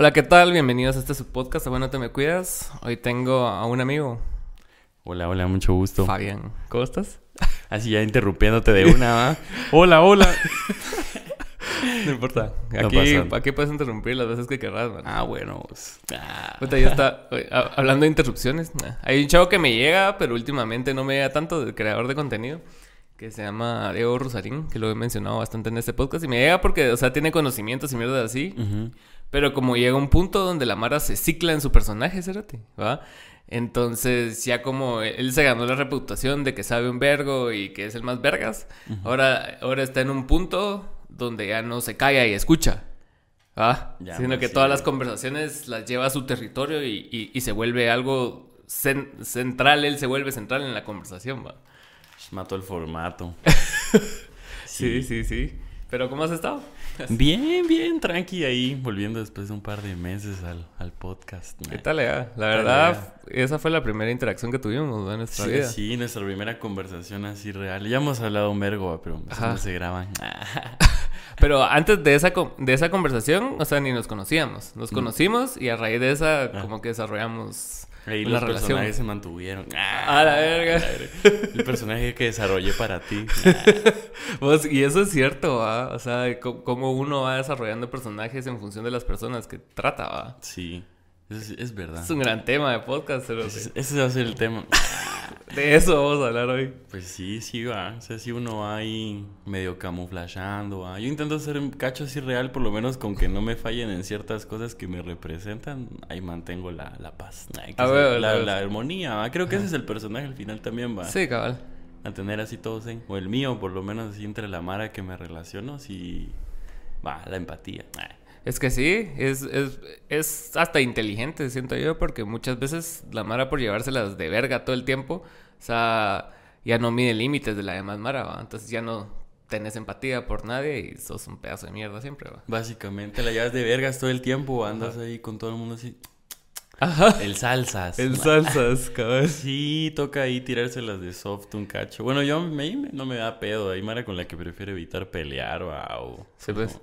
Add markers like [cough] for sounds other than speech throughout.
Hola, ¿qué tal? Bienvenidos a este su podcast Bueno Te Me Cuidas. Hoy tengo a un amigo, Hola, hola, mucho gusto. Fabián. ¿Cómo estás? Así ya interrumpiéndote de una, ¿va? [laughs] Hola, hola. [laughs] No importa. No Aquí, pasa. aquí puedes interrumpir las veces que querrás, man. Ah, bueno. pues, ah. Puta, ya está. Hablando de interrupciones, hay un chavo que me llega, pero últimamente no me llega tanto, del creador de contenido, que se llama Diego Rosarín, que lo he mencionado bastante en este podcast. Y me llega porque, o sea, tiene conocimientos y mierda así. Pero como llega un punto donde la Mara se cicla en su personaje, Cerati, ¿va? Entonces, ya como él se ganó la reputación de que sabe un vergo y que es el más vergas, ahora, ahora está en un punto donde ya no se calla y escucha, ¿va? Ya, Sino pues, que sí. todas las conversaciones las lleva a su territorio y, y- y se vuelve algo cen- central, él se vuelve central en la conversación, ¿va? Mató el formato. [laughs] Sí, sí, sí. Pero ¿cómo has estado? Bien, bien, tranqui ahí, volviendo después de un par de meses al, al podcast. ¿Qué tal, Ea? La verdad, esa fue la primera interacción que tuvimos ¿no? en nuestra Sí, vida. sí, nuestra primera conversación así real. Ya hemos hablado un vergo, pero no se graban. [laughs] Pero antes de esa, de esa conversación, o sea, ni nos conocíamos. Nos conocimos y a raíz de esa, Ah. como que desarrollamos Ahí una los relación. personajes se mantuvieron. A la verga. El personaje que desarrollé para ti. [laughs] Vos- y eso es cierto, ¿va? O sea, cómo uno va desarrollando personajes en función de las personas que trata, ¿va? Sí, es, es verdad. Es un gran tema de podcast, pero Ese, ese va a ser el tema. [laughs] de eso vamos a hablar hoy. Pues sí, sí va. O sea, si uno va ahí medio camuflajeando, va. Yo intento hacer un cacho así real, por lo menos con que no me fallen en ciertas cosas que me representan. Ahí mantengo la, la paz. Ay, huevo, la, la- la armonía, va. Creo que ese es el personaje al final también, va. Sí, cabal. Mantener así todos en... O el mío, por lo menos así entre la mara que me relaciono, sí... Va, la empatía. Ay. Es que sí, es, es, es hasta inteligente, siento yo, porque muchas veces la Mara por llevárselas de verga todo el tiempo, o sea, ya no mide límites de la demás Mara, ¿va? Entonces ya no tenés empatía por nadie y sos un pedazo de mierda siempre, ¿va? Básicamente la llevas de vergas todo el tiempo, andas ahí con todo el mundo así... Ajá. El salsas. El salsas, [laughs] cabal. Sí, toca ahí tirárselas de soft un cacho. Bueno, yo me, me- no me da pedo. Hay Mara con la que prefiero evitar pelear va, o... Sí, pues.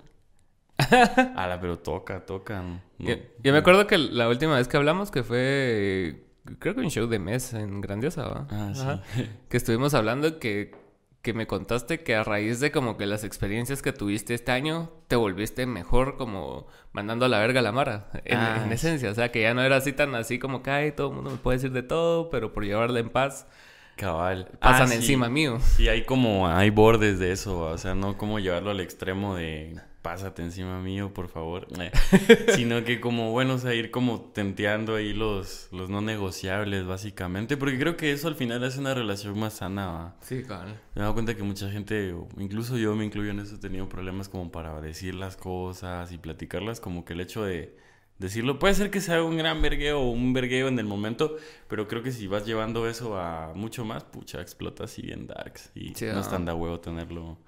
[laughs] Ala, pero toca, toca. ¿no? Yo, yo me acuerdo que la última vez que hablamos, que fue, creo que un show de mes en Grandiosa, ¿va? Ah, sí. Ajá. Que estuvimos hablando que, que me contaste que a raíz de como que las experiencias que tuviste este año, te volviste mejor como mandando a la verga a la Mara, en, Ah, en esencia. O sea, que ya no era así tan así como que, ay, todo el mundo me puede decir de todo, pero por llevarla en paz, Cabal. pasan Ah, sí. encima mío. Sí, hay como, hay bordes de eso, va, o sea, no como llevarlo al extremo de pásate encima mío, por favor, eh, [laughs] sino que como, bueno, o sea, ir como tenteando ahí los, los no negociables, básicamente, porque creo que eso al final hace una relación más sana, va. Sí, cabal. Me he dado cuenta que mucha gente, incluso yo me incluyo en eso, he tenido problemas como para decir las cosas y platicarlas, como que el hecho de decirlo puede ser que sea un gran vergueo o un vergueo en el momento, pero creo que si vas llevando eso a mucho más, pucha, explota así bien darks y Sí, no es tan da huevo tenerlo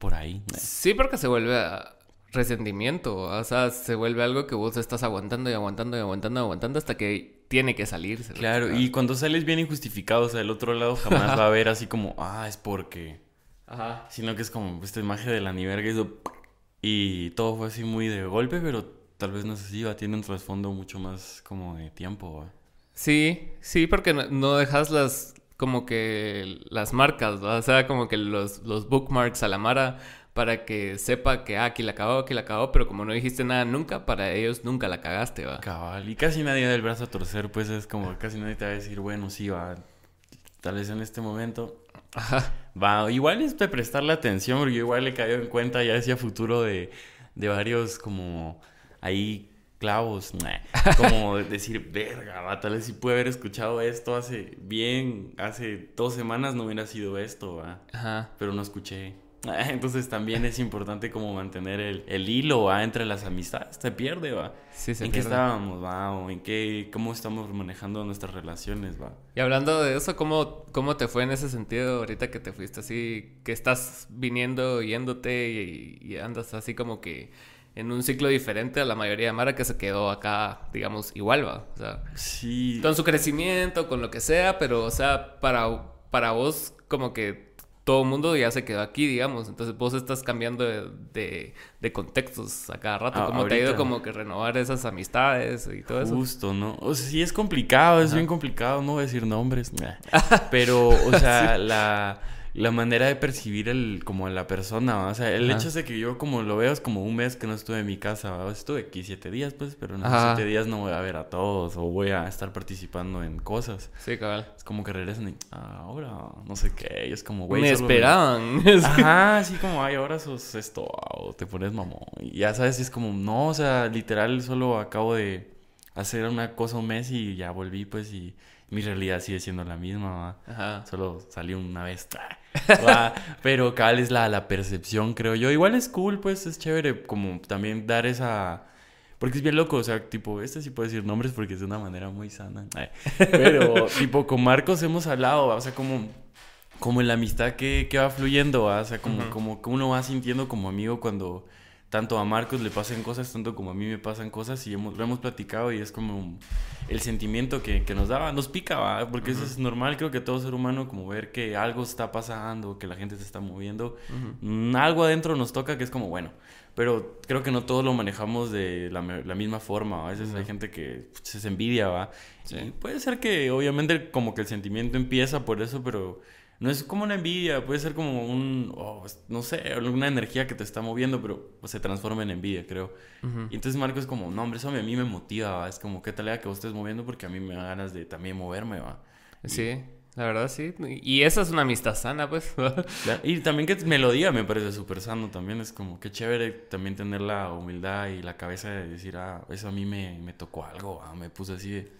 por ahí. Sí, porque se vuelve a resentimiento, o sea, se vuelve algo que vos estás aguantando y aguantando y aguantando y aguantando hasta que tiene que salirse. Claro, y cuando sales bien injustificado, o sea, el otro lado jamás va a ver así como, ah, es porque... Ajá. Sino que es como esta imagen de la niverga hizo y todo fue así muy de golpe, pero tal vez no sé si va, tiene un trasfondo mucho más como de tiempo. Sí, sí, porque no, no dejas las, como que las marcas, o sea, como que los, los bookmarks a la Mara para que sepa que, ah, aquí la cagó, aquí la cagó, pero como no dijiste nada nunca, para ellos nunca la cagaste, va. Cabal, y casi nadie da el brazo a torcer, pues es como casi nadie te va a decir, bueno, sí, va, tal vez en este momento. Ajá. Va, igual es de prestarle atención, porque yo igual le cayó en cuenta ya hacia futuro de, de varios como ahí clavos, nah, [laughs] como de decir, verga, va, tal vez si pude haber escuchado esto hace bien, hace dos semanas no hubiera sido esto, va, Ajá. pero no escuché. [laughs] Entonces también es importante como mantener el, el hilo ¿va? entre las amistades, te pierde, va. Sí, se ¿En qué estábamos, va? O en qué, cómo estamos manejando nuestras relaciones, va. Y hablando de eso, ¿cómo, ¿cómo te fue en ese sentido ahorita que te fuiste así, que estás viniendo, yéndote y, y andas así como que en un ciclo diferente a la mayoría de Mara que se quedó acá, digamos, igual, va? O sea, Sí. con su crecimiento, con lo que sea, pero, o sea, para, para vos como que todo el mundo ya se quedó aquí, digamos. Entonces vos estás cambiando de, de, contextos a cada rato. como te ha ido como que renovar esas amistades y todo eso? Justo, ¿no? O sea, sí es complicado, es bien complicado, no voy a decir nombres. [laughs] Pero, o sea, la la manera de percibir el, como la persona, o sea, el hecho de que yo como lo veo es como un mes que no estuve en mi casa, estuve aquí siete días, pues, pero en esos siete días no voy a ver a todos o voy a estar participando en cosas. Sí, cabal. Es como que regresan y, ahora, no sé qué, y es como, güey. Me esperaban. [laughs] Ajá, así como, ay, ahora sos esto, o te pones mamón. Y ya sabes, es como, no, o sea, literal, solo acabo de hacer una cosa un mes y ya volví, pues, y mi realidad sigue siendo la misma, Ajá. Solo salí una vez. [laughs] Pero cabal es la, la percepción, creo yo. Igual es cool, pues es chévere como también dar esa... Porque es bien loco, o sea, tipo, este sí puede decir nombres porque es de una manera muy sana. Pero, [laughs] tipo, con Marcos hemos hablado, o sea, como, como en la amistad que, que va fluyendo, o sea, como, como que uno va sintiendo como amigo cuando tanto a Marcos le pasan cosas, tanto como a mí me pasan cosas y hemos, lo hemos platicado y es como el sentimiento que, que, nos daba, nos pica, porque eso es normal, creo que todo ser humano como ver que algo está pasando, que la gente se está moviendo, mm, algo adentro nos toca que es como bueno, pero creo que no todos lo manejamos de la, la misma forma, a veces hay gente que se envidia, ¿va? Sí. puede ser que obviamente como que el sentimiento empieza por eso, pero no es como una envidia, puede ser como un, oh, no sé, una energía que te está moviendo, pero se transforma en envidia, creo. Y entonces Marco es como, no, hombre, eso a mí me motiva, es como, ¿qué tal que vos estés moviendo? Porque a mí me da ganas de también moverme, va. Sí, la verdad sí. Y esa es una amistad sana, pues. [laughs] y también que melodía me parece súper sano también, es como, qué chévere también tener la humildad y la cabeza de decir, ah, eso a mí me, me tocó algo, me puse así de,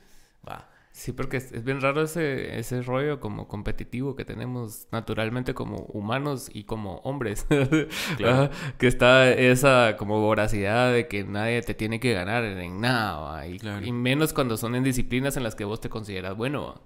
va Sí, porque es, bien raro ese, ese rollo como competitivo que tenemos naturalmente como humanos y como hombres. [laughs] que está esa como voracidad de que nadie te tiene que ganar en nada. Y, y, menos cuando son en disciplinas en las que vos te consideras bueno.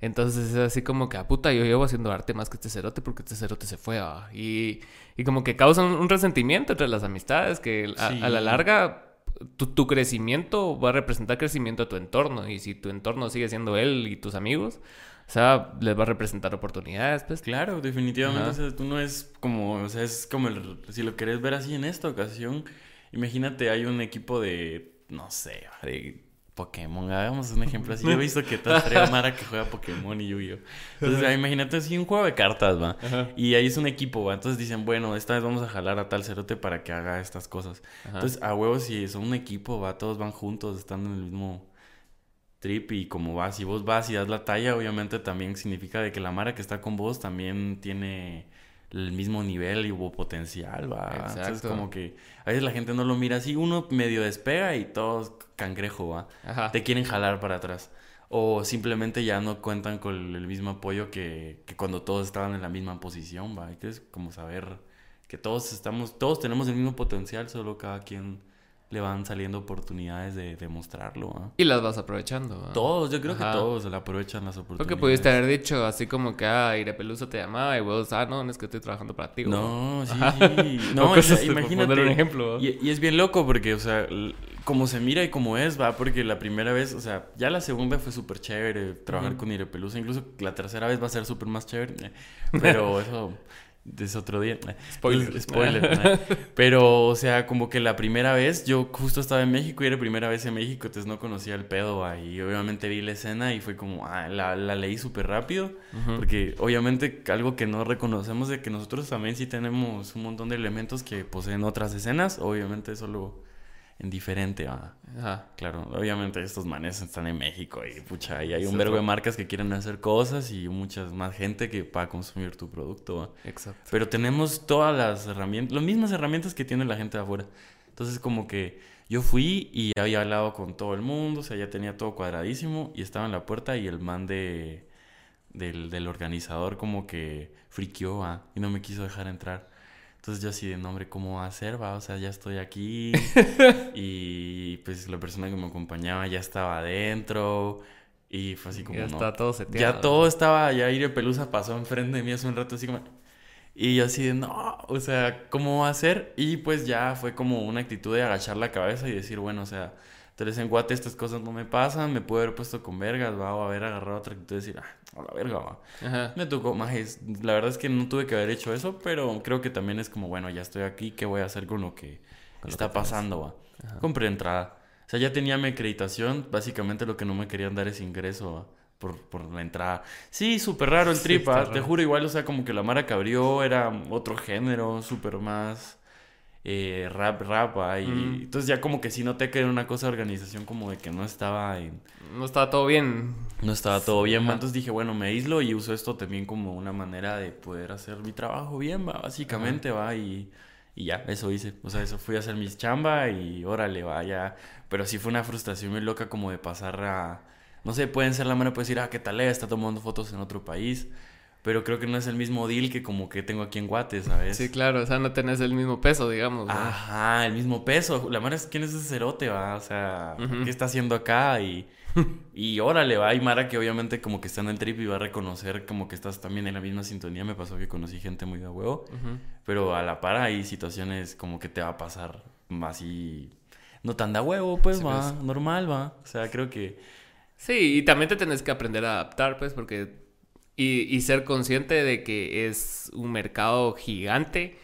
Entonces es así como que, a ah, puta, yo llevo haciendo arte más que este cerote porque este cerote se fue. Y, y como que causan un resentimiento entre las amistades que a la larga tu, crecimiento va a representar crecimiento a tu entorno. Y si tu entorno sigue siendo él y tus amigos, o sea, les va a representar oportunidades, pues. Claro, definitivamente. tú no es como, o sea, es como si lo querés ver así en esta ocasión, imagínate, hay un equipo de, no sé, de Pokémon, hagamos un ejemplo así. Yo he [laughs] visto que toda trae Mara que juega Pokémon y Yu-Gi-Oh! Entonces, imagínate así un juego de cartas, va. Y ahí es un equipo, va. Entonces dicen, bueno, esta vez vamos a jalar a tal cerote para que haga estas cosas. Entonces, a huevos, si son un equipo, va, todos van juntos, están en el mismo trip y como vas, si vos vas y das la talla, obviamente también significa de que la Mara que está con vos también tiene el mismo nivel y hubo potencial, va. Exacto. Entonces, como que a veces la gente no lo mira así, uno medio despega y todos cangrejo, va. Te quieren jalar para atrás. O simplemente ya no cuentan con el mismo apoyo que, que cuando todos estaban en la misma posición, va. Hay que como saber que todos estamos, todos tenemos el mismo potencial, solo cada quien le van saliendo oportunidades de demostrarlo. ¿ah? Y las vas aprovechando. ¿ah? Todos, yo creo que todos le aprovechan las oportunidades. Porque pudiste haber dicho así como que, ah, Peluso te llamaba y vos, ah, no, no es que estoy trabajando para ti. No, sí, [laughs] no, imagínate. un ejemplo. Y, y, es bien loco porque, o sea, como se mira y como es, va, porque la primera vez, o sea, ya la segunda fue súper chévere trabajar con Ire Peluso, incluso la tercera vez va a ser súper más chévere, eh, pero [laughs] eso es otro día. Spoiler. Spoiler. [laughs] Pero, o sea, como que la primera vez, yo justo estaba en México y era primera vez en México, entonces no conocía el pedo. Y obviamente vi la escena y fue como, ah, la, la leí súper rápido. Porque obviamente algo que no reconocemos de que nosotros también sí tenemos un montón de elementos que poseen otras escenas. Obviamente solo en diferente. Ajá. Claro, obviamente estos manes están en México y pucha, y hay un verbo de marcas que quieren hacer cosas y muchas más gente que va a consumir tu producto. Exacto. Pero tenemos todas las herramientas, las mismas herramientas que tiene la gente de afuera. Entonces como que yo fui y había hablado con todo el mundo, o sea, ya tenía todo cuadradísimo y estaba en la puerta y el man de, del, del organizador como que friqueó y no me quiso dejar entrar. Entonces yo así de nombre, ¿cómo va a ser? Va? O sea, ya estoy aquí. [laughs] y pues la persona que me acompañaba ya estaba adentro. Y fue así como. Ya está todo seteado. Ya todo estaba, ya Aire Pelusa pasó enfrente de mí hace un rato, así como. Y yo así de, no, o sea, ¿cómo va a ser? Y pues ya fue como una actitud de agachar la cabeza y decir, bueno, o sea, vez en Guate estas cosas no me pasan, me puedo haber puesto con vergas, va, o haber agarrado otra actitud y decir, ah, a la verga, va. Ajá. Me tocó, más la verdad es que no tuve que haber hecho eso, pero creo que también es como, bueno, ya estoy aquí, ¿qué voy a hacer con lo que está pasando, va? Compré entrada. O sea, ya tenía mi acreditación, básicamente lo que no me querían dar es ingreso, va por, por la entrada. Sí, súper raro el trip, ¿ah? te juro, igual, o sea, como que la Mara que abrió era otro género, súper más eh, rap, rap, ¿ah? y entonces ya como que sí noté que era una cosa de organización como de que no estaba en... No estaba todo bien. No estaba todo bien, entonces dije, bueno, me aíslo y uso esto también como una manera de poder hacer mi trabajo bien, va, básicamente, va, y... Y ya, eso hice. O sea, eso fui a hacer mis chamba y órale, vaya. Pero sí fue una frustración muy loca como de pasar a, no sé, pueden ser la mano puede decir, ah, qué tal está tomando fotos en otro país. Pero creo que no es el mismo deal que como que tengo aquí en Guate, ¿sabes? Sí, claro, o sea, no tenés el mismo peso, digamos. Ajá, el mismo peso. La mara es quién es ese cerote, va. O sea, ¿qué está haciendo acá? Y, [laughs] y órale, va. Y Mara que obviamente como que está en el trip y va a reconocer como que estás también en la misma sintonía. Me pasó que conocí gente muy de huevo. Pero a la par hay situaciones como que te va a pasar así. No tan de huevo, pues, va. Pues. Normal, va. O sea, creo que Sí, y también te tenés que aprender a adaptar, pues, porque... Y, ser consciente de que es un mercado gigante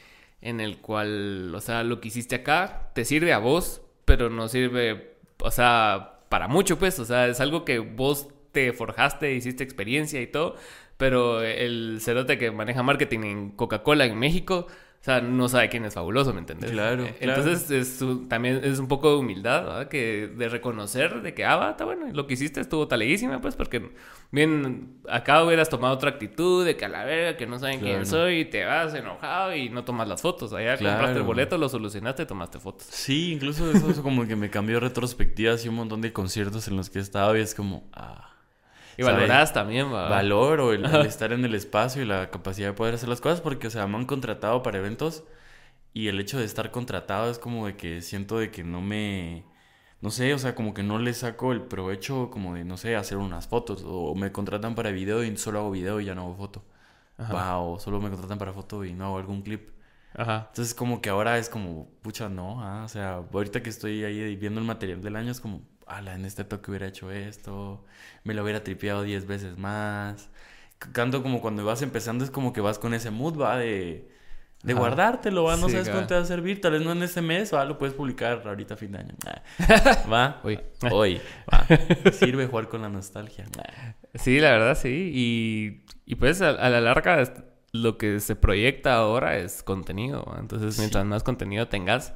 en el cual, o sea, lo que hiciste acá te sirve a vos, pero no sirve, o sea, para mucho, pues, o sea, es algo que vos te forjaste, hiciste experiencia y todo, pero el cerote que maneja marketing en Coca-Cola en México o sea, no sabe quién es fabuloso, ¿me entiendes? Claro. Eh, entonces, Es también es un poco de humildad, ¿verdad? Que de reconocer de que, ah, va, está bueno, lo que hiciste estuvo taleguísima, pues, porque bien, acá hubieras tomado otra actitud de que a la verga, que no saben quién soy, y te vas enojado y no tomas las fotos. Allá compraste el boleto, lo solucionaste y tomaste fotos. Sí, incluso eso, como que me cambió retrospectivas y un montón de conciertos en los que estaba y es como, ah. Y valoras también, ¿va? Valor o el, [laughs] estar en el espacio y la capacidad de poder hacer las cosas porque, o sea, me han contratado para eventos y el hecho de estar contratado es como de que siento de que no me... No sé, o sea, como que no le saco el provecho como de, no sé, hacer unas fotos o me contratan para video y solo hago video y ya no hago foto. Ajá. o solo me contratan para foto y no hago algún clip. Ajá. Entonces como que ahora es como, pucha, no, ah, o sea, ahorita que estoy ahí viendo el material del año es como, ala, en este toque hubiera hecho esto, me lo hubiera tripeado 10 veces más. Canto como cuando vas empezando, es como que vas con ese mood, va, de, de guardártelo, va, no sabes cuánto te va a servir, tal vez no en este mes, va, lo puedes publicar ahorita a fin de año. [laughs] Va, hoy, hoy, va. [laughs] Sirve jugar con la nostalgia. Sí, la verdad, sí, y, y pues a, la larga lo que se proyecta ahora es contenido, entonces mientras más contenido tengas,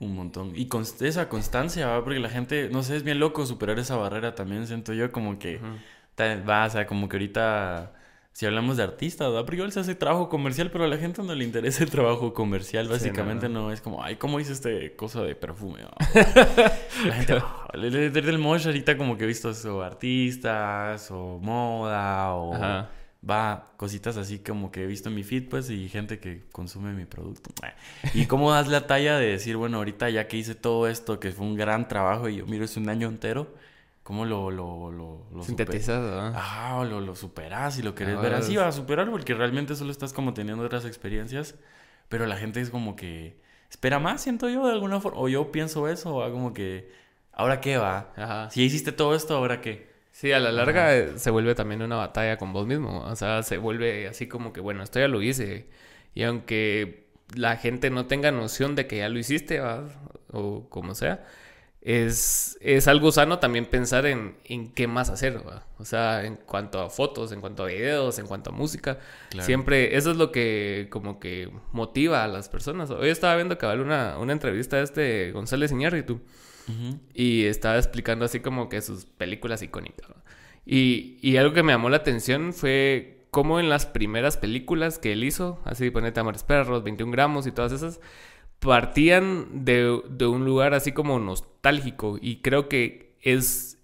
un montón. Y con esa constancia, ¿va? Porque la gente, no sé, es bien loco superar esa barrera también, siento yo como que... Va, o sea, como que ahorita... Si hablamos de artistas, ¿verdad? Porque igual se hace trabajo comercial, pero a la gente no le interesa el trabajo comercial. Básicamente no, es como, ay, ¿cómo hice este cosa de perfume? [laughs] la gente, oh, desde el mosh ahorita como que he visto eso, artistas o moda o va cositas así como que he visto en mi feed, pues, y gente que consume mi producto. Y cómo das la talla de decir, bueno, ahorita ya que hice todo esto, que fue un gran trabajo y yo miro, es un año entero, ¿cómo lo, lo, lo, lo Sintetizas, Ah, lo, lo superas y lo querés ver así, va a superar porque realmente solo estás como teniendo otras experiencias, pero la gente es como que espera más, siento yo, de alguna forma, o yo pienso eso, va como que, ¿ahora qué va? Ajá. Si hiciste todo esto, ¿ahora qué? Sí, a la larga eh, se vuelve también una batalla con vos mismo. O sea, se vuelve así como que, bueno, esto ya lo hice. Y aunque la gente no tenga noción de que ya lo hiciste, o como sea, es, es algo sano también pensar en, en qué más hacer. O sea, en cuanto a fotos, en cuanto a videos, en cuanto a música. Siempre, eso es lo que como que motiva a las personas. Hoy estaba viendo vale una, una entrevista de este González Iñárritu. Y estaba explicando así como que sus películas icónicas. Y, y, algo que me llamó la atención fue cómo en las primeras películas que él hizo, así Ponete Amores Perros, 21 gramos y todas esas, partían de, de, un lugar así como nostálgico. Y creo que es,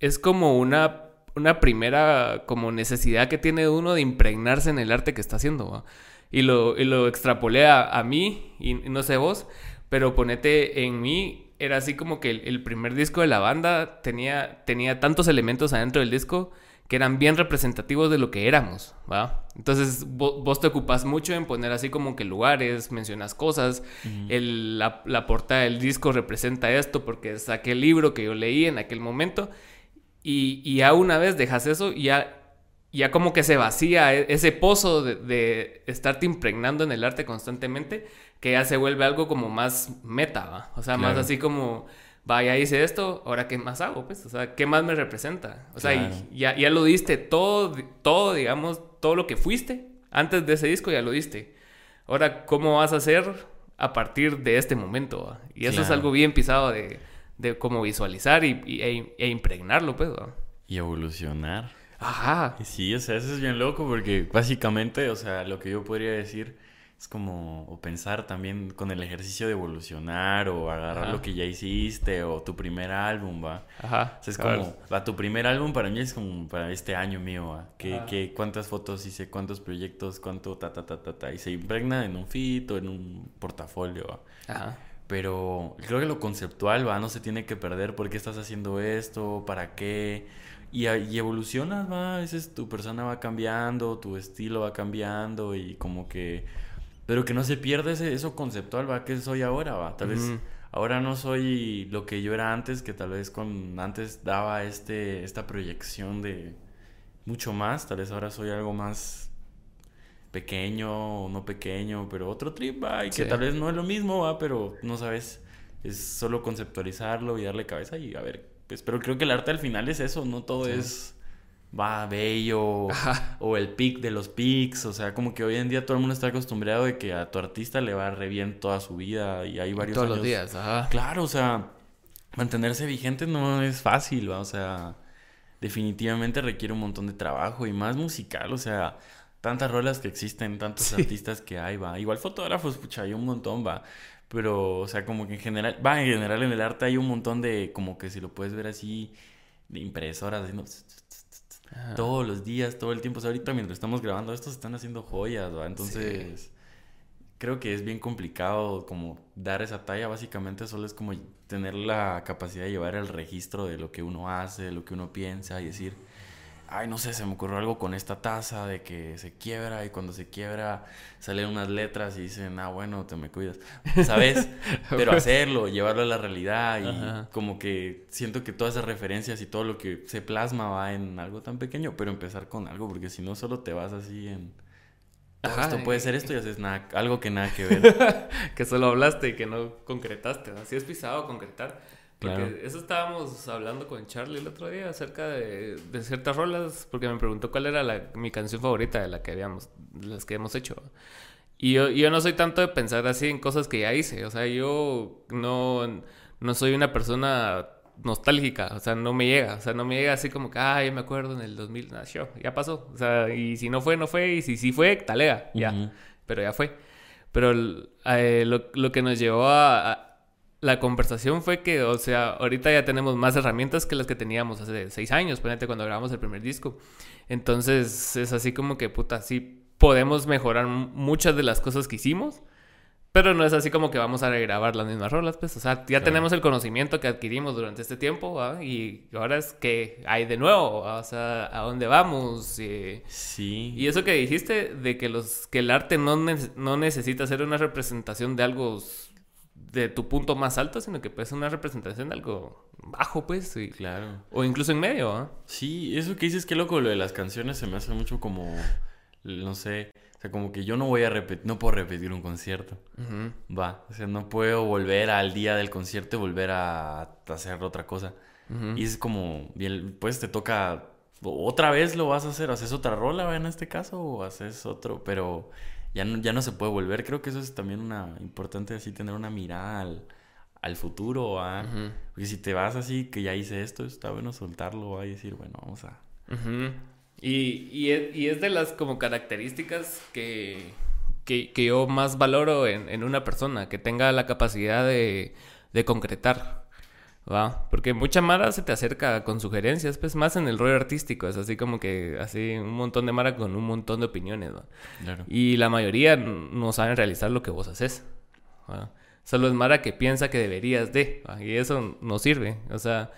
es como una, una primera como necesidad que tiene uno de impregnarse en el arte que está haciendo. Y lo, y lo extrapolé a, a mí, y no sé vos, pero ponete en mí era así como que el, primer disco de la banda tenía, tenía tantos elementos adentro del disco que eran bien representativos de lo que éramos, ¿va? Entonces vos, te ocupas mucho en poner así como que lugares, mencionas cosas, el, la, la, portada del disco representa esto porque es aquel libro que yo leí en aquel momento y, y ya una vez dejas eso y ya ya como que se vacía e, ese pozo de, de, estarte impregnando en el arte constantemente, que ya se vuelve algo como más meta, ¿va? O sea, más así como vaya, hice esto, ahora qué más hago, pues, o sea, qué más me representa. O sea, ya, ya lo diste todo, todo, digamos, todo lo que fuiste antes de ese disco ya lo diste. Ahora, ¿cómo vas a hacer a partir de este momento? Y eso es algo bien pisado de, de cómo visualizar y, e, e, impregnarlo, pues. Y evolucionar. Ajá. Sí, o sea, eso es bien loco porque básicamente, o sea, lo que yo podría decir es como, o pensar también con el ejercicio de evolucionar o agarrar lo que ya hiciste o tu primer álbum, va. Ajá. O sea, es como, va, tu primer álbum para mí es como para este año mío, va. Que, cuántas fotos hice, cuántos proyectos, cuánto ta, ta, ta, ta, ta. Y se impregna en un fit o en un portafolio, va. Ajá. Pero creo que lo conceptual, va, no se tiene que perder. ¿Por qué estás haciendo esto? ¿Para qué? Y, y evolucionas, va. A veces tu persona va cambiando, tu estilo va cambiando y como que pero que no se pierda ese, eso conceptual, ¿va? ¿Qué soy ahora, va? Tal vez ahora no soy lo que yo era antes, que tal vez con antes daba este, esta proyección de mucho más, tal vez ahora soy algo más pequeño o no pequeño, pero otro trip, va, y que tal vez no es lo mismo, va, pero no sabes, es solo conceptualizarlo y darle cabeza y a ver, pues, pero creo que el arte al final es eso, no todo es va bello o el pic de los pics, o sea, como que hoy en día todo el mundo está acostumbrado de que a tu artista le va re bien toda su vida y hay varios todos los días, ajá. Claro, o sea, mantenerse vigente no es fácil, ¿va? o sea, definitivamente requiere un montón de trabajo y más musical, o sea, tantas rolas que existen, tantos artistas que hay, va. Igual fotógrafos, pucha, hay un montón, va. Pero, o sea, como que en general, va, en general en el arte hay un montón de, como que si lo puedes ver así, de impresoras, haciendo todos los días, todo el tiempo. O sea, ahorita mientras estamos grabando esto se están haciendo joyas, ¿va? Entonces, creo que es bien complicado como dar esa talla. Básicamente solo es como tener la capacidad de llevar el registro de lo que uno hace, de lo que uno piensa y decir ay, no sé, se me ocurrió algo con esta taza de que se quiebra y cuando se quiebra salen unas letras y dicen, ah, bueno, te me cuidas, ¿sabes? [laughs] Pero hacerlo, llevarlo a la realidad y como que siento que todas esas referencias y todo lo que se plasma va en algo tan pequeño, pero empezar con algo, porque si no solo te vas así en... esto puede ser esto y haces nada, algo que nada que ver. [laughs] que solo hablaste y que no concretaste. Así es pisado concretar. Porque eso estábamos hablando con Charlie el otro día acerca de, de ciertas rolas, porque me preguntó cuál era la, mi canción favorita de la que habíamos, las que hemos hecho. Y yo, yo no soy tanto de pensar así en cosas que ya hice, o sea, yo no, no soy una persona nostálgica, o sea, no me llega, o sea, no me llega así como que, ay, me acuerdo en el 2000, nah, ya pasó, o sea, y si no fue, no fue, y si sí fue, talega, ya, pero ya fue. Pero eh, lo, lo, que nos llevó a la conversación fue que, o sea, ahorita ya tenemos más herramientas que las que teníamos hace seis años, ponete cuando grabamos el primer disco. Entonces es así como que, puta, sí podemos mejorar muchas de las cosas que hicimos, pero no es así como que vamos a regrabar las mismas rolas, pues, o sea, ya tenemos el conocimiento que adquirimos durante este tiempo, Y ahora es que hay de nuevo, o sea, ¿a dónde vamos? sí. Y eso que dijiste de que, los, que el arte no, no necesita ser una representación de algo de tu punto más alto, sino que puede ser una representación de algo bajo, pues. Y, claro. O incluso en medio, ¿ah? Sí, eso que dices, que loco, lo de las canciones se me hace mucho como, no sé, o sea, como que yo no voy a repetir, no puedo repetir un concierto. Va, o sea, no puedo volver al día del concierto y volver a hacer otra cosa. Y es como, pues te toca, otra vez lo vas a hacer, haces otra rola en este caso o haces otro, pero ya no, ya no se puede volver. Creo que eso es también una importante así tener una mirada al, al futuro, ¿ah? Porque si te vas así, que ya hice esto, está bueno soltarlo y decir, bueno, vamos a... y, y, es, y, es, de las como características que, que, que yo más valoro en, en, una persona, que tenga la capacidad de, de concretar. ¿Va? Porque mucha Mara se te acerca con sugerencias, pues más en el rollo artístico, es así como que así un montón de Mara con un montón de opiniones, ¿va? Y la mayoría no saben realizar lo que vos haces. Solo es Mara que piensa que deberías de, y eso no sirve, o sea,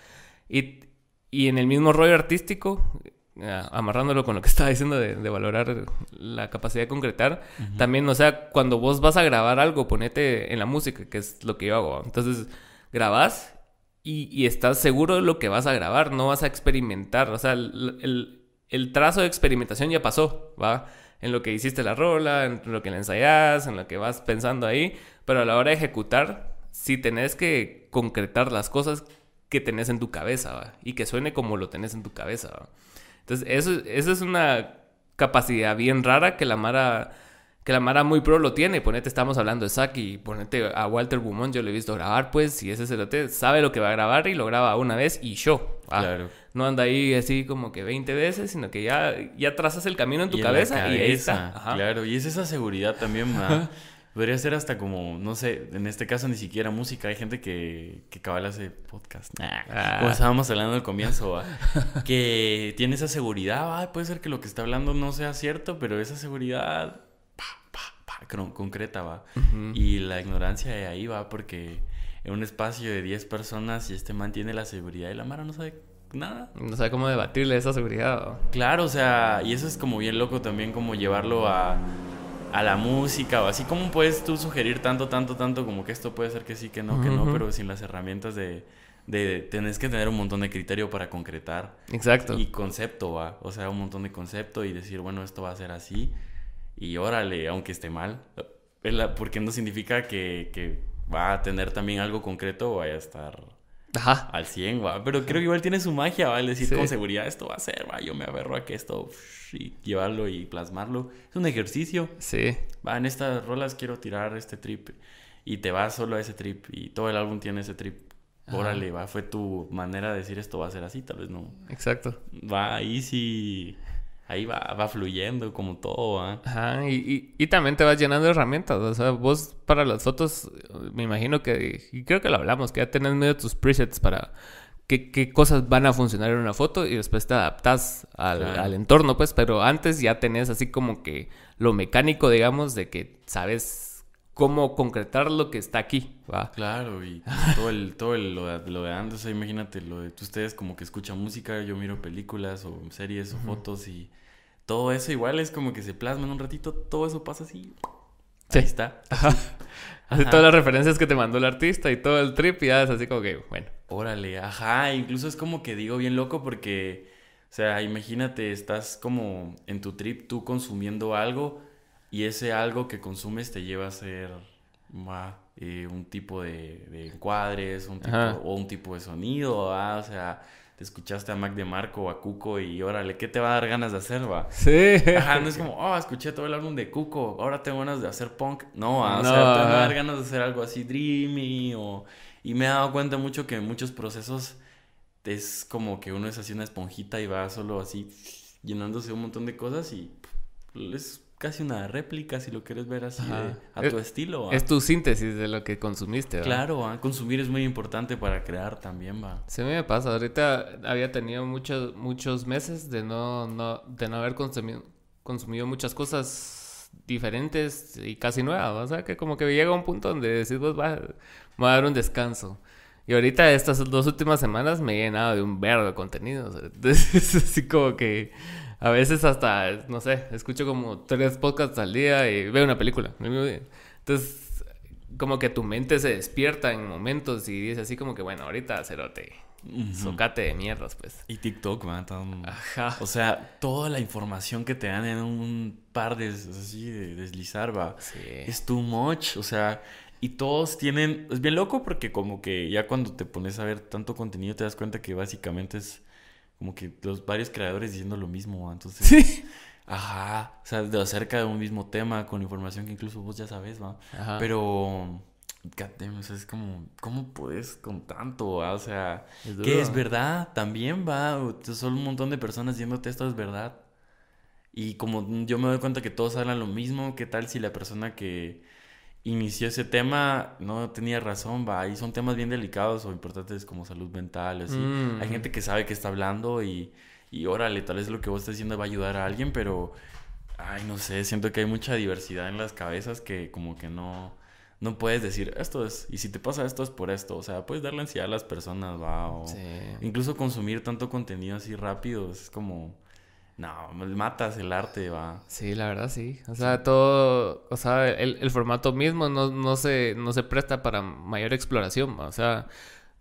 y, y en el mismo rollo artístico eh, amarrándolo con lo que [laughs] estaba diciendo de, valorar la capacidad de concretar, también, o sea, cuando vos vas a grabar algo, ponete en la música, que es lo que yo hago. Entonces, grabás y, estás seguro de lo que vas a grabar, no vas a experimentar. O sea, el, el, trazo de experimentación ya pasó, ¿va? En lo que hiciste la rola, en lo que la ensayás, en lo que vas pensando ahí, pero a la hora de ejecutar, si tenés que concretar las cosas que tenés en tu cabeza, ¿va? Y que suene como lo tenés en tu cabeza, ¿va? Entonces, eso, eso es una capacidad bien rara que la Mara que la Mara muy pro lo tiene. Ponete, estamos hablando de Saki, ponete a Walter Beaumont, yo le he visto grabar, pues, y ese cerote sabe lo que va a grabar y lo graba una vez y yo. Claro. No anda ahí así como que 20 veces, sino que ya, ya trazas el camino en tu cabeza, y ahí está. Claro, y es esa seguridad también, Podría ser hasta como, no sé, en este caso ni siquiera música. Hay gente que, que cabal hace podcast. Ah. Como estábamos hablando al comienzo, que tiene esa seguridad. puede ser que lo que está hablando no sea cierto, pero esa seguridad concreta, va. Y la ignorancia de ahí va porque en un espacio de 10 personas y este mantiene la seguridad y la Mara no sabe nada. No sabe cómo debatirle esa seguridad. Claro, o sea, y eso es como bien loco también como llevarlo a, a la música o así como puedes tú sugerir tanto, tanto, tanto como que esto puede ser que sí, que no, que no, pero sin las herramientas de, de tenés que tener un montón de criterio para concretar. Exacto. Y concepto, va. O sea, un montón de concepto y decir, bueno, esto va a ser así y órale, aunque esté mal, porque no significa que, va a tener también algo concreto o vaya a estar al 100, ¿va? pero creo que igual tiene su magia, ¿va? decir con seguridad esto va a ser, ¿va? yo me aferro a que esto y llevarlo y plasmarlo, es un ejercicio. Sí. Va, en estas rolas quiero tirar este trip y te vas solo a ese trip y todo el álbum tiene ese trip. Órale, va, fue tu manera de decir esto va a ser así, tal vez no. Exacto. Va, ahí sí ahí va, va fluyendo como todo, Ajá, y, y, también te vas llenando de herramientas. O sea, vos para las fotos, me imagino que, y creo que lo hablamos, que ya tenés medio tus presets para qué, qué cosas van a funcionar en una foto y después te adaptas al, al, entorno, pues, pero antes ya tenés así como que lo mecánico, digamos, de que sabes cómo concretar lo que está aquí, ¿va? Claro, y todo el, todo el, lo, de, lo de antes, imagínate, lo de ustedes como que escuchan música, yo miro películas o series o fotos y todo eso igual es como que se plasma en un ratito, todo eso pasa así. Sí. Ahí está. Ajá. Así todas las referencias que te mandó el artista y todo el trip y ya es así como que, bueno. Órale, ajá, incluso es como que digo bien loco porque, o sea, imagínate, estás como en tu trip tú consumiendo algo y ese algo que consumes te lleva a ser eh, un tipo de, encuadres un tipo, o un tipo de sonido, o sea escuchaste a Mac de Marco o a Cuco y órale, ¿qué te va a dar ganas de hacer, va? Sí. Ajá, no es como, oh, escuché todo el álbum de Cuco, ahora tengo ganas de hacer punk. No, o sea, te va a dar ganas de hacer algo así dreamy o... Y me he dado cuenta mucho que en muchos procesos es como que uno es así una esponjita y va solo así llenándose un montón de cosas y es casi una réplica, si lo quieres ver así, a tu estilo. Es tu síntesis de lo que consumiste. ¿va? Claro, consumir es muy importante para crear también, va. Sí, me pasa. Ahorita había tenido muchos, muchos meses de no, no, de no haber consumido, consumido muchas cosas diferentes y casi nuevas. O sea, que como que llega un punto donde decís, vos va, me voy a dar un descanso. Y ahorita estas dos últimas semanas me he llenado de un verbo de contenido. [laughs] Entonces, es así como que a veces hasta, no sé, escucho como tres podcasts al día y veo una película. Entonces, como que tu mente se despierta en momentos y dice así como que, bueno, ahorita cerote. Socate de mierdas, pues. Y TikTok, man. Ajá. O sea, toda la información que te dan en un par de así de deslizar, va. Sí. Es too much. O sea, y todos tienen. Es bien loco porque, como que ya cuando te pones a ver tanto contenido, te das cuenta que básicamente es como que los varios creadores diciendo lo mismo, entonces... Sí. Ajá, o sea, de acerca de un mismo tema, con información que incluso vos ya sabes, ¿va? Ajá. Pero, God o sea, es como, ¿cómo puedes con tanto, o sea, ¿qué es verdad? También va, son un montón de personas diciéndote esto es verdad. Y como yo me doy cuenta que todos hablan lo mismo, ¿qué tal si la persona que inició ese tema, no tenía razón, va, ahí son temas bien delicados o importantes como salud mental, así. Hay mm. gente que sabe que está hablando y, y órale, tal vez lo que vos estás diciendo va a ayudar a alguien, pero, ay, no sé, siento que hay mucha diversidad en las cabezas que como que no, no puedes decir, esto es, y si te pasa esto es por esto, o sea, puedes darle ansiedad a las personas, va, o incluso consumir tanto contenido así rápido, es como no, matas el arte, va. Sí, la verdad sí. O sea, todo, o sea, el, el formato mismo no, no, se, no se presta para mayor exploración, o sea,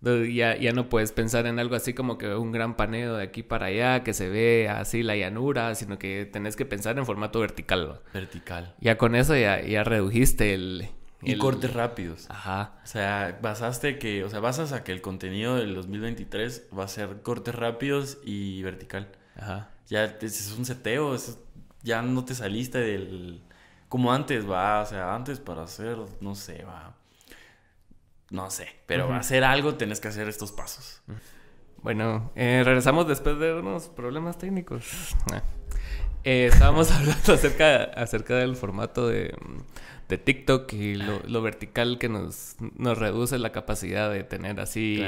ya, ya no puedes pensar en algo así como que un gran paneo de aquí para allá, que se ve así la llanura, sino que tenés que pensar en formato vertical. ¿va? Vertical. Ya con eso ya, ya redujiste el... Y cortes rápidos. Ajá. O sea, basaste que, o sea, basas a que el contenido del 2023 va a ser cortes rápidos y vertical. Ajá. Ya es un seteo, ya no te saliste del... Como antes, va, o sea, antes para hacer, no sé, va no sé, pero hacer algo tenés que hacer estos pasos. Bueno, eh, regresamos después de unos problemas técnicos. Eh, estábamos [laughs] hablando acerca, acerca del formato de, TikTok y lo, vertical que nos, nos reduce la capacidad de tener así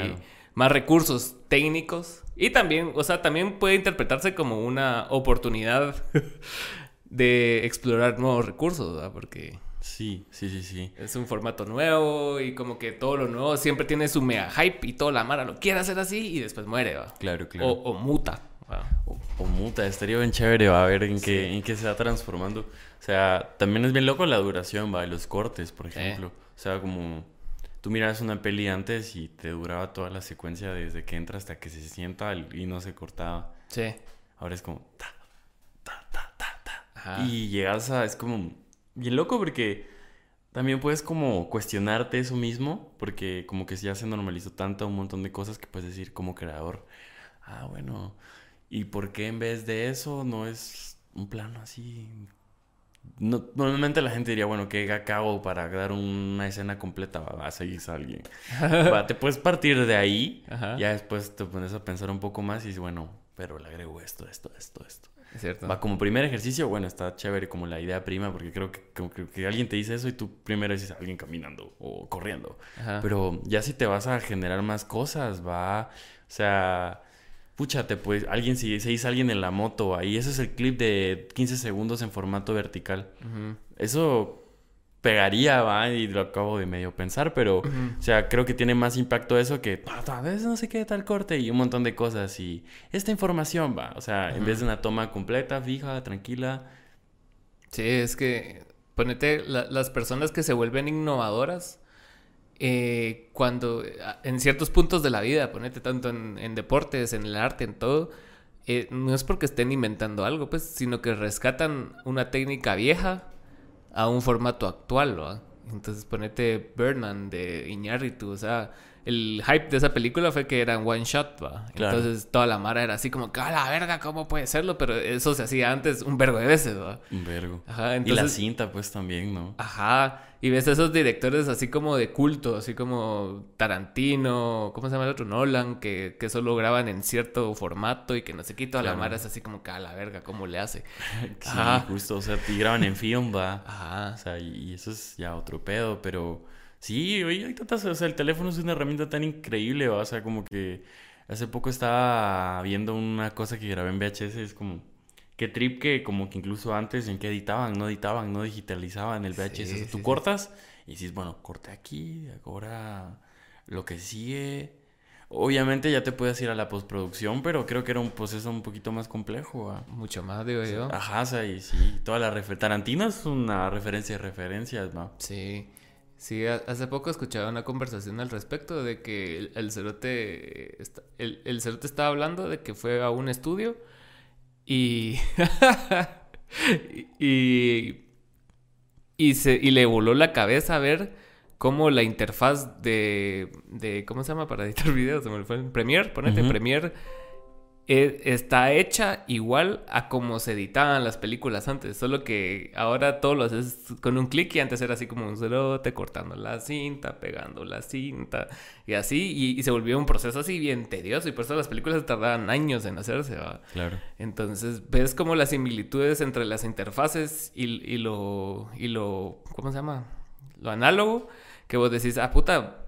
más recursos técnicos. Y también, o sea, también puede interpretarse como una oportunidad [laughs] de explorar nuevos recursos, ¿verdad? Porque Sí, sí, sí, sí. Es un formato nuevo y como que todo lo nuevo siempre tiene su mega hype y toda la mara lo quiere hacer así y después muere, ¿va? Claro, claro. O, muta. O, muta, estaría bien chévere, va a ver en, qué, en qué se va transformando. O sea, también es bien loco la duración, va, los cortes, por ejemplo. O sea, como tú miras una peli antes y te duraba toda la secuencia desde que entra hasta que se sienta y no se cortaba. Sí. Ahora es como ta, ta, ta, ta, ta. Y llegas a, es como bien loco porque también puedes como cuestionarte eso mismo, porque como que ya se normalizó tanto un montón de cosas que puedes decir como creador, ah, bueno, ¿y por qué en vez de eso no es un plano así? Normalmente la gente diría, bueno, ¿qué acabo para dar una escena completa? Va, a seguir a alguien. [laughs] te puedes partir de ahí, ya después te pones a pensar un poco más y dices, bueno, pero le agrego esto, esto, esto, esto. Va como primer ejercicio, bueno, está chévere como la idea prima, porque creo que, como que, alguien te dice eso y tú primero dices a alguien caminando o corriendo. Pero ya si te vas a generar más cosas, va, o sea, púchate, pues, alguien, si se dice alguien en la moto, ahí ese es el clip de 15 segundos en formato vertical. Eso pegaría, va, y lo acabo de medio pensar, pero, o sea, creo que tiene más impacto eso que, a veces no sé qué tal corte y un montón de cosas y esta información va, o sea, en vez de una toma completa, fija, tranquila. Sí, es que, ponete, las personas que se vuelven innovadoras, eh, cuando, en ciertos puntos de la vida, ponete tanto en, deportes, en el arte, en todo, eh, no es porque estén inventando algo, pues, sino que rescatan una técnica vieja a un formato actual, ¿no? Entonces ponete Birdman de Iñárritu, o sea, el hype de esa película fue que era one shot, ¿va? Entonces toda la mara era así como, ¡ah, la verga! ¿Cómo puede serlo? Pero eso se hacía antes un vergo de veces, ¿va? Un vergo. Ajá, entonces... Y la cinta, pues, también, ¿no? Ajá. Y ves a esos directores así como de culto, así como Tarantino, ¿cómo se llama el otro? Nolan, que, que solo graban en cierto formato y que no se quita la mara es así como, ¡ah, la verga! ¿Cómo le hace? [laughs] sí, justo. O sea, y graban en film, ¿va? Ajá. O sea, y eso es ya otro pedo, pero... Sí, oye, hay tantas, o sea, el teléfono es una herramienta tan increíble, o sea, como que hace poco estaba viendo una cosa que grabé en VHS, es como, qué trip que como que incluso antes en que editaban, no editaban, no digitalizaban el VHS, tú cortas y dices, bueno, corte aquí, ahora lo que sigue. Obviamente ya te puedes ir a la postproducción, pero creo que era un proceso un poquito más complejo. Mucho más, digo yo. Ajá, o sea, y sí, toda la referencia. Tarantino es una referencia de referencias, ¿no? Sí. Sí, hace poco escuchaba una conversación al respecto de que el, cerote, el, el cerote estaba hablando de que fue a un estudio y, [laughs] y, y, se, y le voló la cabeza a ver cómo la interfaz de, de ¿cómo se llama para editar [laughs] videos? Se me fue Premiere, ponete Premiere e, está hecha igual a como se editaban las películas antes, solo que ahora todo lo haces con un clic y antes era así como un cerote cortando la cinta, pegando la cinta y así, y, se volvió un proceso así bien tedioso y por eso las películas tardaban años en hacerse, Claro. Entonces ves como las similitudes entre las interfaces y, y lo, y lo, ¿cómo se llama? Lo análogo, que vos decís, ah, puta,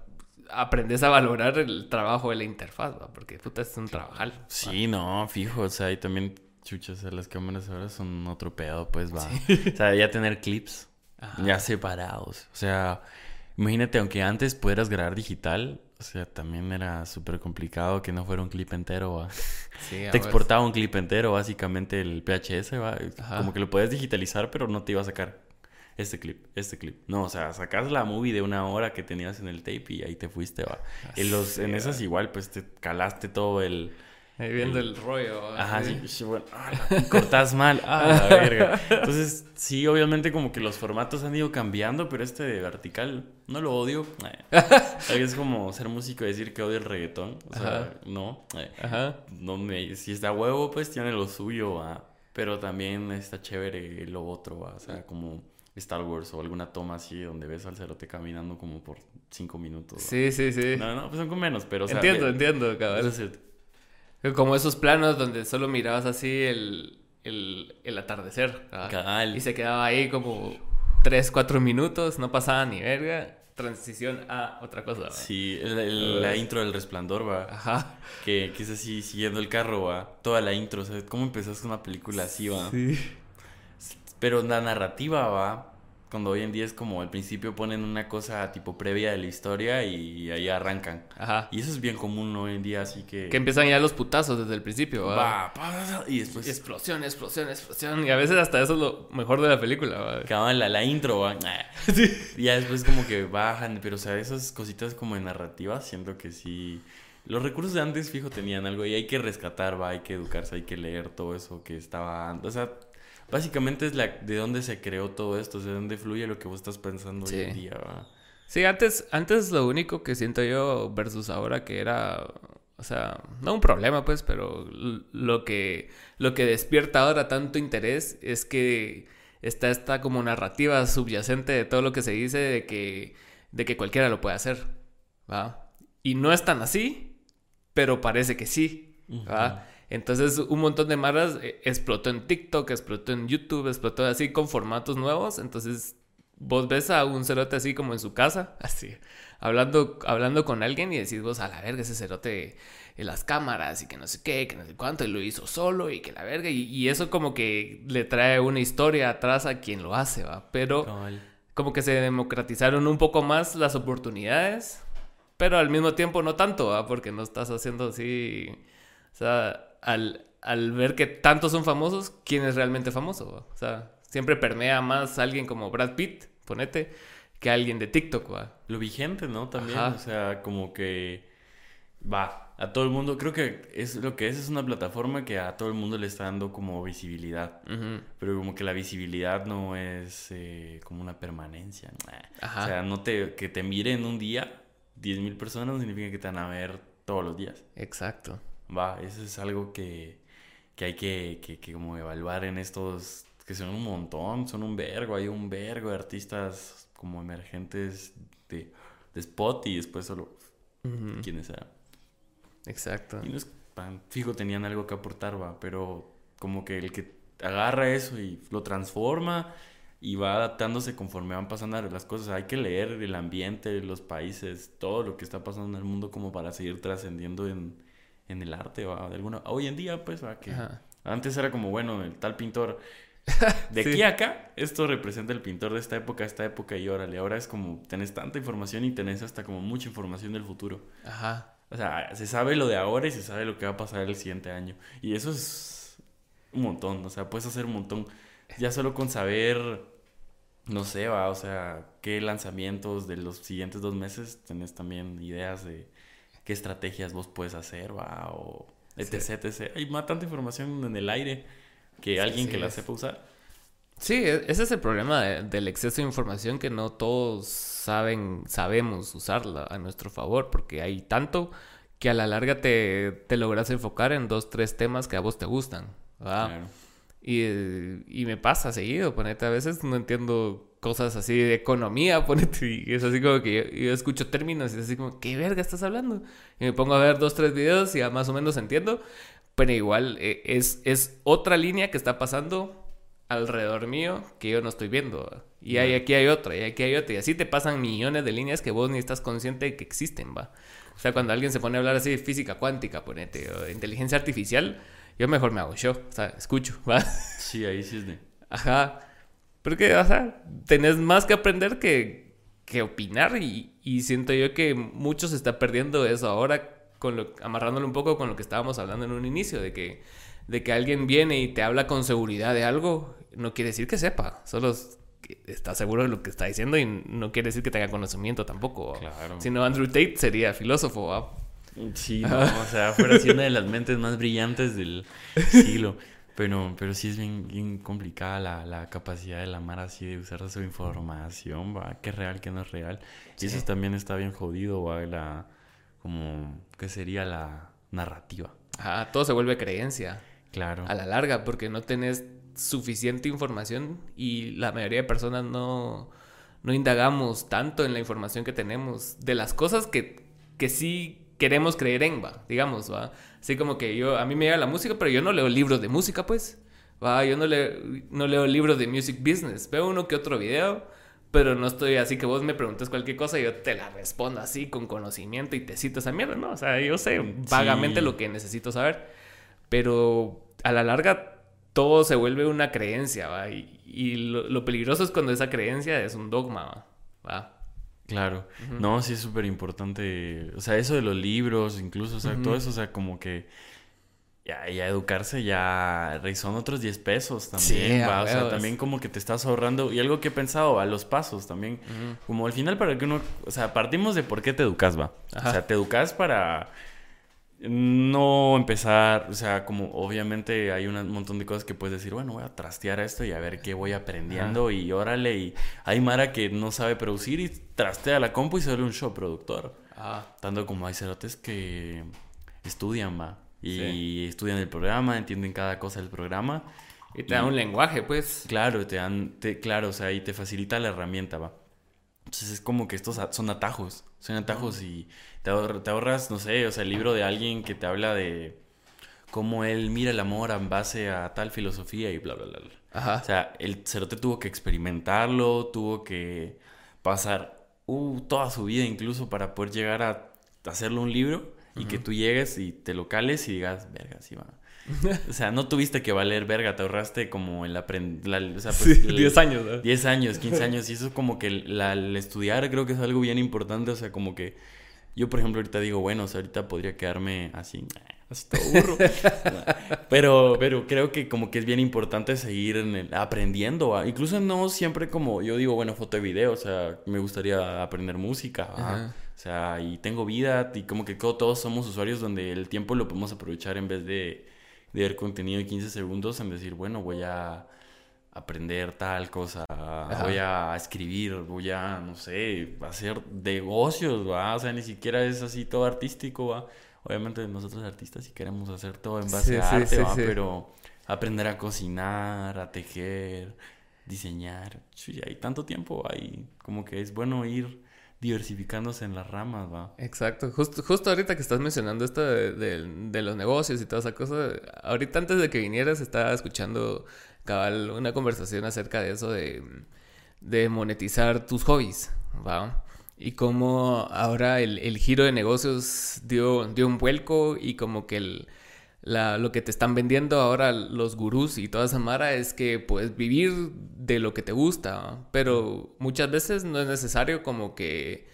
aprendes a valorar el trabajo de la interfaz, ¿va? porque puta es un trabajal. Sí, no, fijo, o sea, y también chuchas, las cámaras ahora son otro pedo, pues va. O sea, ya tener clips ya separados. O sea, imagínate, aunque antes pudieras grabar digital, O sea, también era súper complicado que no fuera un clip entero, ¿va? Sí, Te exportaba un clip entero, básicamente el PHS, ¿va? Como que lo podías digitalizar, pero no te iba a sacar este clip, este clip. No, o sea, sacas la movie de una hora que tenías en el tape y ahí te fuiste, ¿va? En, los, en esas igual, pues te calaste todo el... Ahí viendo el rollo. Ajá, sí, sí, bueno, ah, [laughs] cortás mal, ah, la [laughs] verga. Entonces, sí, obviamente como que los formatos han ido cambiando, pero este de vertical no lo odio. Eh, Es como ser músico y decir que odio el reggaetón. O sea, Ajá. no. eh, Ajá. no me, si está huevo, pues tiene lo suyo, ¿va? pero también está chévere lo otro, ¿va? o sea, como Star Wars o alguna toma así donde ves al cerote caminando como por cinco minutos. Sí, sí, sí. No, no, pues son con menos, pero o sea, entiendo, ve- entiendo, cabal. eso sí. Como esos planos donde solo mirabas así el, el, el atardecer. Cabal. Y se quedaba ahí como 3, 4 minutos, no pasaba ni verga. Transición a otra cosa. ¿verdad? Sí, el- el- la intro del resplandor, va. Ajá. Que, que es así, siguiendo el carro, va. Toda la intro, o sea, ¿cómo empezás una película así, va? Sí. Pero la narrativa, va. Cuando hoy en día es como al principio ponen una cosa tipo previa de la historia y ahí arrancan. Ajá. Y eso es bien común hoy en día, así que. Que empiezan ya los putazos desde el principio. ¿verdad? Va, pa, y después. Explosión, explosión, explosión. Y a veces hasta eso es lo mejor de la película. ¿verdad? Cabal, la, la intro, va. [laughs] Y ya después como que bajan, pero o sea, esas cositas como de narrativa, siento que sí. Los recursos de antes, fijo, tenían algo y hay que rescatar, va, hay que educarse, hay que leer todo eso que estaba. O sea, básicamente es la, de dónde se creó todo esto, o sea, de dónde fluye lo que vos estás pensando Sí. hoy en día, va. Sí, antes, antes lo único que siento yo versus ahora que era, o sea, no un problema pues, pero lo que, lo que despierta ahora tanto interés es que está esta como narrativa subyacente de todo lo que se dice de que, de que cualquiera lo puede hacer, ¿va? Y no es tan así, pero parece que sí, ¿va? Entonces un montón de maras eh, explotó en TikTok, explotó en YouTube, explotó así con formatos nuevos. Entonces vos ves a un cerote así como en su casa, [laughs] así, hablando, hablando con alguien y decís vos, a la verga, ese cerote en las cámaras y que no sé qué, que no sé cuánto, y lo hizo solo y que la verga. Y, y eso como que le trae una historia atrás a quien lo hace, ¿va? Pero como que se democratizaron un poco más las oportunidades, pero al mismo tiempo no tanto, ¿va? porque no estás haciendo así, o sea, al, al ver que tantos son famosos, ¿quién es realmente famoso? ¿va? O sea, siempre permea más alguien como Brad Pitt, ponete, que alguien de TikTok, ¿va? Lo vigente, ¿no? También, Ajá. o sea, como que va a todo el mundo. Creo que es lo que es, es una plataforma que a todo el mundo le está dando como visibilidad. Pero como que la visibilidad no es eh, como una permanencia. Ajá. O sea, no te, que te miren un día 10.000 personas no significa que te van a ver todos los días. Exacto. Va, eso es algo que, que hay que, que, que como evaluar en estos, que son un montón, son un vergo, hay un vergo de artistas como emergentes de, de spot y después solo Ujú. quienes sean. Exacto. Y no es tan fijo, tenían algo que aportar, va, pero como que el que agarra eso y lo transforma y va adaptándose conforme van pasando las cosas. Hay que leer el ambiente, los países, todo lo que está pasando en el mundo como para seguir trascendiendo en, en el arte, va, de alguna... Hoy en día, pues, va, que... Ajá. Antes era como, bueno, el tal pintor... [laughs] De Sí. aquí a acá, esto representa el pintor de esta época, esta época y órale. Ahora es como, tenés tanta información y tenés hasta como mucha información del futuro. Ajá. O sea, se sabe lo de ahora y se sabe lo que va a pasar el siguiente año. Y eso es un montón, o sea, puedes hacer un montón. Ya solo con saber, no sé, va, o sea, qué lanzamientos de los siguientes dos meses tenés también ideas de qué estrategias vos puedes hacer, va, o etc, etc. Hay más tanta información en el aire que Sí, alguien sí que la sepa usar. Sí, e- ese es el problema de- del exceso de información que no todos saben, sabemos usarla a nuestro favor, porque hay tanto que a la larga te, te logras enfocar en dos, tres temas que a vos te gustan. ¿verdad? Claro. Y, y me pasa seguido, ponete, a veces no entiendo cosas así de economía, [laughs] ponete, y es así como que yo, yo escucho términos y es así como, ¿qué verga estás hablando? Y me pongo a ver dos, tres videos y ya más o menos entiendo, pero igual eh, es, es otra línea que está pasando alrededor mío que yo no estoy viendo. Y hay, aquí hay otra, y aquí hay otra, y así te pasan millones de líneas que vos ni estás consciente de que existen, va. O sea, cuando alguien se pone a hablar así de física cuántica, ponete, o de inteligencia artificial, yo mejor me hago show, o sea, escucho, [laughs] ¿va? Sí, ahí sí es de... Ajá. Porque, o sea, tenés más que aprender que, que opinar y, y siento yo que mucho se está perdiendo eso ahora, con lo, amarrándolo un poco con lo que estábamos hablando en un inicio, de que, de que alguien viene y te habla con seguridad de algo, no quiere decir que sepa, solo está seguro de lo que está diciendo y no quiere decir que tenga conocimiento tampoco. Claro. Si no, Andrew Tate sería filósofo. Sí, no, o sea, fuera así una de las mentes más brillantes del siglo. [laughs] Pero, pero sí es bien, complicada la, la, capacidad de la Mara así de usar su información, va, qué es real, qué no es real. Y eso también está bien jodido, va, la, como, ¿qué sería la narrativa? Ah, todo se vuelve creencia. Claro. A la larga, porque no tenés suficiente información y la mayoría de personas no, no indagamos tanto en la información que tenemos de las cosas que, que sí queremos creer en, va, digamos, va. Así como que yo, a mí me llega la música, pero yo no leo libros de música, pues. Va, yo no, le, no leo libros de music business. Veo uno que otro video, pero no estoy así que vos me preguntes cualquier cosa y yo te la respondo así con conocimiento y te cito esa mierda, ¿no? O sea, yo sé vagamente lo que necesito saber, pero a la larga todo se vuelve una creencia, ¿va? Y, lo, peligroso es cuando esa creencia es un dogma, ¿va? Claro, no, sí es súper importante, o sea, eso de los libros, incluso, o sea, todo eso, o sea, como que ya, ya educarse ya son otros 10 pesos también, ¿va? o sea, también como que te estás ahorrando, y algo que he pensado, a los pasos también, como al final para que uno, o sea, partimos de por qué te educas, va, o sea, te educas para no empezar, o sea, como obviamente hay un montón de cosas que puedes decir, bueno, voy a trastear esto y a ver qué voy aprendiendo y órale, y hay Mara que no sabe producir y trastea la compu y se un show productor. Ah. Tanto como hay cerotes que estudian, va, y estudian el programa, entienden cada cosa del programa. Y te dan un lenguaje, pues. Claro, te dan, te, claro, o sea, y te facilita la herramienta, va. Entonces es como que estos son atajos, son atajos y te, ahorras, no sé, o sea, el libro de alguien que te habla de cómo él mira el amor en base a tal filosofía y bla, bla, bla. Ajá. O sea, el cerote tuvo que experimentarlo, tuvo que pasar uh, toda su vida incluso para poder llegar a hacerlo un libro y que tú llegues y te lo cales y digas, verga, sí va. [laughs] o sea, no tuviste que valer verga, te ahorraste como el aprender. O sea, pues, 10 años. 10 años, 15 [laughs] años. Y eso como que el estudiar creo que es algo bien importante. O sea, como que yo, por ejemplo, ahorita digo, bueno, o sea, ahorita podría quedarme así, así todo burro. [laughs] [laughs] pero, pero creo que como que es bien importante seguir en aprendiendo. Incluso no siempre como yo digo, bueno, foto y video. O sea, me gustaría aprender música. O sea, y tengo vida y como que todos somos usuarios donde el tiempo lo podemos aprovechar en vez de de ver contenido de 15 segundos en decir, bueno, voy a aprender tal cosa, voy a escribir, voy a, no sé, hacer negocios, ¿va? O sea, ni siquiera es así todo artístico, ¿va? Obviamente nosotros artistas sí queremos hacer todo en base a arte, ¿va? Pero aprender a cocinar, a tejer, diseñar, hay tanto tiempo ahí, como que es bueno ir diversificándose en las ramas, va. Exacto. Justo, justo ahorita que estás mencionando esto de, los negocios y toda esa cosa, ahorita antes de que vinieras estaba escuchando una conversación acerca de eso de, monetizar tus hobbies. Y cómo ahora el, giro de negocios dio, un vuelco y como que lo que te están vendiendo ahora los gurús y toda esa mara es que puedes vivir de lo que te gusta, pero muchas veces no es necesario como que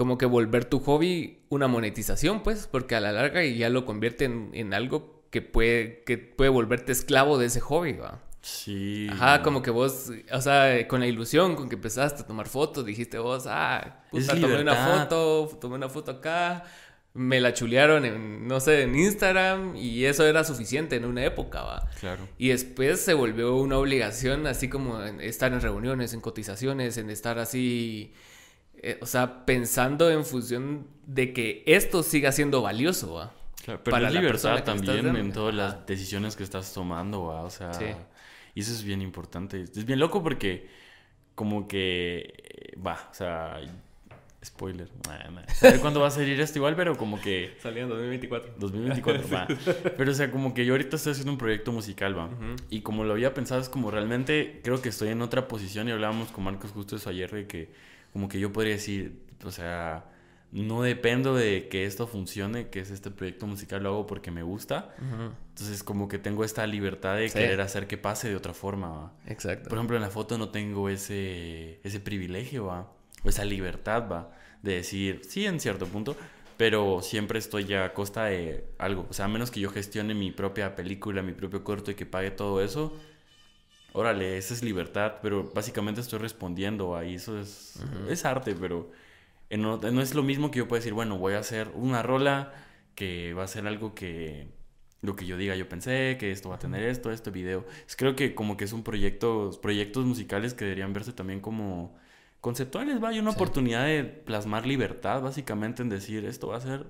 como que volver tu hobby una monetización, pues, porque a la larga ya lo convierte en, algo que puede, que puede volverte esclavo de ese hobby, ¿va? Sí. Ajá, como que vos, o sea, con la ilusión con que empezaste a tomar fotos, dijiste vos, ah, puta, tomé una foto, tomé una foto acá, me la chulearon en, no sé, en Instagram y eso era suficiente en una época, ¿va? Claro. Y después se volvió una obligación, así como estar en reuniones, en cotizaciones, en estar así, eh, o sea, pensando en función de que esto siga siendo valioso, ¿va? Claro, pero Para la libertad también en todas las decisiones que estás tomando, ¿va? O sea, y eso es bien importante. Es bien loco porque como que, eh, va, o sea Spoiler. A ver cuándo va a salir esto igual, pero como que... Salía en 2024. 2024, va. [laughs] Pero o sea, como que yo ahorita estoy haciendo un proyecto musical, va. Y como lo había pensado, es como realmente creo que estoy en otra posición y hablábamos con Marcos justo eso ayer de que como que yo podría decir, o sea, no dependo de que esto funcione, que es este proyecto musical, lo hago porque me gusta. Entonces como que tengo esta libertad de querer hacer que pase de otra forma, ¿va? Exacto. Por ejemplo, en la foto no tengo ese, ese privilegio, ¿va? esa libertad, va, de decir, sí, en cierto punto, pero siempre estoy a costa de algo. O sea, a menos que yo gestione mi propia película, mi propio corto y que pague todo eso, órale, esa es libertad, pero básicamente estoy respondiendo ahí, eso es, es arte, pero no, no, es lo mismo que yo pueda decir, bueno, voy a hacer una rola que va a ser algo que lo que yo diga, yo pensé que esto va a tener esto, este video. Es, creo que como que es un proyecto, proyectos musicales que deberían verse también como conceptuales, va, hay una oportunidad de plasmar libertad, básicamente, en decir, esto va a ser...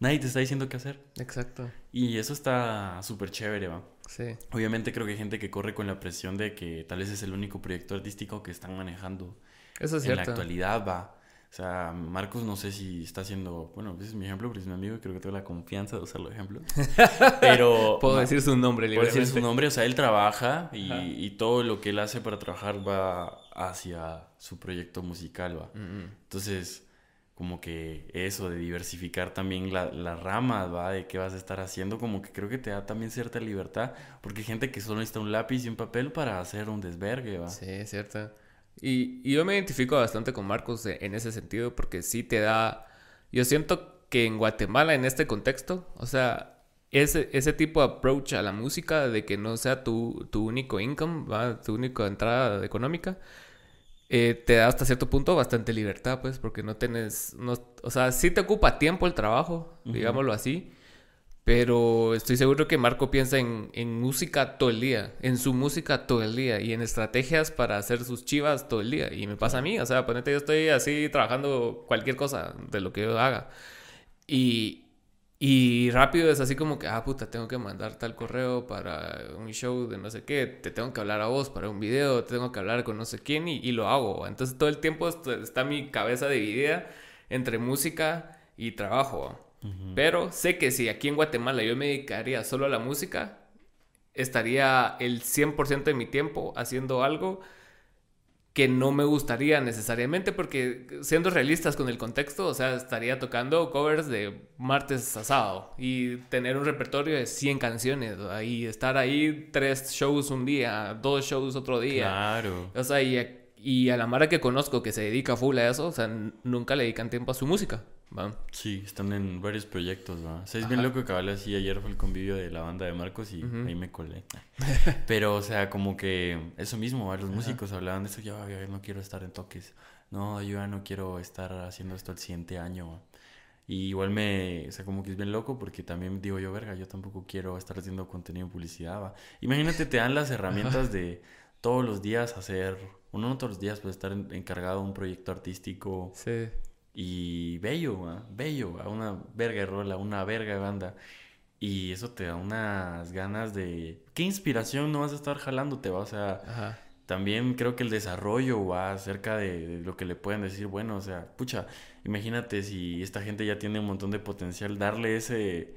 Nadie te está diciendo qué hacer. Exacto. Y eso está súper chévere, va. Sí. Obviamente creo que hay gente que corre con la presión de que tal vez es el único proyecto artístico que están manejando. Eso es en la actualidad, va. O sea, Marcos no sé si está haciendo, bueno, ese es mi ejemplo porque es mi amigo y creo que tengo la confianza de usarlo de ejemplo. [laughs] Pero... Puedo decir su nombre, Puedo decir su nombre, o sea, él trabaja y, y, todo lo que él hace para trabajar va hacia su proyecto musical, va. Entonces, como que eso de diversificar también la, la rama, va, de qué vas a estar haciendo, como que creo que te da también cierta libertad, porque hay gente que solo necesita un lápiz y un papel para hacer un desvergue, va. Sí, es cierto. Y, yo me identifico bastante con Marcos en ese sentido porque sí te da, yo siento que en Guatemala en este contexto, o sea, ese, ese tipo de approach a la música de que no sea tu, tu único income, ¿va? tu única entrada económica, eh, te da hasta cierto punto bastante libertad, pues, porque no tienes, no, o sea, sí te ocupa tiempo el trabajo, digámoslo así, pero estoy seguro que Marco piensa en, música todo el día, en su música todo el día y en estrategias para hacer sus chivas todo el día. Y me pasa a mí, o sea, ponete, yo estoy así trabajando cualquier cosa de lo que yo haga. Y, y rápido es así como que, ah, puta, tengo que mandar tal correo para un show de no sé qué, te tengo que hablar a vos para un video, te tengo que hablar con no sé quién y, y lo hago. Entonces todo el tiempo está mi cabeza dividida entre música y trabajo. Pero sé que si aquí en Guatemala yo me dedicaría solo a la música, estaría el 100% de mi tiempo haciendo algo que no me gustaría necesariamente, porque siendo realistas con el contexto, o sea, estaría tocando covers de martes a sábado y tener un repertorio de 100 canciones, y estar ahí tres shows un día, dos shows otro día. Claro. O sea, y, y a la Mara que conozco que se dedica full a eso, o sea, nunca le dedican tiempo a su música. Sí, están en varios proyectos, ¿va? O sea, es bien loco que hablé así. Ayer fue el convivio de la banda de Marcos y ahí me colé. [laughs] Pero, o sea, como que eso mismo, ¿va? los músicos hablaban de eso. Yo, no quiero estar en toques. No, yo ya no quiero estar haciendo esto el siguiente año. Y igual me, o sea, como que es bien loco porque también digo yo, verga, yo tampoco quiero estar haciendo contenido en publicidad, ¿va? Imagínate, te dan las herramientas de todos los días hacer, uno no todos los días, pues estar encargado de un proyecto artístico. Sí y bello, bello, a una verga de rola, una verga de banda. Y eso te da unas ganas de... ¿Qué inspiración no vas a estar jalándote, va? O sea, también creo que el desarrollo va acerca de, lo que le pueden decir, bueno, o sea, pucha, imagínate si esta gente ya tiene un montón de potencial, darle ese...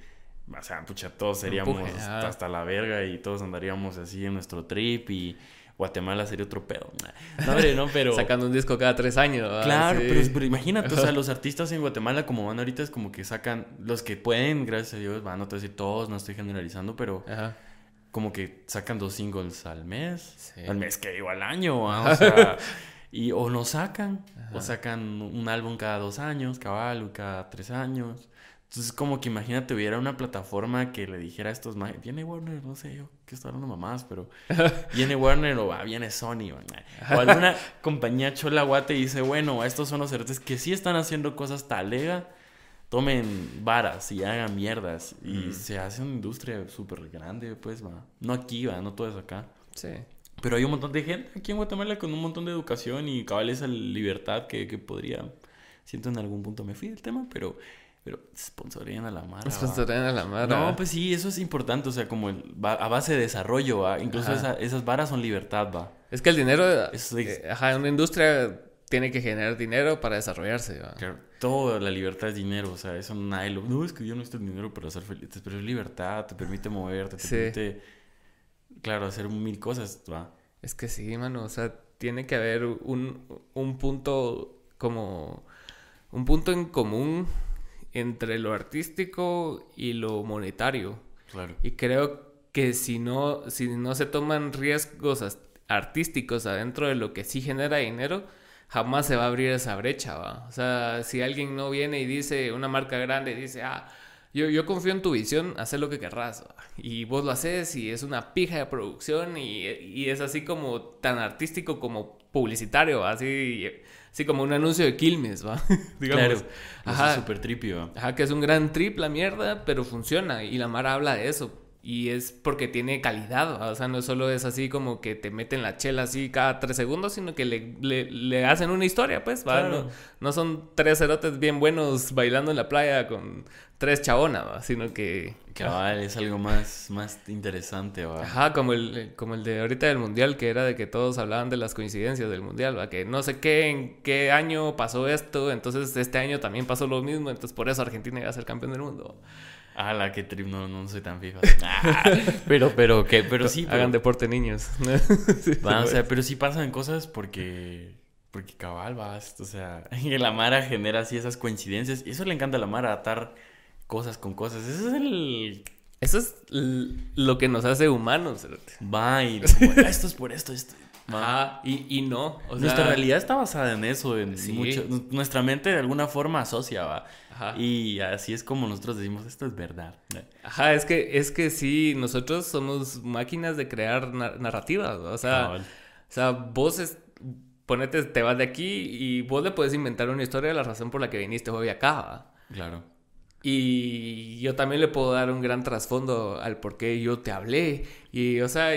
O sea, pucha, todos seríamos hasta la verga y todos andaríamos así en nuestro trip y Guatemala sería otro pedo. No, hombre, no, [laughs] pero... Sacando un disco cada tres años. Claro, pero, imagínate, o sea, [laughs] los artistas en Guatemala como van ahorita es como que sacan, los que pueden, gracias a Dios, van, no te decir todos, no estoy generalizando, pero... Como que sacan dos singles al mes. Al mes que digo, al año, o [laughs] sea... y o no sacan, o sacan un álbum cada dos años, cabal, cada tres años. Entonces, como que imagínate, hubiera una plataforma que le dijera a estos viene Warner, no sé yo, que está hablando mamás, pero [laughs] viene Warner o viene Sony, o, alguna [laughs] compañía chola guate y dice, bueno, estos son los certes que sí están haciendo cosas talega, tomen varas y hagan mierdas y se hace una industria súper grande, pues, va. No aquí, va, no todo es acá. Sí. Pero hay un montón de gente aquí en Guatemala con un montón de educación y cabal esa libertad que, que podría, siento en algún punto me fui del tema, pero pero sponsorían a la Mara. Sponsorían a la Mara. No, pues sí, eso es importante. O sea, como el, a base de desarrollo, ¿va? Incluso esas varas son libertad, va. Es que el dinero. Eh, ajá, una industria tiene que generar dinero para desarrollarse, ¿va? Claro, toda la libertad es dinero. O sea, eso nadie lo. No, es que yo no necesito dinero para ser feliz. Pero es libertad, te permite moverte, te permite. Claro, hacer mil cosas, va. Es que sí, mano. O sea, tiene que haber un, un punto como. Un punto en común entre lo artístico y lo monetario. Claro. Y creo que si no, si no se toman riesgos artísticos adentro de lo que sí genera dinero, jamás se va a abrir esa brecha, ¿va? O sea, si alguien no viene y dice, una marca grande dice, ah, yo, yo confío en tu visión, haz lo que querrás, ¿va? y vos lo haces y es una pija de producción y, y es así como tan artístico como publicitario, así, así como un anuncio de Quilmes, ¿va? [laughs] Digamos. Claro, ajá, súper tripio. Ajá, que es un gran trip la mierda, pero funciona y la Mara habla de eso. Y es porque tiene calidad, o sea, no solo es así como que te meten la chela así cada tres segundos, sino que le, le, hacen una historia, pues, No, no, son tres cerotes bien buenos bailando en la playa con tres chabonas, sino que... Cabal, es algo más, más interesante, ¿va? Ajá, como el, como el de ahorita del Mundial, que era de que todos hablaban de las coincidencias del Mundial, ¿va? Que no sé qué, en qué año pasó esto, entonces este año también pasó lo mismo, entonces por eso Argentina iba a ser campeón del mundo. Ah, la que trip, no, no soy tan FIFA. [laughs] Ah, pero, pero, ¿qué? Pero sí. Hagan deporte niños. [laughs] o sea, pero sí pasan cosas porque. Porque cabal vas. O sea, [laughs] la Mara genera así esas coincidencias. Y eso le encanta a la Mara, atar cosas con cosas. Eso es el. Eso es lo que nos hace humanos. Va, y esto es por esto, esto. Ah, y, y no. Nuestra realidad está basada en eso. En mucho, nuestra mente de alguna forma asocia, va. Y así es como nosotros decimos, esto es verdad. Ajá, es que, es que sí, nosotros somos máquinas de crear narrativas, o sea, o sea, vos ponete, te vas de aquí y vos le puedes inventar una historia de la razón por la que viniste hoy acá. Claro. Y yo también le puedo dar un gran trasfondo al por qué yo te hablé. Y, o sea,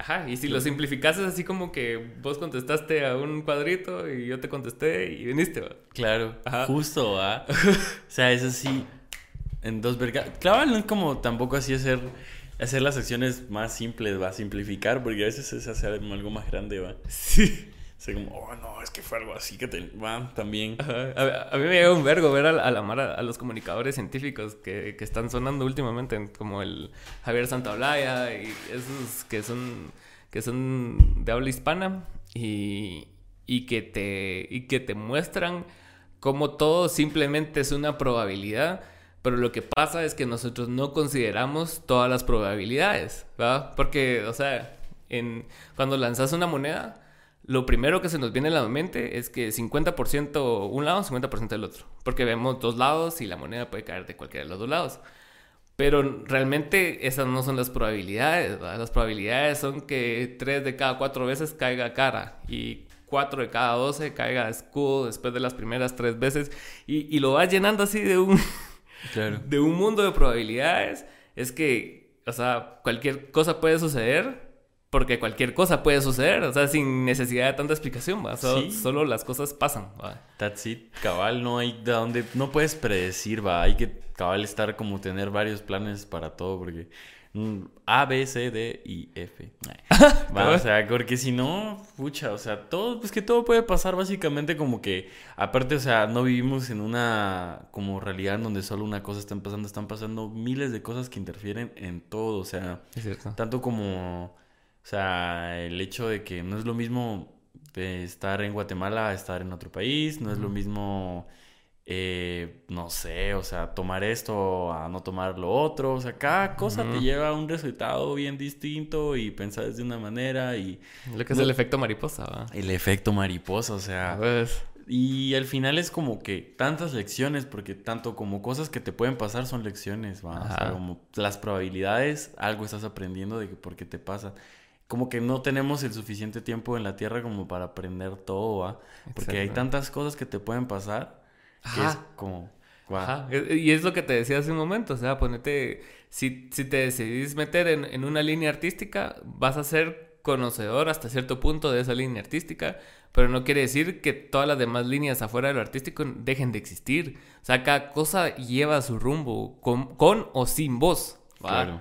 Ajá, y si lo simplificas es así como que vos contestaste a un cuadrito y yo te contesté y viniste, ¿va? Claro, justo, ¿va? [laughs] o sea, es así, en dos vergas. Claro, no es como tampoco así hacer, hacer las secciones más simples, va, simplificar, porque a veces es hacer algo más grande, va. Sí. Sea, como, oh, no, es que fue algo así que te... Va, también. A, mí me llega un vergo ver a, la Mara, a los comunicadores científicos que, que, están sonando últimamente, como el Javier Santaolalla y esos que son, que son de habla hispana y, y, que te, y que te muestran cómo todo simplemente es una probabilidad. Pero lo que pasa es que nosotros no consideramos todas las probabilidades, ¿verdad? Porque, o sea, en, cuando lanzas una moneda, lo primero que se nos viene a la mente es que 50% un lado, 50% el otro. Porque vemos dos lados y la moneda puede caer de cualquiera de los dos lados. Pero realmente esas no son las probabilidades. Las probabilidades son que 3 de cada 4 veces caiga cara y 4 de cada 12 caiga escudo después de las primeras 3 veces. Y, y lo vas llenando así de un, [laughs] de un mundo de probabilidades. Es que, o sea, cualquier cosa puede suceder porque cualquier cosa puede suceder, o sea, sin necesidad de tanta explicación, ¿va? solo las cosas pasan. ¿va? That's it, cabal, no hay de donde, no puedes predecir, va, hay que cabal estar como tener varios planes para todo, porque mm, A, B, C, D y F. [laughs] Va, o sea, porque si no, pucha, o sea, todo, pues que todo puede pasar básicamente como que, aparte, o sea, no vivimos en una como realidad en donde solo una cosa está pasando, están pasando miles de cosas que interfieren en todo, o sea, tanto como o sea, el hecho de que no es lo mismo estar en Guatemala a estar en otro país, no es lo mismo, eh, no sé, o sea, tomar esto a no tomar lo otro, o sea, cada cosa te lleva a un resultado bien distinto y pensar de una manera y... Lo que es el efecto mariposa, ¿va? El efecto mariposa, o sea... Y al final es como que tantas lecciones, porque tanto como cosas que te pueden pasar son lecciones, ¿va? O sea, como las probabilidades, algo estás aprendiendo de que por qué te pasa como que no tenemos el suficiente tiempo en la Tierra como para aprender todo, ¿va? Porque hay tantas cosas que te pueden pasar que es como... Y es lo que te decía hace un momento, o sea, ponete, si, si te decidís meter en, en, una línea artística, vas a ser conocedor hasta cierto punto de esa línea artística, pero no quiere decir que todas las demás líneas afuera de lo artístico dejen de existir. O sea, cada cosa lleva su rumbo, con, con o sin voz. Claro.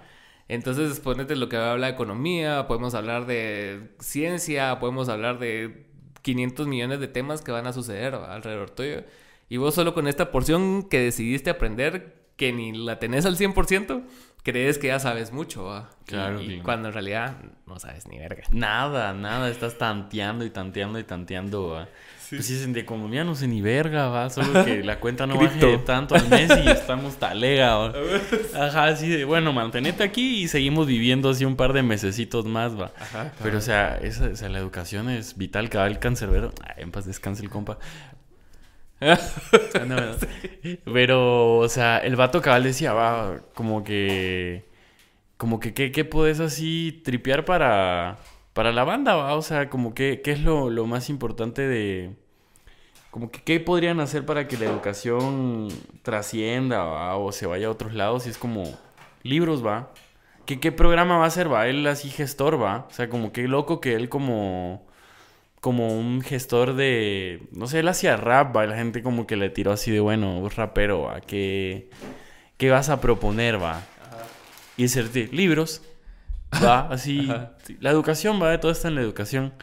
Entonces, ponete lo que habla de economía, podemos hablar de ciencia, podemos hablar de 500 millones de temas que van a suceder alrededor tuyo. Y vos solo con esta porción que decidiste aprender, que ni la tenés al 100%, crees que ya sabes mucho, ¿va? Claro, Y, y bien. cuando en realidad no sabes ni verga. Nada, nada, estás tanteando y tanteando y tanteando, va. Pues sí, es de economía no sé ni verga, va. Solo que la [laughs] cuenta no baje Cripto. tanto al mes y estamos talega, va. Ajá, así de, bueno, mantenete aquí y seguimos viviendo así un par de mesecitos más, va. Ajá. Pero, o sea, esa, o sea, la educación es vital. Cada el cancerbero. Ay, en paz descanse el compa. No, [laughs] no. Pero, o sea, el vato cabal decía, va, como que. Como que, ¿qué, qué puedes así tripear para, para la banda, va? O sea, como que, ¿qué es lo, lo más importante de. Como que, ¿qué podrían hacer para que la educación trascienda, va? O se vaya a otros lados? Y es como. Libros, va. ¿Qué, qué programa va a ser, va? Él así gestor, va. O sea, como que loco que él como como un gestor de, no sé, él hacía rap, ¿va? La gente como que le tiró así de, bueno, vos rapero, ¿va? ¿Qué, qué vas a proponer, va? Y decirte, libros, va, [laughs] así, Ajá. la educación, va, todo está en la educación.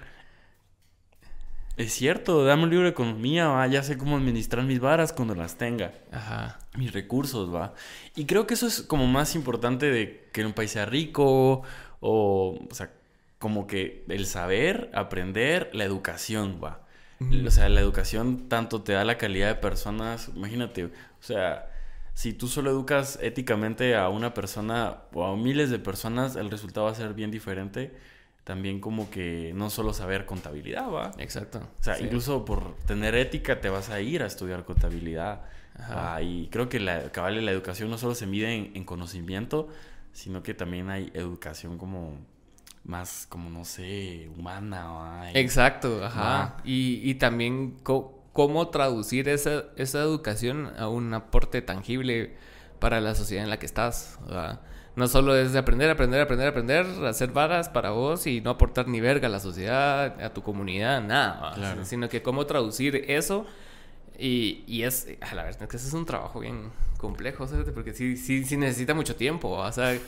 Es cierto, dame un libro de economía, va, ya sé cómo administrar mis varas cuando las tenga Ajá. mis recursos, va. Y creo que eso es como más importante de que un país sea rico o, o sea, como que el saber, aprender, la educación, va. O sea, la educación tanto te da la calidad de personas, imagínate, o sea, si tú solo educas éticamente a una persona o a miles de personas, el resultado va a ser bien diferente. También como que no solo saber contabilidad, va. Exacto. O sea, Sí. incluso por tener ética te vas a ir a estudiar contabilidad. Ajá. Ah, y creo que la, cabal, la educación no solo se mide en, en conocimiento, sino que también hay educación como más, como no sé, humana. Exacto, ajá. Y, y también co- cómo traducir esa, esa educación a un aporte tangible para la sociedad en la que estás. ¿verdad? No solo es de aprender, aprender, aprender, aprender, hacer varas para vos y no aportar ni verga a la sociedad, a tu comunidad, nada. Sino que cómo traducir eso. Y, y es, a la verdad es que ese es un trabajo bien complejo, ¿sabes? porque sí, sí, sí necesita mucho tiempo, o sea,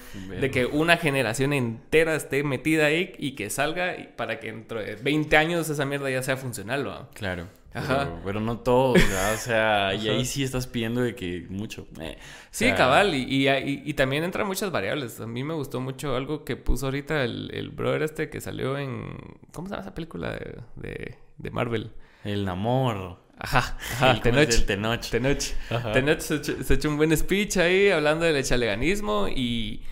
de que una generación entera esté metida ahí y que salga para que dentro de 20 años esa mierda ya sea funcional, ¿va? Claro. Ajá. Pero, pero no todo, ¿verdad? O sea, [laughs] y ahí sí estás pidiendo de que mucho. eh, o Sí, sea, cabal, y, y, y- y también entran muchas variables. A mí me gustó mucho algo que puso ahorita el, el brother este que salió en... ¿Cómo se llama esa película de, de, de Marvel? El amor. Ajá, [laughs] ajá, El-. Tenoch. El Tenoch. Tenoch. Ajá. Tenoch se echó, se echó un buen speech ahí hablando del echaleganismo y,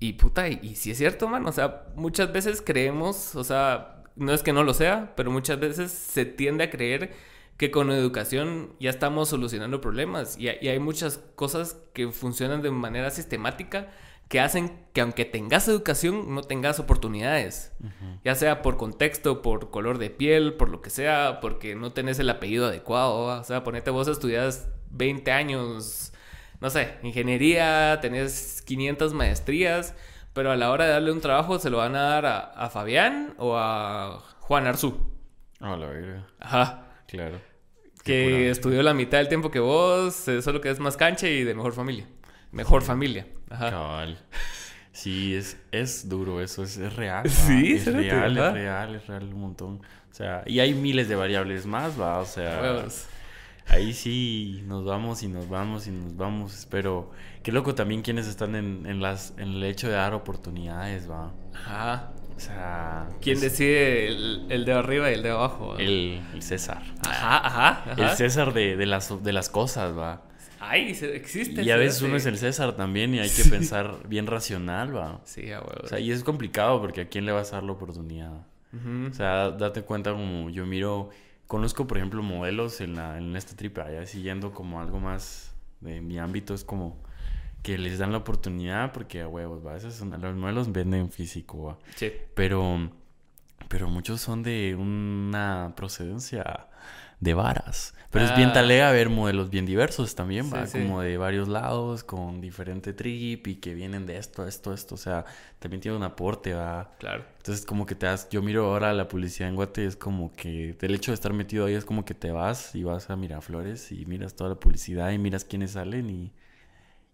y puta, y, y sí es cierto, man. O sea, muchas veces creemos, o sea, no es que no lo sea, pero muchas veces se tiende a creer que con educación ya estamos solucionando problemas y, hay- muchas cosas que funcionan de manera sistemática que hacen que aunque tengas educación no tengas oportunidades. Ya sea por contexto, por color de piel, por lo que sea, porque no tenés el apellido adecuado. O sea, ponete vos estudias 20 años, no sé, ingeniería, tenés 500 maestrías, pero a la hora de darle un trabajo se lo van a dar a, a Fabián o a Juan Arzú. Ah, la verga. Ajá. Claro. Que Qué estudió la mitad del tiempo que vos, eh, solo que es más cancha y de mejor familia. Mejor familia. Ajá. Cabal. Sí, es, es duro eso, es, es real. [laughs] Sí, es real, ajá. es real, es real un montón. O sea, y hay miles de variables más, va, o sea, Huevos. Ahí sí nos vamos y nos vamos y nos vamos, pero qué loco también quienes están en, en las, en el hecho de dar oportunidades, va. Ajá. O sea, ¿Quién decide el, el de arriba y el de abajo? el, el César. Ajá, ajá, ajá. El César de, de las, de las cosas, va. Ay, existe. Y a veces uno es el César también y hay que Sí. pensar bien racional, va. Sí, a huevos. O sea, y es complicado porque a quién le vas a dar la oportunidad. O sea, date cuenta como yo miro, conozco por ejemplo modelos en, la, en este trip, allá siguiendo como algo más de mi ámbito, es como que les dan la oportunidad porque a huevos, va, esos son, los modelos venden físico, va. Sí. Pero, pero muchos son de una procedencia de varas. Pero es bien Ah. talega ver modelos bien diversos también, va, Sí, como de varios lados, con diferente trip y que vienen de esto, esto, esto. O sea, también tiene un aporte, va. Claro. Entonces, como que te das. Yo miro ahora la publicidad en Guate, es como que el hecho de estar metido ahí es como que te vas y vas a Miraflores y miras toda la publicidad y miras quiénes salen y.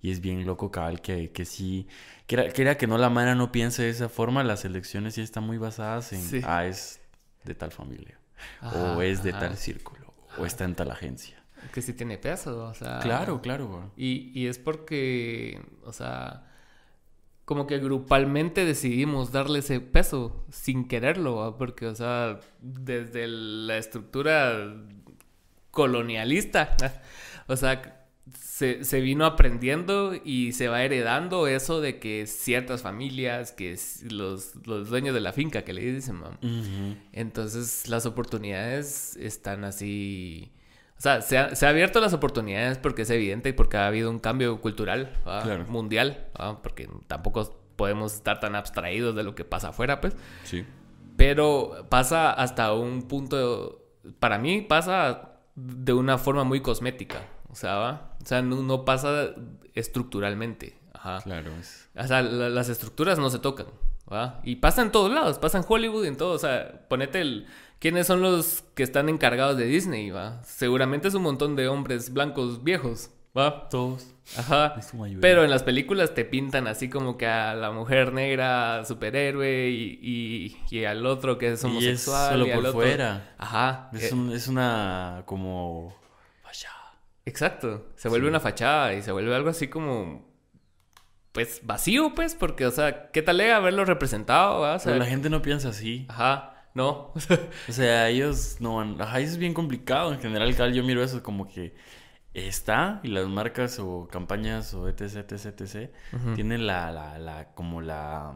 Y es bien loco, cabal, que, que sí. Que era, que era que no la mano no piense de esa forma, las elecciones sí están muy basadas en. Sí. Ah, es de tal familia. Ajá, o es de ajá. tal círculo. O está en tal agencia. que sí tiene peso, o sea. Claro, claro, güey. Y, y es porque, o sea, como que grupalmente decidimos darle ese peso sin quererlo, ¿va? porque, o sea, desde la estructura colonialista, [laughs] o sea, se, se, vino aprendiendo y se va heredando eso de que ciertas familias, que los, los dueños de la finca, que le dicen, mamá. Entonces las oportunidades están así... O sea, se ha, se ha, abierto las oportunidades porque es evidente y porque ha habido un cambio cultural claro. mundial, porque tampoco podemos estar tan abstraídos de lo que pasa afuera, pues. Sí. Pero pasa hasta un punto, para mí pasa de una forma muy cosmética, o sea, ¿va? O sea, no, no pasa estructuralmente. Ajá. Claro. Es... O sea, la, las estructuras no se tocan. ¿va? Y pasa en todos lados, pasa en Hollywood y en todo. O sea, ponete el. ¿Quiénes son los que están encargados de Disney? ¿va? Seguramente es un montón de hombres blancos viejos. ¿va? Todos. Ajá. Pero en las películas te pintan así como que a la mujer negra superhéroe y, y, y al otro que es homosexual. Y es solo y por al otro... fuera. Ajá. Es, un, es una como Exacto. Se vuelve sí. una fachada y se vuelve algo así como. Pues vacío, pues, porque, o sea, ¿qué tal haberlo representado? ¿va? O sea, Pero la gente no piensa así. Ajá, no. [laughs] o sea, ellos no. Ajá, eso es bien complicado. En general, yo miro eso como que está y las marcas o campañas o etc, etc, etc, uh -huh. tienen la, la, la, como la.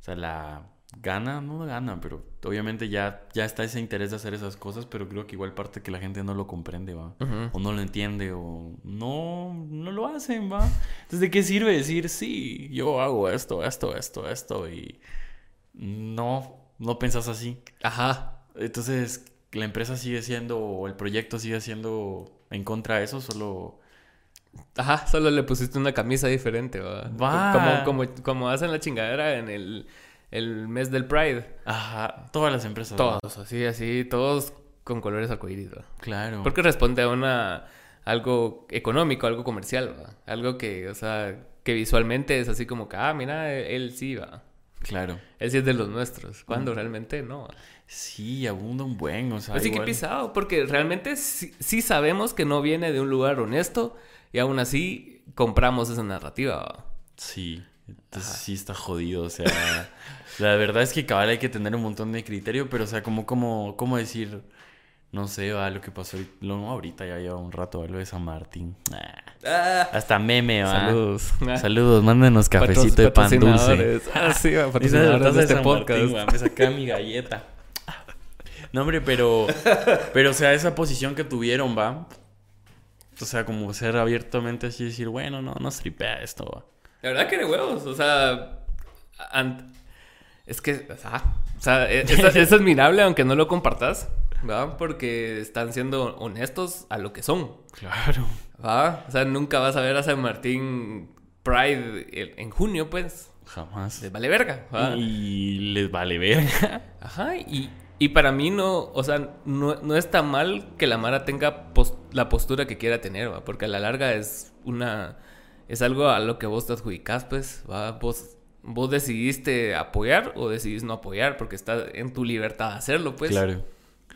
O sea, la gana, no gana, pero obviamente ya, ya está ese interés de hacer esas cosas, pero creo que igual parte que la gente no lo comprende, ¿va? Uh -huh. O no lo entiende, o no, no lo hacen, ¿va? Entonces, ¿de qué sirve decir, sí, yo hago esto, esto, esto, esto, y no, no pensás así? Ajá. Entonces, la empresa sigue siendo, o el proyecto sigue siendo en contra de eso, solo... Ajá, solo le pusiste una camisa diferente, ¿va? Va. Como, como, como hacen la chingadera en el el mes del Pride. Ajá, todas las empresas. Todos, ¿no? así, así, todos con colores arcoíris, ¿verdad? Claro. Porque responde a una algo económico, algo comercial, ¿verdad? Algo que, o sea, que visualmente es así como que, ah, mira, él, sí va. Claro. Él sí es de los nuestros, cuando mm. realmente no. Sí, abunda un buen, o sea. Pues sí igual... que pisado, porque realmente sí, sí, sabemos que no viene de un lugar honesto y aún así compramos esa narrativa. ¿verdad? Sí. Entonces Ajá. sí está jodido, o sea, la verdad es que cabal hay que tener un montón de criterio, pero o sea, como, como, cómo decir, no sé, va, lo que pasó ahorita, no, ahorita ya lleva un rato, ¿va? lo de San Martín. Ah, hasta meme, va. Saludos. Saludos, mándenos cafecito de pan dulce. Ah, sí, va, patrocinadores de este podcast. Martín, va, me saqué mi galleta. No, hombre, pero, pero, o sea, esa posición que tuvieron, va. O sea, como ser abiertamente así, decir, bueno, no, no stripea esto, va. La verdad que de huevos, o sea, es que, o sea, [laughs] es, es, admirable aunque no lo compartas, ¿va? Porque están siendo honestos a lo que son. Claro. ¿Va? O sea, nunca vas a ver a San Martín Pride en junio, pues. Jamás. Les vale verga. ¿va? Y les vale verga. Ajá, y, y para mí no, o sea, no, no está mal que la Mara tenga post, la postura que quiera tener, ¿va? Porque a la larga es una es algo a lo que vos te adjudicás, pues, ¿va? Vos, vos decidiste apoyar o decidís no apoyar, porque está en tu libertad de hacerlo, pues. Claro.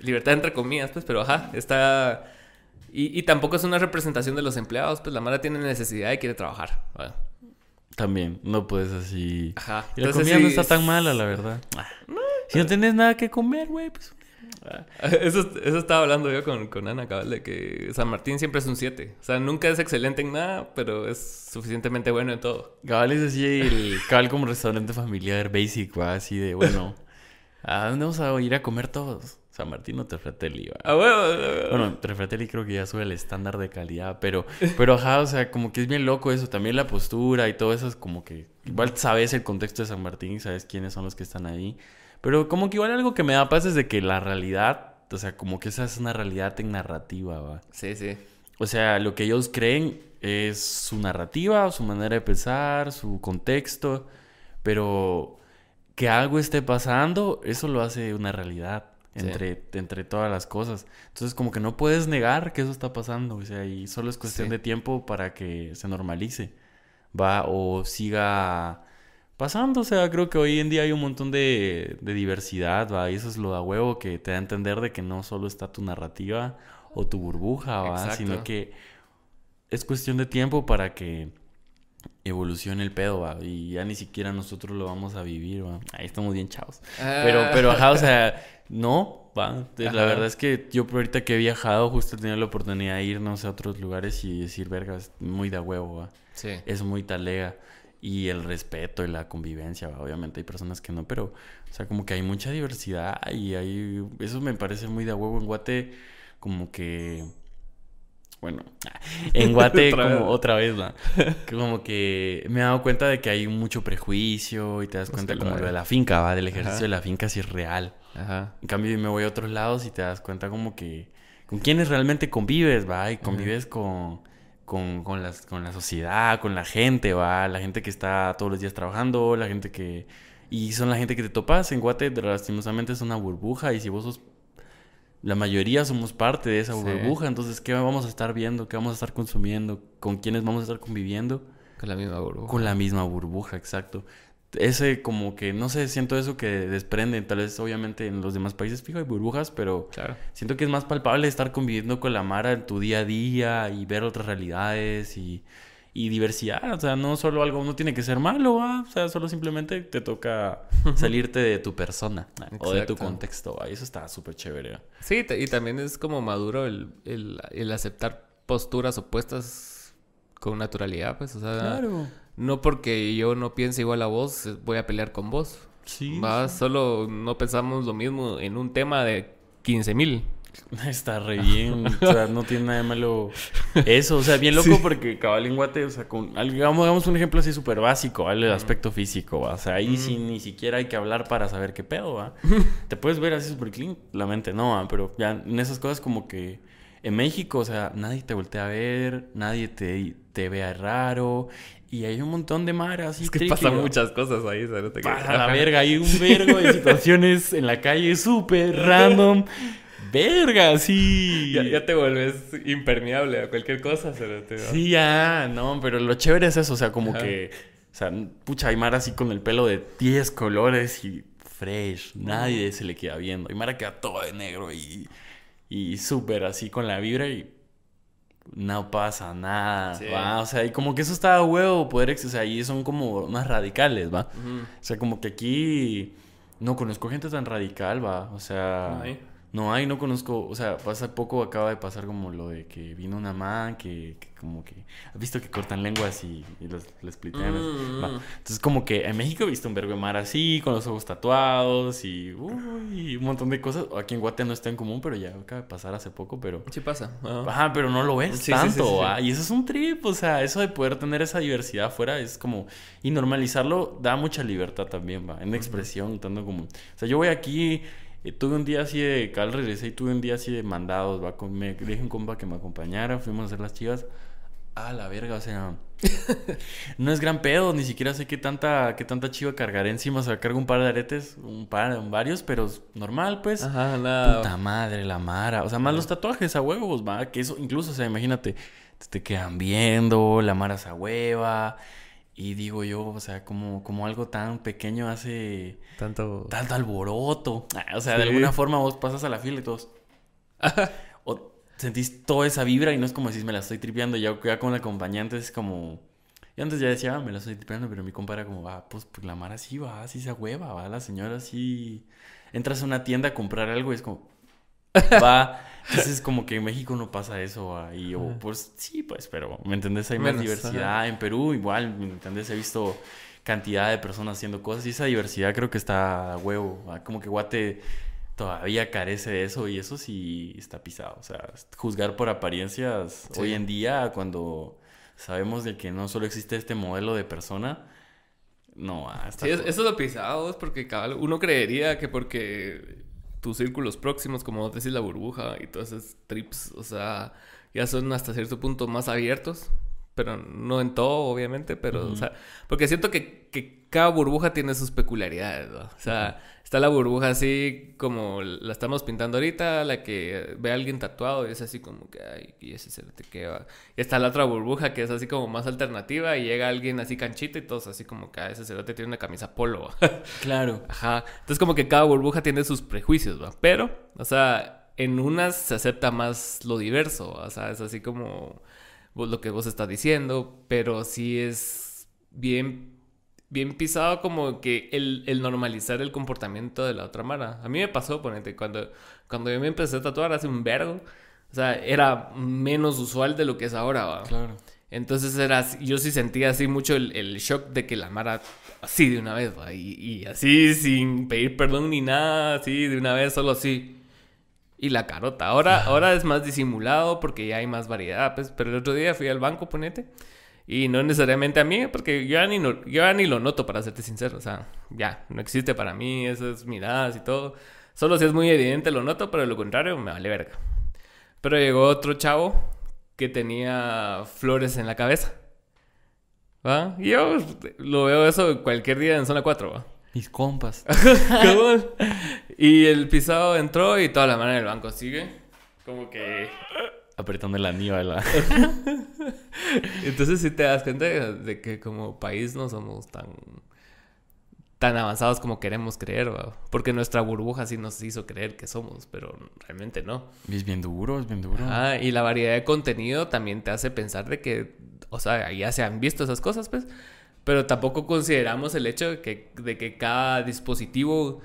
Libertad entre comillas, pues, pero ajá, está... Y, y tampoco es una representación de los empleados, pues la Mara tiene necesidad y quiere trabajar, ¿va? También, no puedes así... Ajá. Y la comida sí, no está tan mala, la verdad. No, si no tienes nada que comer, güey, pues... [laughs] Eso, eso estaba hablando yo con, con Ana, cabal, de que San Martín siempre es un 7. O sea, nunca es excelente en nada, pero es suficientemente bueno en todo. Cabal es así, el cabal como restaurante familiar, basic, ¿va? así de, bueno, [laughs] ¿a dónde vamos a ir a comer todos? San Martín o Trefratelli, ¿va? Ah, bueno, bueno, Trefratelli creo que ya sube el estándar de calidad, pero, pero ajá, o sea, como que es bien loco eso. También la postura y todo eso es como que, igual sabes el contexto de San Martín, sabes quiénes son los que están ahí. Pero como que igual algo que me da paz es de que la realidad, o sea, como que esa es una realidad en narrativa, ¿va? Sí, sí. O sea, lo que ellos creen es su narrativa, su manera de pensar, su contexto, pero que algo esté pasando, eso lo hace una realidad entre, sí. entre todas las cosas. Entonces, como que no puedes negar que eso está pasando, o sea, y solo es cuestión sí. de tiempo para que se normalice, ¿va? O siga pasando. O sea, creo que hoy en día hay un montón de, de diversidad, ¿va? Y eso es lo da huevo que te da a entender de que no solo está tu narrativa o tu burbuja, ¿va? Sino que es cuestión de tiempo para que evolucione el pedo, ¿va? Y ya ni siquiera nosotros lo vamos a vivir, ¿va? Ahí estamos bien chavos. Pero, ah. pero, ajá, o sea, no, ¿va? La verdad es que yo ahorita que he viajado, justo he tenido la oportunidad de irnos a otros lugares y decir, verga, es muy de huevo, ¿va? Sí. Es muy talega. Y el respeto y la convivencia, obviamente hay personas que no, pero, o sea, como que hay mucha diversidad y hay... Eso me parece muy de huevo en Guate, como que bueno, [laughs] en Guate como otra vez, ¿no? como que me he dado cuenta de que hay mucho prejuicio y te das cuenta como lo de la finca, ¿va? Del ejercicio de la finca si es real. Ajá. En cambio me voy a otros lados y te das cuenta como que con quiénes realmente convives, ¿va? Y convives con, con, con, las, con la sociedad, con la gente, ¿va? La gente que está todos los días trabajando, la gente que... Y son la gente que te topas. En Guate, lastimosamente, es una burbuja. Y si vos sos la mayoría somos parte de esa burbuja, entonces, ¿qué vamos a estar viendo? ¿Qué vamos a estar consumiendo? ¿Con quiénes vamos a estar conviviendo? Con la misma burbuja. Con la misma burbuja, exacto. Ese como que, no sé, siento eso que desprende, tal vez obviamente en los demás países fijo hay burbujas, pero siento que es más palpable estar conviviendo con la Mara en tu día a día y ver otras realidades y y diversidad. O sea, no solo algo, no tiene que ser malo, o sea, solo simplemente te toca [laughs] salirte de tu persona o de tu contexto. Y eso está súper chévere. Sí, y también es como maduro el, el, aceptar posturas opuestas con naturalidad, pues, o sea, no porque yo no piense igual a vos, voy a pelear con vos. Sí. Va, solo no pensamos lo mismo en un tema de 15 mil. [laughs] Está re bien, o sea, no tiene nada de malo eso, o sea, bien loco porque cabal en Guate, o sea, con, digamos, un ejemplo así súper básico, el aspecto físico, o sea, ahí sí ni siquiera hay que hablar para saber qué pedo, ¿va? [laughs] Te puedes ver así súper clean, la mente no, pero ya en esas cosas como que en México, o sea, nadie te voltea a ver, nadie te, te vea raro, y hay un montón de maras así. Es que pasan muchas cosas ahí, ¿sabes? Pasa la verga, hay un vergo de situaciones en la calle súper [laughs] random. Verga, sí. Ya, te vuelves impermeable a cualquier cosa. Sí, ya, no, pero lo chévere es eso, o sea, como que, o sea, pucha, Aymara así con el pelo de 10 colores y fresh, nadie se le queda viendo. Aymara queda todo de negro y, y súper así con la vibra y no pasa nada, ¿va? O sea, y como que eso está a huevo poder, o sea, ahí son como más radicales, ¿va? O sea, como que aquí no conozco gente tan radical, ¿va? O sea... No hay, no conozco, o sea, hace poco acaba de pasar como lo de que vino una man que, como que, has visto que cortan lenguas y, y los, les mm. Entonces como que en México he visto un verbo de mar así, con los ojos tatuados y, uy, un montón de cosas. Aquí en Guate no está en común, pero ya acaba de pasar hace poco, pero... Sí pasa. Ajá, pero no lo ves tanto, Y eso es un trip, o sea, eso de poder tener esa diversidad afuera es como... Y normalizarlo da mucha libertad también, va, en expresión, tanto como... O sea, yo voy aquí tuve un día así de, cal regresé y tuve un día así de mandados, va, con, me dije un compa que me acompañara, fuimos a hacer las chivas. Ah, la verga, o sea, [laughs] no es gran pedo, ni siquiera sé qué tanta, qué tanta chiva cargaré encima, o sea, cargo un par de aretes, un par, varios, pero normal, pues. Ajá, nada. Puta madre, la mara, o sea, más los tatuajes a huevos, va, que eso, incluso, o sea, imagínate, te quedan viendo, la mara a hueva, y digo yo, o sea, como, como algo tan pequeño hace tanto, tanto alboroto. Ah, o sea, de alguna forma vos pasas a la fila y todos. [laughs] o sentís toda esa vibra y no es como si me la estoy tripeando. Ya, ya con el acompañante es como. Yo antes ya decía, ah, me la estoy tripeando, pero mi compa era como, ah, pues, pues la mara sí va, así se hueva, va, la señora sí. Entras a una tienda a comprar algo y es como. [laughs] Va. Entonces, como que en México no pasa eso. Y yo, pues sí, pues, pero, ¿me entendés? Hay más diversidad. En Perú, igual, ¿me entendés? He visto cantidad de personas haciendo cosas y esa diversidad creo que está a huevo. Como que Guate todavía carece de eso y eso sí está pisado. O sea, juzgar por apariencias hoy en día, cuando sabemos de que no solo existe este modelo de persona. No, hasta. Sí, eso es lo pisado, es porque uno creería que porque tus círculos próximos, como decís la burbuja y todos esos trips, o sea, ya son hasta cierto punto más abiertos, pero no en todo, obviamente, pero, o sea, porque siento que, que, cada burbuja tiene sus peculiaridades, ¿no? O sea, Está la burbuja así como la estamos pintando ahorita, la que ve a alguien tatuado y es así como que, ay, y ese se te queda. Y está la otra burbuja que es así como más alternativa y llega alguien así canchito y todos así como que, ah, ese cerote tiene una camisa polo. [laughs] Claro. Ajá. Entonces como que cada burbuja tiene sus prejuicios, ¿va? Pero, o sea, en unas se acepta más lo diverso, o sea, es así como lo que vos estás diciendo, pero sí es bien, bien pisado como que el, el, normalizar el comportamiento de la otra mara. A mí me pasó, ponete, cuando, cuando yo me empecé a tatuar hace un vergo, o sea, era menos usual de lo que es ahora, ¿va? Claro. Entonces era, yo sí sentía así mucho el, el shock de que la Mara así de una vez, ¿va? Y, y, así sin pedir perdón ni nada, así de una vez, solo así. Y la carota. Ahora, [laughs] ahora es más disimulado porque ya hay más variedad, pues. Pero el otro día fui al banco, ponete. Y no necesariamente a mí, porque yo ya ni, yo ya ni lo noto, para serte sincero. O sea, ya, no existe para mí esas miradas y todo. Solo si es muy evidente lo noto, pero lo contrario me vale verga. Pero llegó otro chavo que tenía flores en la cabeza. ¿Va? Y yo lo veo eso cualquier día en zona 4, ¿va? Mis compas. [laughs] y el pisado entró y toda la mano del banco sigue. Como que. Apretando la [laughs] niebla. Entonces, si te das cuenta de que como país no somos tan tan avanzados como queremos creer, porque nuestra burbuja sí nos hizo creer que somos, pero realmente no. es bien duro, es bien duro. Ah, y la variedad de contenido también te hace pensar de que, o sea, ya se han visto esas cosas, pues, pero tampoco consideramos el hecho de que, de que cada dispositivo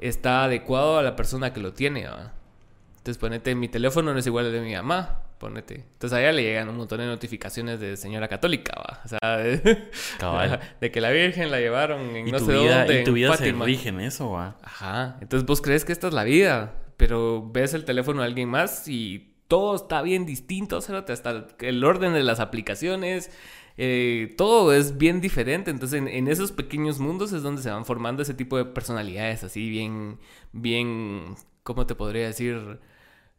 está adecuado a la persona que lo tiene, Entonces, ponete, mi teléfono no es igual al de mi mamá ponete. Entonces a ella le llegan un montón de notificaciones de señora católica, ¿va? O sea, de, [laughs] que la Virgen la llevaron en no sé dónde. Y tu vida se rige en eso, ¿va? Ajá. Entonces vos crees que esta es la vida, pero ves el teléfono de alguien más y todo está bien distinto, hasta el orden de las aplicaciones. Eh, todo es bien diferente. Entonces, en, en, esos pequeños mundos es donde se van formando ese tipo de personalidades, así bien, bien, ¿cómo te podría decir?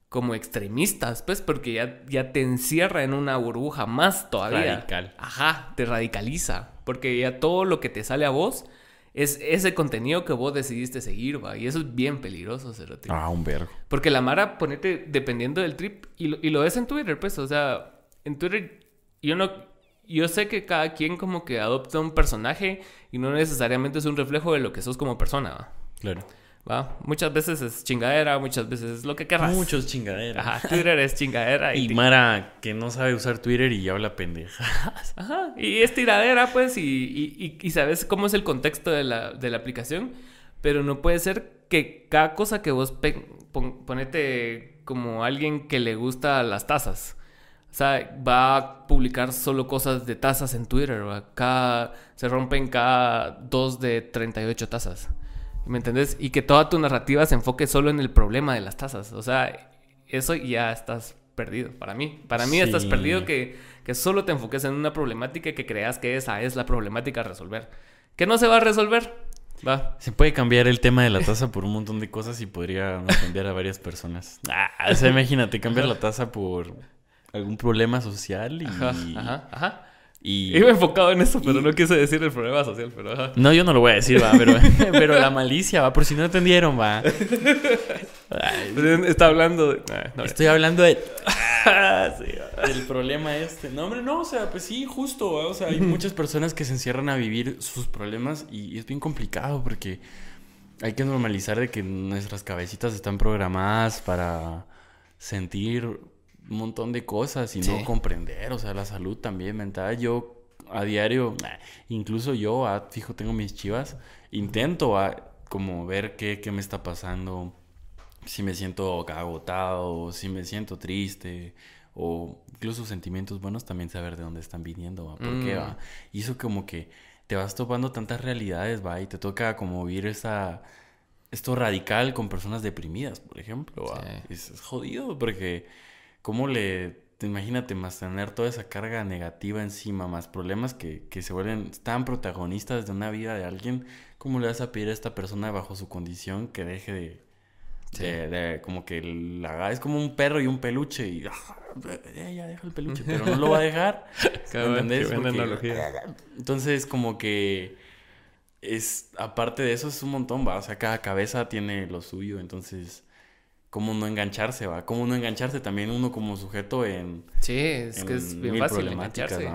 Como extremistas, pues, porque ya, ya te encierra en una burbuja más todavía. Radical. Ajá, te radicaliza, porque ya todo lo que te sale a vos es ese contenido que vos decidiste seguir, va, y eso es bien peligroso, Cerote. Ah, un vergo. Porque la Mara, ponete, dependiendo del trip, y lo, y lo ves en Twitter, pues, o sea, en Twitter, yo no... Yo sé que cada quien como que adopta un personaje y no necesariamente es un reflejo de lo que sos como persona, ¿va? Claro. ¿Va? Muchas veces es chingadera, muchas veces es lo que querrás. Muchos chingadera. Ajá, Twitter es chingadera. Y, [laughs] Mara que no sabe usar Twitter y habla pendeja. [laughs] Ajá, y es tiradera, pues, y, y, sabes cómo es el contexto de la, de la, aplicación, pero no puede ser que cada cosa que vos ponete como alguien que le gusta las tazas. O sea, va a publicar solo cosas de tazas en Twitter. Cada, se rompen cada dos de 38 tazas. ¿Me entendés? Y que toda tu narrativa se enfoque solo en el problema de las tasas. O sea, eso ya estás perdido para mí. Para mí estás perdido que, que solo te enfoques en una problemática y que creas que esa es la problemática a resolver. Que no se va a resolver. Va. Se puede cambiar el tema de la tasa por un montón de cosas y podría cambiar a varias personas. Ah, o sea, imagínate, cambiar la tasa por algún problema social y... ajá, ajá. Y... Iba enfocado en eso, pero no quise decir el problema social, pero... No, yo no lo voy a decir, va, pero, [laughs] [laughs] pero la malicia, va, por si no entendieron, va. Está hablando de... Estoy hablando de... Ah, [laughs] del problema este. No, hombre, no, o sea, pues sí, justo, o sea, hay muchas personas que se encierran a vivir sus problemas y es bien complicado porque hay que normalizar de que nuestras cabecitas están programadas para sentir un montón de cosas y no comprender, o sea, la salud también mental. Yo a diario, incluso yo, fijo, tengo mis chivas, intento a, como ver qué, qué me está pasando, si me siento agotado, si me siento triste, o incluso sentimientos buenos, también saber de dónde están viniendo, ¿va? ¿Por qué, va? Mm. Y eso como que te vas topando tantas realidades, va, y te toca como vivir esa esto radical con personas deprimidas, por ejemplo. es, jodido porque ¿Cómo le... Imagínate más tener toda esa carga negativa encima, más problemas que, que se vuelven tan protagonistas de una vida de alguien. ¿Cómo le vas a pedir a esta persona bajo su condición que deje de, De, como que la haga. Es como un perro y un peluche. Y ah, ya deja el peluche, pero no lo va a dejar. [laughs] ¿Entendés? entonces, como que es. Aparte de eso, es un montón, va. O sea, cada cabeza tiene lo suyo. Entonces, cómo no engancharse, va, cómo no engancharse también uno como sujeto en... Sí, es que es bien fácil engancharse.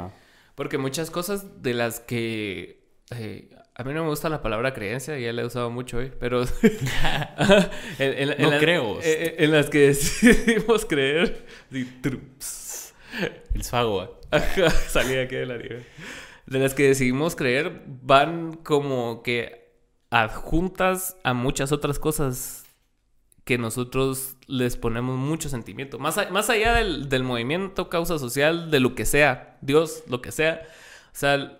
Porque muchas cosas de las que... Eh, a mí no me gusta la palabra creencia, ya la he usado mucho hoy, pero [laughs] [laughs] En, No las- creo. En, en las que [laughs] decidimos creer. así, trups. El swago, ¿va? Ajá, salí aquí de la nieve. De las que decidimos creer van como que adjuntas a muchas otras cosas que nosotros les ponemos mucho sentimiento. Más, a- más allá del, del movimiento, causa social, de lo que sea, Dios, lo que sea. O sea,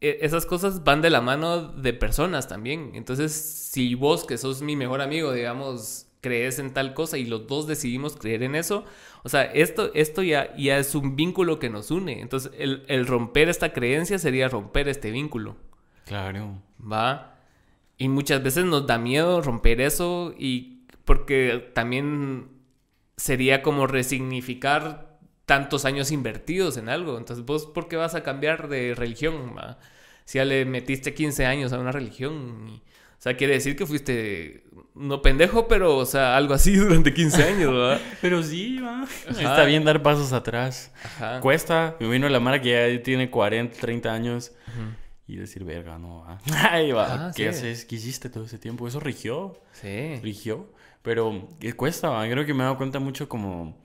e- esas cosas van de la mano de personas también. Entonces, si vos, que sos mi mejor amigo, digamos, crees en tal cosa y los dos decidimos creer en eso, o sea, esto, esto ya, ya es un vínculo que nos une. Entonces, el, el romper esta creencia sería romper este vínculo. Claro. ¿va? Y muchas veces nos da miedo romper eso y porque también sería como resignificar tantos años invertidos en algo. Entonces, ¿vos por qué vas a cambiar de religión? va? Si ya le metiste 15 años a una religión. y- o sea, quiere decir que fuiste, no pendejo, pero, o sea, algo así [laughs] durante 15 años, ¿verdad? [laughs] Pero sí, va. Está bien dar pasos atrás. Ajá. Cuesta. Me vino la mara que ya tiene 40, 30 años. Y decir, verga, no va. [laughs] Ay, va. Ah, ¿Qué sí. haces? ¿Qué hiciste todo ese tiempo? Eso rigió. Sí. Rigió. Pero cuesta, va. Creo que me he dado cuenta mucho como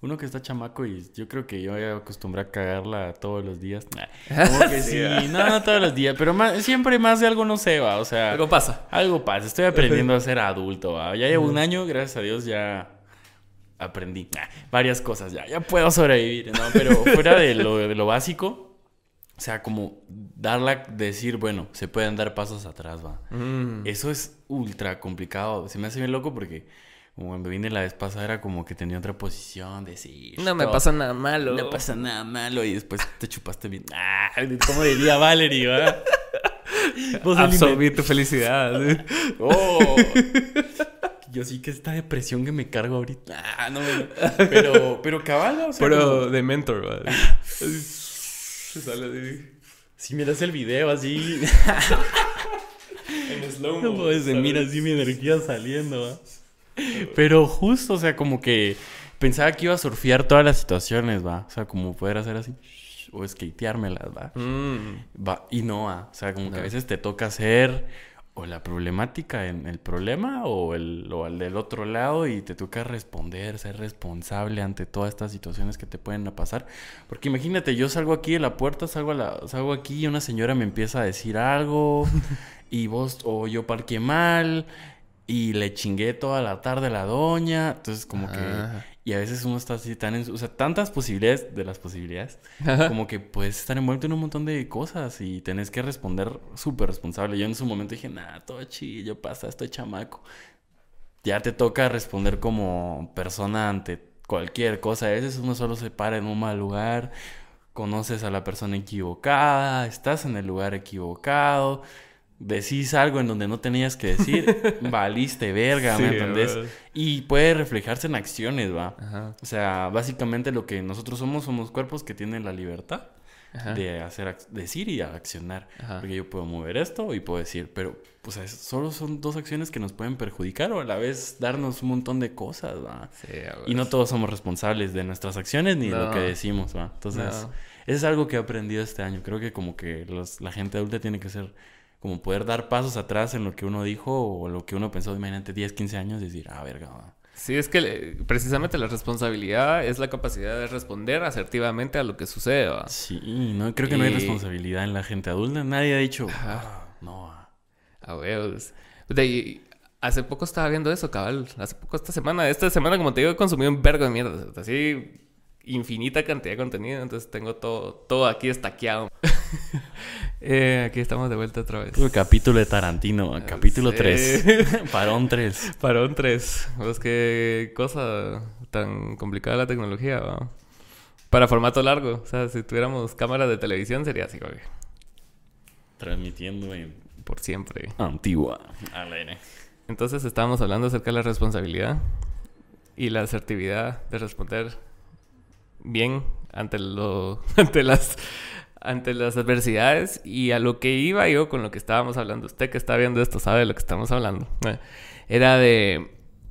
uno que está chamaco y yo creo que yo ya acostumbré a cagarla todos los días. Nah, Como que [laughs] Sí, no, no todos los días, pero más, siempre más de algo no sé, va. O sea, Algo pasa. algo pasa. Estoy aprendiendo [laughs] a ser adulto, va. Ya llevo un año, gracias a Dios, ya aprendí nah, varias cosas. Ya, ya puedo sobrevivir, ¿no? Pero fuera de lo, de lo básico, o sea, como darla, decir, bueno, se pueden dar pasos atrás, va. Mm. Eso es ultra complicado. Se me hace bien loco porque como cuando vine la vez pasada era como que tenía otra posición, decir... No me pasa nada malo. No pasa nada malo y después te chupaste bien. [laughs] Ah, ¿Cómo diría Valerie, va? [laughs] Absorbí tu felicidad. [laughs] Oh. Yo sí que esta depresión que me cargo ahorita. Ah, no. Pero, pero cabal, o sea, Pero como- de mentor, ¿vale? [laughs] Sale así. si miras el video así, [laughs] En slow no puedes de mira así mi energía saliendo, ¿va? Pero justo, o sea, como que pensaba que iba a surfear todas las situaciones, va. O sea, como poder hacer así o skateármelas, va. Mm. Va, y no, ah, o sea, como que a veces te toca hacer o la problemática en el problema o el, o el del otro lado y te toca responder, ser responsable ante todas estas situaciones que te pueden pasar. Porque imagínate, yo salgo aquí de la puerta, salgo, a la, salgo aquí y una señora me empieza a decir algo [laughs] y vos o yo parqué mal y le chingué toda la tarde a la doña. Entonces como Ah. que... Y a veces uno está así tan... En, o sea, tantas posibilidades de las posibilidades como que puedes estar envuelto en un montón de cosas y tenés que responder súper responsable. Yo en su momento dije, nah, todo chillo, pasa, estoy chamaco. Ya te toca responder como persona ante cualquier cosa. A veces uno solo se para en un mal lugar, conoces a la persona equivocada, estás en el lugar equivocado. Decís algo en donde no tenías que decir, [laughs] valiste verga, ¿me entendés? Y puede reflejarse en acciones, va. Ajá. O sea, básicamente lo que nosotros somos, somos cuerpos que tienen la libertad Ajá. de hacer, ac- decir y accionar. Ajá. Porque yo puedo mover esto y puedo decir, pero, o sea, solo son dos acciones que nos pueden perjudicar o a la vez darnos un montón de cosas, ¿va? Sí, a Y no todos somos responsables de nuestras acciones ni de lo que decimos, ¿va? Entonces, No. eso es algo que he aprendido este año. Creo que como que los- la gente adulta tiene que ser, como poder dar pasos atrás en lo que uno dijo o lo que uno pensó, imagínate, 10, 15 años y decir, ah, verga, ¿va? Sí, es que eh, precisamente la responsabilidad es la capacidad de responder asertivamente a lo que sucede, ¿va? Sí, no, creo que no hay responsabilidad en la gente adulta. Nadie ha dicho. "Ah, no. ah". A. Puta, y hace poco estaba viendo eso, cabal. Hace poco esta semana. Esta semana, como te digo, he consumido un vergo de mierda. Así, infinita cantidad de contenido. Entonces tengo todo, todo aquí estaqueado. [laughs] Eh, aquí estamos de vuelta otra vez. El capítulo de Tarantino, capítulo Sí. 3, [laughs] parón 3. Parón 3. Pues qué cosa tan complicada la tecnología. Para formato largo. O sea, si tuviéramos cámaras de televisión sería así, güey. Transmitiendo en Por siempre. Antigua. Al aire. Entonces estábamos hablando acerca de la responsabilidad y la asertividad de responder bien ante lo [laughs] ante las ante las adversidades y a lo que iba yo con lo que estábamos hablando. Usted que está viendo esto sabe de lo que estamos hablando. Era de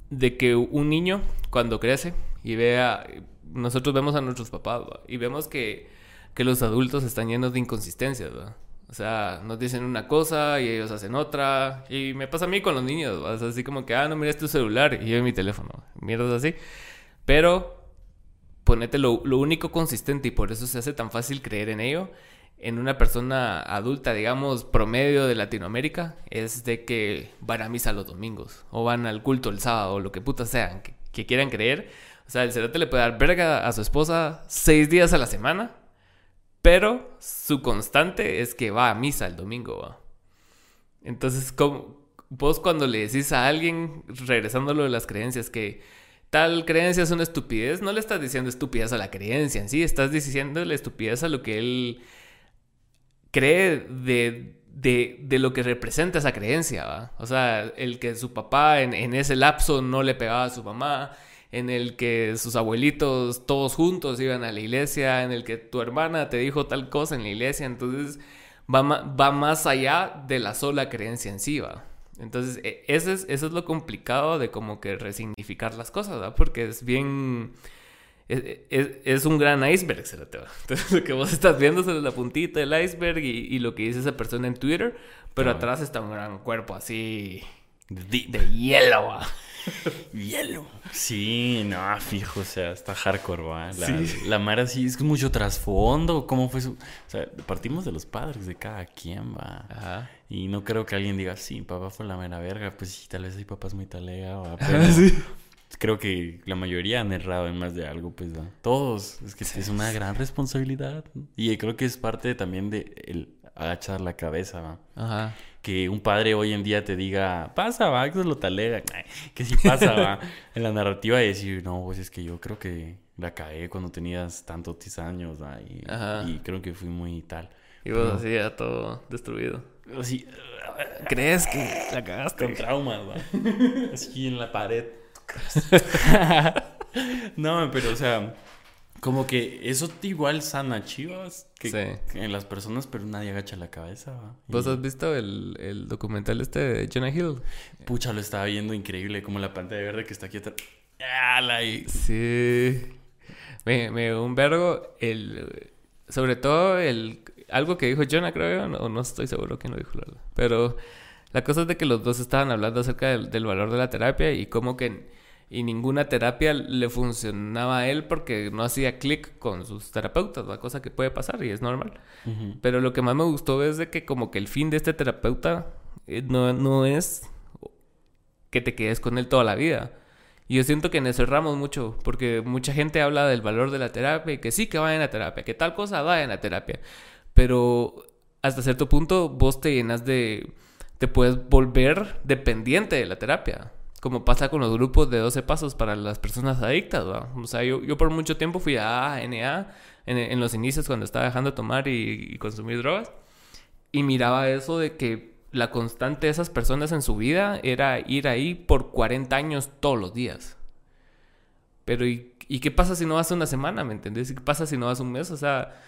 de que un niño cuando crece y vea nosotros vemos a nuestros papás y vemos que que los adultos están llenos de inconsistencias, ¿va? O sea, nos dicen una cosa y ellos hacen otra. Y me pasa a mí con los niños. Así como que, ah, no mires tu celular y yo mi teléfono. Mierdas así. Pero ponete lo, único consistente y por eso se hace tan fácil creer en ello en una persona adulta, digamos, promedio de Latinoamérica, es de que van a misa los domingos, o van al culto el sábado, o lo que putas sean, que, quieran creer. O sea, el cerote le puede dar verga a su esposa seis días a la semana, pero su constante es que va a misa el domingo. Entonces, vos cuando le decís a alguien, regresándolo de las creencias, que tal creencia es una estupidez, no le estás diciendo estupidez a la creencia en sí, estás diciendo la estupidez a lo que él cree de, de, lo que representa esa creencia, ¿va? O sea, el que su papá en, en, ese lapso no le pegaba a su mamá, en el que sus abuelitos todos juntos iban a la iglesia, en el que tu hermana te dijo tal cosa en la iglesia, entonces va, va más allá de la sola creencia en sí, ¿va? Entonces, e, eso es, eso es lo complicado de como que resignificar las cosas, ¿va? Porque es bien es, un gran iceberg, se te va. [laughs] Entonces, lo que vos estás viendo es la puntita del iceberg y, lo que dice esa persona en Twitter, pero atrás está un gran cuerpo así de, hielo, [laughs] Hielo. Sí, no, fijo, o sea, está hardcore, ¿va? La, la Mara sí es mucho trasfondo. ¿Cómo fue su.? O sea, partimos de los padres de cada quien, va. Ajá. Y no creo que alguien diga, sí, papá fue la mera verga. Pues sí, tal vez hay papás muy talega, va. [laughs] Pero, sí creo que la mayoría han errado en más de algo, pues todos. Es que es una gran responsabilidad. Y creo que es parte también de el agachar la cabeza, ¿va? Ajá. Que un padre hoy en día te diga, pasa, va, que es lo talega. [laughs] Que si pasa, va. [laughs] En la narrativa de decir, no, pues es que yo creo que la caí cuando tenías tantos años, Y, y, creo que fui muy tal. Y vos así ya todo destruido. Así, ¿crees que la cagaste? Con traumas, va. Así en la pared. [laughs] no, pero o sea, como que eso igual sana chivas que, en las personas, pero nadie agacha la cabeza. ¿Vos has visto el, documental este de Jonah Hill? Pucha, lo estaba viendo increíble, como la pantalla verde que está aquí atrás. Sí. Me, me un vergo el sobre todo el algo que dijo Jonah creo o no estoy seguro que no dijo pero la cosa es de que los dos estaban hablando acerca del, del valor de la terapia y cómo que y ninguna terapia le funcionaba a él porque no hacía clic con sus terapeutas, la cosa que puede pasar y es normal. Pero lo que más me gustó es de que como que el fin de este terapeuta eh, no, no es que te quedes con él toda la vida. Y yo siento que nos cerramos mucho, porque mucha gente habla del valor de la terapia y que sí que vayan a terapia, que tal cosa vayan a terapia. Pero hasta cierto punto vos te llenas de... te puedes volver dependiente de la terapia como pasa con los grupos de 12 pasos para las personas adictas. O sea, yo, yo por mucho tiempo fui a ANA en, en los inicios cuando estaba dejando de tomar y, consumir drogas y miraba eso de que la constante de esas personas en su vida era ir ahí por 40 años todos los días. Pero ¿y, y qué pasa si no vas una semana, me entendés? ¿Y qué pasa si no vas un mes? O sea,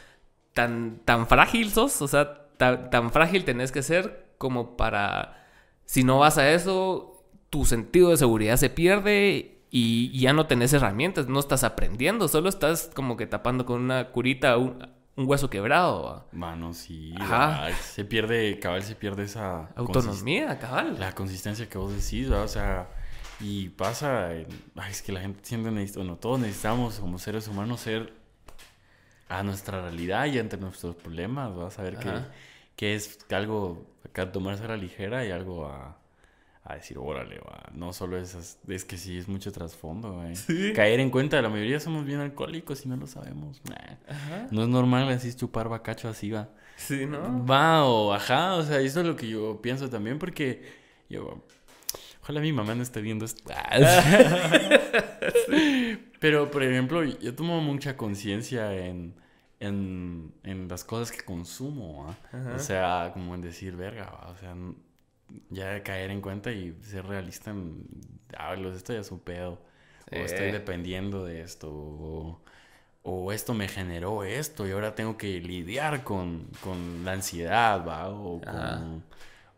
tan, tan frágil sos, o sea, tan, tan frágil tenés que ser como para... Si no vas a eso, tu sentido de seguridad se pierde y ya no tenés herramientas, no estás aprendiendo, solo estás como que tapando con una curita un, hueso quebrado. Mano, sí. se pierde, cabal, se pierde esa... Autonomía, cabal. La consistencia que vos decís, o sea... Y pasa, es que la gente siempre necesita, bueno, todos necesitamos como seres humanos ser a nuestra realidad y ante nuestros problemas, vas a saber que, que, es algo acá tomarse a la ligera y algo a, a decir, órale, va. No solo esas, es que sí, es mucho trasfondo, güey. Caer en cuenta, la mayoría somos bien alcohólicos y no lo sabemos. No es normal así chupar bacacho así, va. Sí, ¿no? Va, o ajá, o sea, eso es lo que yo pienso también, porque yo, ojalá mi mamá no esté viendo esto. [laughs] Pero, por ejemplo, yo tomo mucha conciencia en, en, en, las cosas que consumo, O sea, como en decir, verga, o sea ya caer en cuenta y ser realista en, ah, esto ya es un pedo, o estoy dependiendo de esto, o, esto me generó esto y ahora tengo que lidiar con, con la ansiedad, ¿va? O con...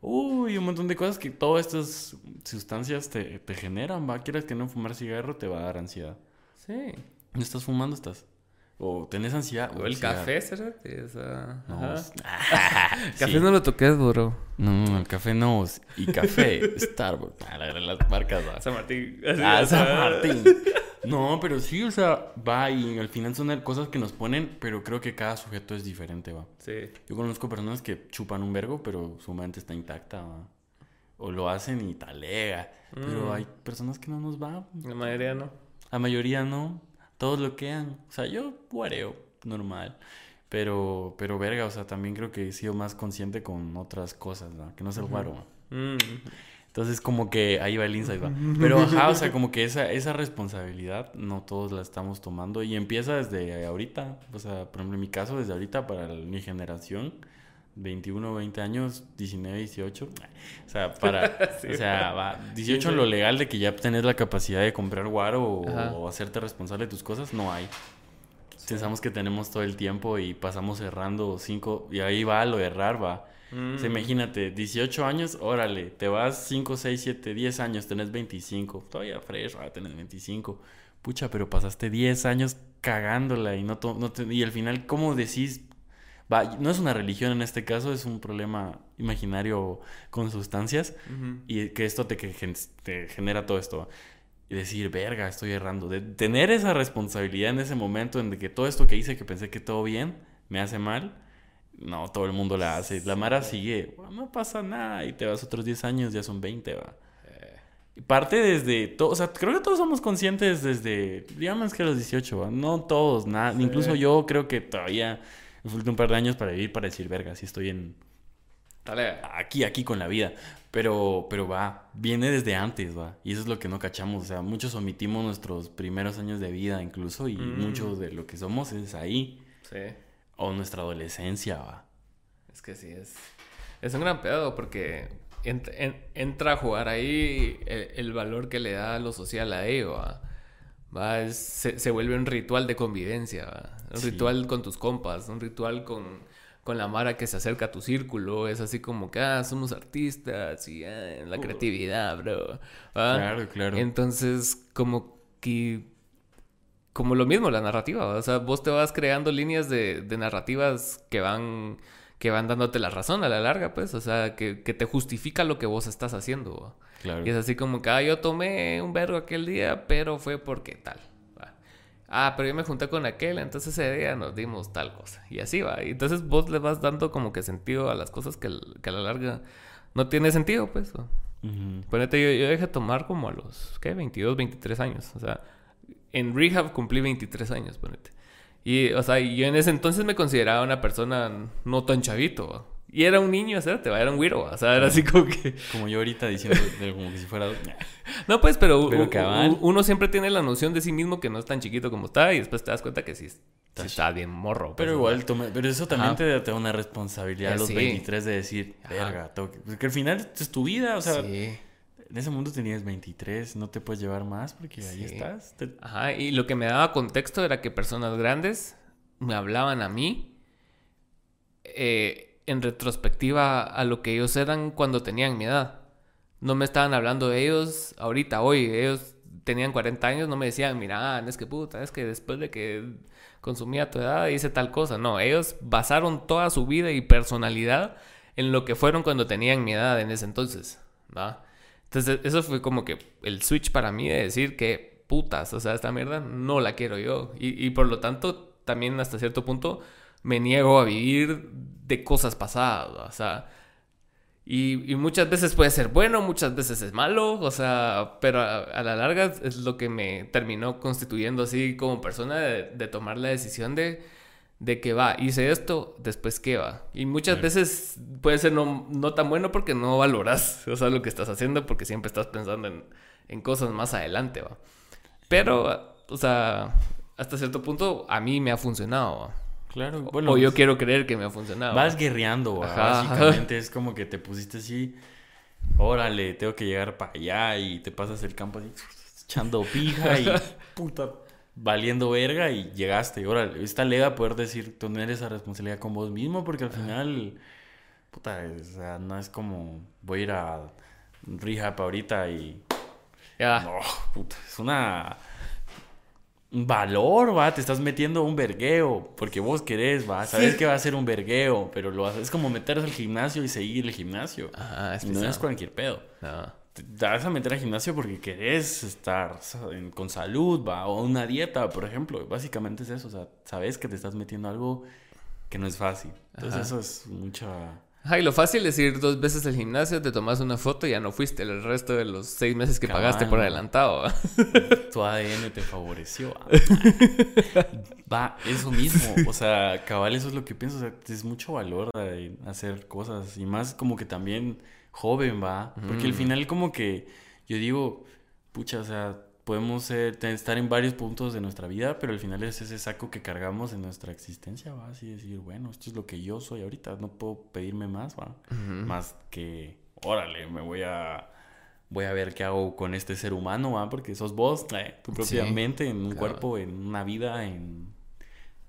Uy, un montón de cosas que todas estas sustancias te, generan, ¿va? Quieras que no fumar cigarro te va a dar ansiedad. Sí. ¿No estás fumando? Estás. O tenés ansiedad. O el café, cérate. O sea, No, [laughs] Café Sí. no lo toques, bro. No, el café no. Y café, [laughs] Starbucks. Ah, la- la- las marcas. San Martín. Ah, San Martín. [laughs] No, pero sí, o sea, va y al final son cosas que nos ponen, pero creo que cada sujeto es diferente, va. Sí. Yo conozco personas que chupan un vergo, pero su mente está intacta, va. O lo hacen y talega. Pero Mm. hay personas que no nos va. La mayoría no. La mayoría no. Todos lo quedan. O sea, yo guareo, normal. Pero, pero verga, o sea, también creo que he sido más consciente con otras cosas, ¿va? Que no es el guaro. Mm. Entonces, como que ahí va el insight, va. [laughs] Pero, ajá, o sea, como que esa, esa responsabilidad no todos la estamos tomando y empieza desde ahorita. O sea, por ejemplo, en mi caso, desde ahorita para mi generación, 21, 20 años, 19, 18. O sea, [laughs] para, Sí, o sea, va, 18 Sí, lo legal de que ya tenés la capacidad de comprar guaro o, hacerte responsable de tus cosas, no hay. Pensamos que tenemos todo el tiempo y pasamos errando cinco, y ahí va lo de errar, va. Mm. O sea, imagínate, 18 años, órale, te vas 5, 6, 7, 10 años, tenés 25. Todavía fresh, ah, tenés 25. Pucha, pero pasaste 10 años cagándola y no, no te- y al final, ¿cómo decís? Va, no es una religión en este caso, es un problema imaginario con sustancias y que esto te, que gen- te genera todo esto. Y decir, verga, estoy errando. De tener esa responsabilidad en ese momento en de que todo esto que hice, que pensé que todo bien, me hace mal. No, todo el mundo la hace. La Mara sigue, "Bueno, no pasa nada. Y te vas otros 10 años, ya son 20, va. Y parte desde, to- o sea, creo que todos somos conscientes desde, digamos que a los 18, ¿va? no todos, nada, Sí. incluso yo creo que todavía me falta un par de años para vivir para decir, verga, si estoy en, Dale. aquí, aquí con la vida. Pero, pero va, viene desde antes, va. Y eso es lo que no cachamos. O sea, muchos omitimos nuestros primeros años de vida incluso y Mm. mucho de lo que somos es ahí. Sí. O nuestra adolescencia, va. Es que sí, es, es un gran pedo porque ent- en- entra a jugar ahí el, el valor que le da lo social a ello. ¿va? Va, se, se vuelve un ritual de convivencia, ¿va? un Sí. ritual con tus compas, un ritual con, con la mara que se acerca a tu círculo. Es así como que ah, somos artistas y ah, la Uh. creatividad, bro. ¿va? Claro, claro. Entonces, como que. Como lo mismo, la narrativa. ¿va? O sea, vos te vas creando líneas de, de narrativas que van. Que van dándote la razón a la larga, pues. O sea, que, que te justifica lo que vos estás haciendo. Claro. Y es así como que, ah, yo tomé un vergo aquel día, pero fue porque tal. ¿va? Ah, pero yo me junté con aquel, entonces ese día nos dimos tal cosa. Y así va. Y entonces vos le vas dando como que sentido a las cosas que, que a la larga no tiene sentido, pues. Ponete, yo, yo dejé de tomar como a los, ¿qué? 22, 23 años. O sea, en rehab cumplí 23 años, ponete. Y, o sea, yo en ese entonces me consideraba una persona no tan chavito, ¿va? Y era un niño, ¿cierto? Era un güiro, ¿va? o sea, era así como que... [laughs] Como yo ahorita diciendo como que si fuera... [laughs] No, pues, pero, Pero uno siempre tiene la noción de sí mismo que no es tan chiquito como está y después te das cuenta que sí, sí Está bien morro. pues, Pero igual, toma- pero eso también Ajá. te, te da una responsabilidad a Eh, los sí. 23 de decir, verga, tengo que... Porque al final es tu vida, o sea, Sí. En ese mundo tenías 23, no te puedes llevar más porque ahí Sí. estás. Te- Ajá, y lo que me daba contexto era que personas grandes me hablaban a mí eh, en retrospectiva a lo que ellos eran cuando tenían mi edad. No me estaban hablando de ellos ahorita, hoy. Ellos tenían 40 años, no me decían, mira, es que puta, es que después de que consumía tu edad hice tal cosa. No, ellos basaron toda su vida y personalidad en lo que fueron cuando tenían mi edad en ese entonces. ¿va? Entonces, eso fue como que el switch para mí de decir que putas, o sea, esta mierda no la quiero yo. Y, por lo tanto, también hasta cierto punto me niego a vivir de cosas pasadas, o sea. Y, muchas veces puede ser bueno, muchas veces es malo, o sea, pero a, la larga es lo que me terminó constituyendo así como persona de tomar la decisión de, de que va, hice esto, después qué va. Y muchas veces puede ser no, no tan bueno porque no valoras, [laughs] o sea, lo que estás haciendo porque siempre estás pensando en, en cosas más adelante, va. Pero, o sea, hasta cierto punto a mí me ha funcionado, va. Claro, o yo quiero creer que me ha funcionado. Vas va. guerreando. Ajá, básicamente es como que te pusiste así, órale, tengo que llegar para allá y te pasas el campo así, [laughs] echando pija y [laughs] puta, valiendo verga y llegaste. Y órale, está lega poder decir, tener esa responsabilidad con vos mismo porque al final, puta, o sea, no es como voy a ir a rehab ahorita y... Ya. No, puta, es una... valor, va, te estás metiendo un vergueo, porque vos querés, va, sabes que va a ser un vergueo, pero lo haces, es como meterse al gimnasio y seguir el gimnasio. Ajá, es no es cualquier pedo. No. Te vas a meter al gimnasio porque querés estar con salud, va, o una dieta, por ejemplo. Básicamente es eso, o sea, sabes que te estás metiendo algo que no es fácil. Entonces Ajá. eso es mucha... Ajá, y lo fácil es ir dos veces al gimnasio, te tomas una foto y ya no fuiste el resto de los seis meses que Cabal. pagaste por adelantado. ¿va? [laughs] Tu ADN te favoreció. ah. [laughs] Va, eso mismo. O sea, cabal, eso es lo que pienso. O sea, es mucho valor en hacer cosas. Y más como que también joven, va. Porque al Mm. final como que yo digo, pucha, o sea, podemos estar en varios puntos de nuestra vida, pero al final es ese saco que cargamos en nuestra existencia, va. Así decir, bueno, esto es lo que yo soy ahorita. No puedo pedirme más, va. Más que, órale, me voy a... Voy a ver qué hago con este ser humano, ¿va? Porque sos vos, eh, tu propia Sí, mente, en un claro. cuerpo, en una vida, en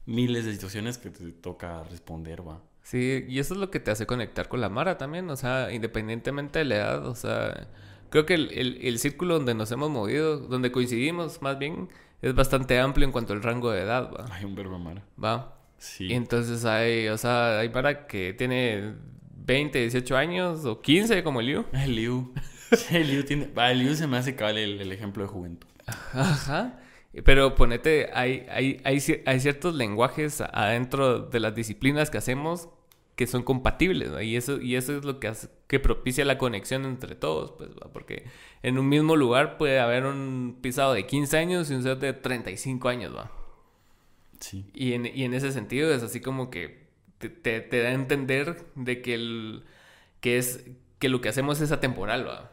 miles de situaciones que te toca responder, ¿va? Sí, y eso es lo que te hace conectar con la Mara también, o sea, independientemente de la edad, o sea, creo que el, el- el círculo donde nos hemos movido, donde coincidimos más bien, es bastante amplio en cuanto al rango de edad, ¿va? Hay un verbo Mara. ¿Va? Sí. Y entonces hay, o sea, hay Mara que tiene 20, 18 años o 15 como el Liu. [laughs] El Liu. [laughs] El Liu tiene... Va, el Liu se me hace cabal el, el ejemplo de juventud. Ajá. Pero ponete, hay, hay, hay, hay ciertos lenguajes adentro de las disciplinas que hacemos que son compatibles, ¿no? Y eso, y eso es lo que hace, que propicia la conexión entre todos, pues, ¿va? porque en un mismo lugar puede haber un pisado de 15 años y un ser de 35 años, ¿va? Sí. Y en, y en ese sentido es así como que te, te- te da a entender de que, el, que, es, que lo que hacemos es atemporal, ¿va?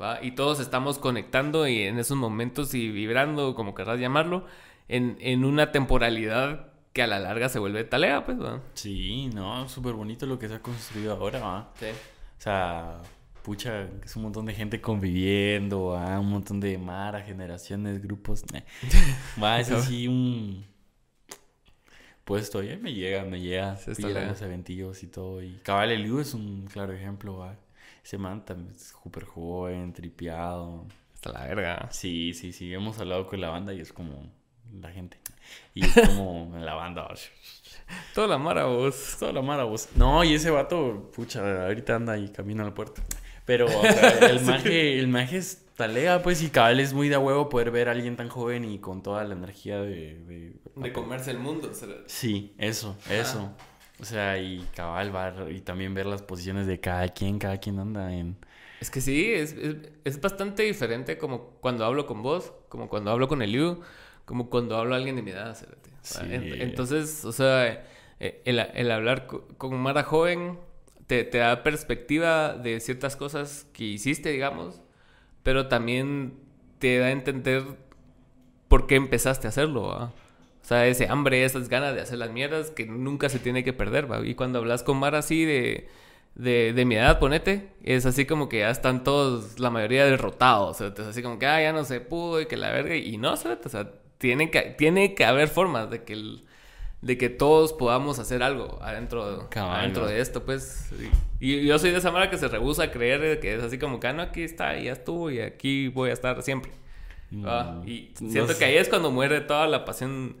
¿Va? Y todos estamos conectando y en esos momentos y vibrando, como querrás llamarlo, en, en una temporalidad que a la larga se vuelve talea, pues, ¿va? Sí, no, súper bonito lo que se ha construido ahora, ¿va? Sí. O sea, pucha, es un montón de gente conviviendo, ¿va? Un montón de Mara, generaciones, grupos. [laughs] Va, es así un... Pues todavía me llega, me llega. Sí, está bien. los eventillos y todo. Y Cabal el Liu es un claro ejemplo, ¿va? Ese man también es súper joven, tripeado. Hasta la verga. Sí, sí, sí. Hemos hablado con la banda y es como la gente. Y es como la banda. [laughs] Toda la mara, vos. Toda la mara, vos. No, y ese vato, pucha, ahorita anda y camina a la puerta. Pero o sea, [laughs] el maje, el maje es talega, pues, y cabal es muy de huevo poder ver a alguien tan joven y con toda la energía de... de- De comerse el mundo. Sí, eso, eso. O sea, y cabal va, y también ver las posiciones de cada quien, cada quien anda en... Es que sí, es, es, es bastante diferente como cuando hablo con vos, como cuando hablo con el Liu, como cuando hablo a alguien de mi edad. Sí. Ent- Entonces, o sea, eh, el, el hablar co- con Mara joven te, te da perspectiva de ciertas cosas que hiciste, digamos, pero también te da a entender por qué empezaste a hacerlo, ¿va? O sea, ese hambre, esas ganas de hacer las mierdas que nunca se tiene que perder, ¿va? Y cuando hablas con Mara así de, de, de mi edad, ponete, es así como que ya están todos, la mayoría derrotados, o sea, es así como que, ah, ya no se pudo y que la verga, y no, o sea, tiene que, tiene que haber formas de que el- de que todos podamos hacer algo adentro, Cabal, adentro de esto, pues. Y, y yo soy de esa manera que se rehúsa a creer que es así como que, ah, no, aquí está, y ya estuvo, y aquí voy a estar siempre. Ah, Mm, y no siento sé. que ahí es cuando muere toda la pasión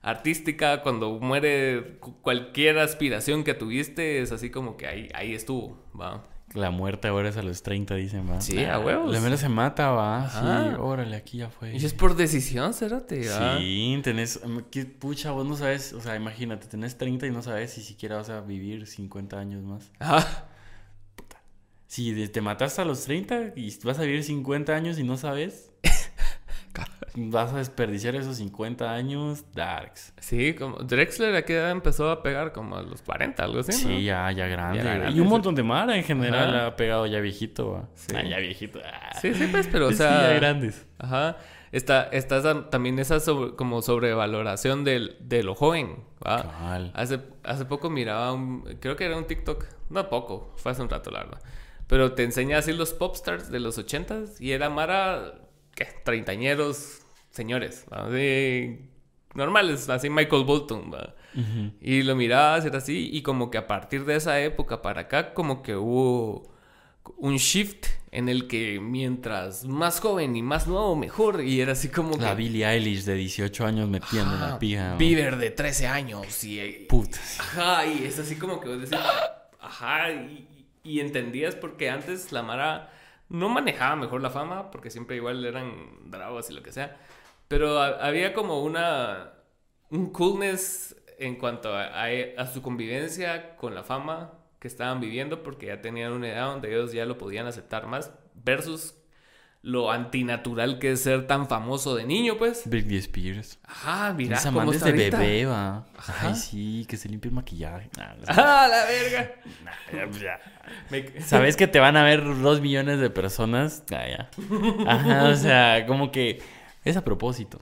artística, cuando muere cu- cualquier aspiración que tuviste, es así como que ahí, ahí estuvo, va. La muerte ahora es a los 30, dicen, va. Sí, a huevos. La mera se mata, va. Sí, Ajá. órale, aquí ya fue. Y es por decisión, cérate. Sí, tenés, em, qué pucha, vos no sabes, o sea, imagínate, tenés 30 y no sabes si siquiera vas a vivir 50 años más. Ah, Si de- te mataste a los 30 y vas a vivir 50 años y no sabes, [laughs] vas a desperdiciar esos 50 años, darks. sí, como Drexler a qué edad empezó a pegar, como a los 40, algo así, Sí, ¿no? ya, ya grande. Ya güey. grande, y un sí. montón de Mara en general Ajá. ha pegado ya viejito. Sí. Ah, ya viejito. ah. Sí, sí, pues, pero o Sí, sea... ya grandes. Ajá. Está, está también esa sobre- como sobrevaloración del, de lo joven, ¿va? Hace, hace poco miraba un... Creo que era un TikTok. No poco. Fue hace un rato, la verdad. Pero te enseña así los popstars de los ochentas. Y era Mara... ¿Qué? Treintañeros señores. Así, normales. Así Michael Bolton, ¿va? Ujú. Y lo mirabas, era así, y como que a partir de esa época para acá, como que hubo un shift en el que mientras más joven y más nuevo, mejor. Y era así como La que... Billie Eilish de 18 años metiendo Ajá, la pija. Bieber de 13 años y... Puta. Ajá, y es así como que vos decís, ajá, y, y entendías porque antes la Mara no manejaba mejor la fama, porque siempre igual eran bravos y lo que sea, pero ha- había como una, un coolness en cuanto a- a su convivencia con la fama que estaban viviendo, porque ya tenían una edad donde ellos ya lo podían aceptar más, versus lo antinatural que es ser tan famoso de niño, pues. Britney Spears. Ajá, mira Esa cómo está ahorita. bebé, va. Ajá. Ay, sí, que se limpie el maquillaje. Nah, sé. [laughs] ¡Ah, la verga! Ya, pues ya. Me- ¿Sabes que te van a ver dos millones de personas? Ah, ya. [laughs] Ajá, o sea, como que es a propósito.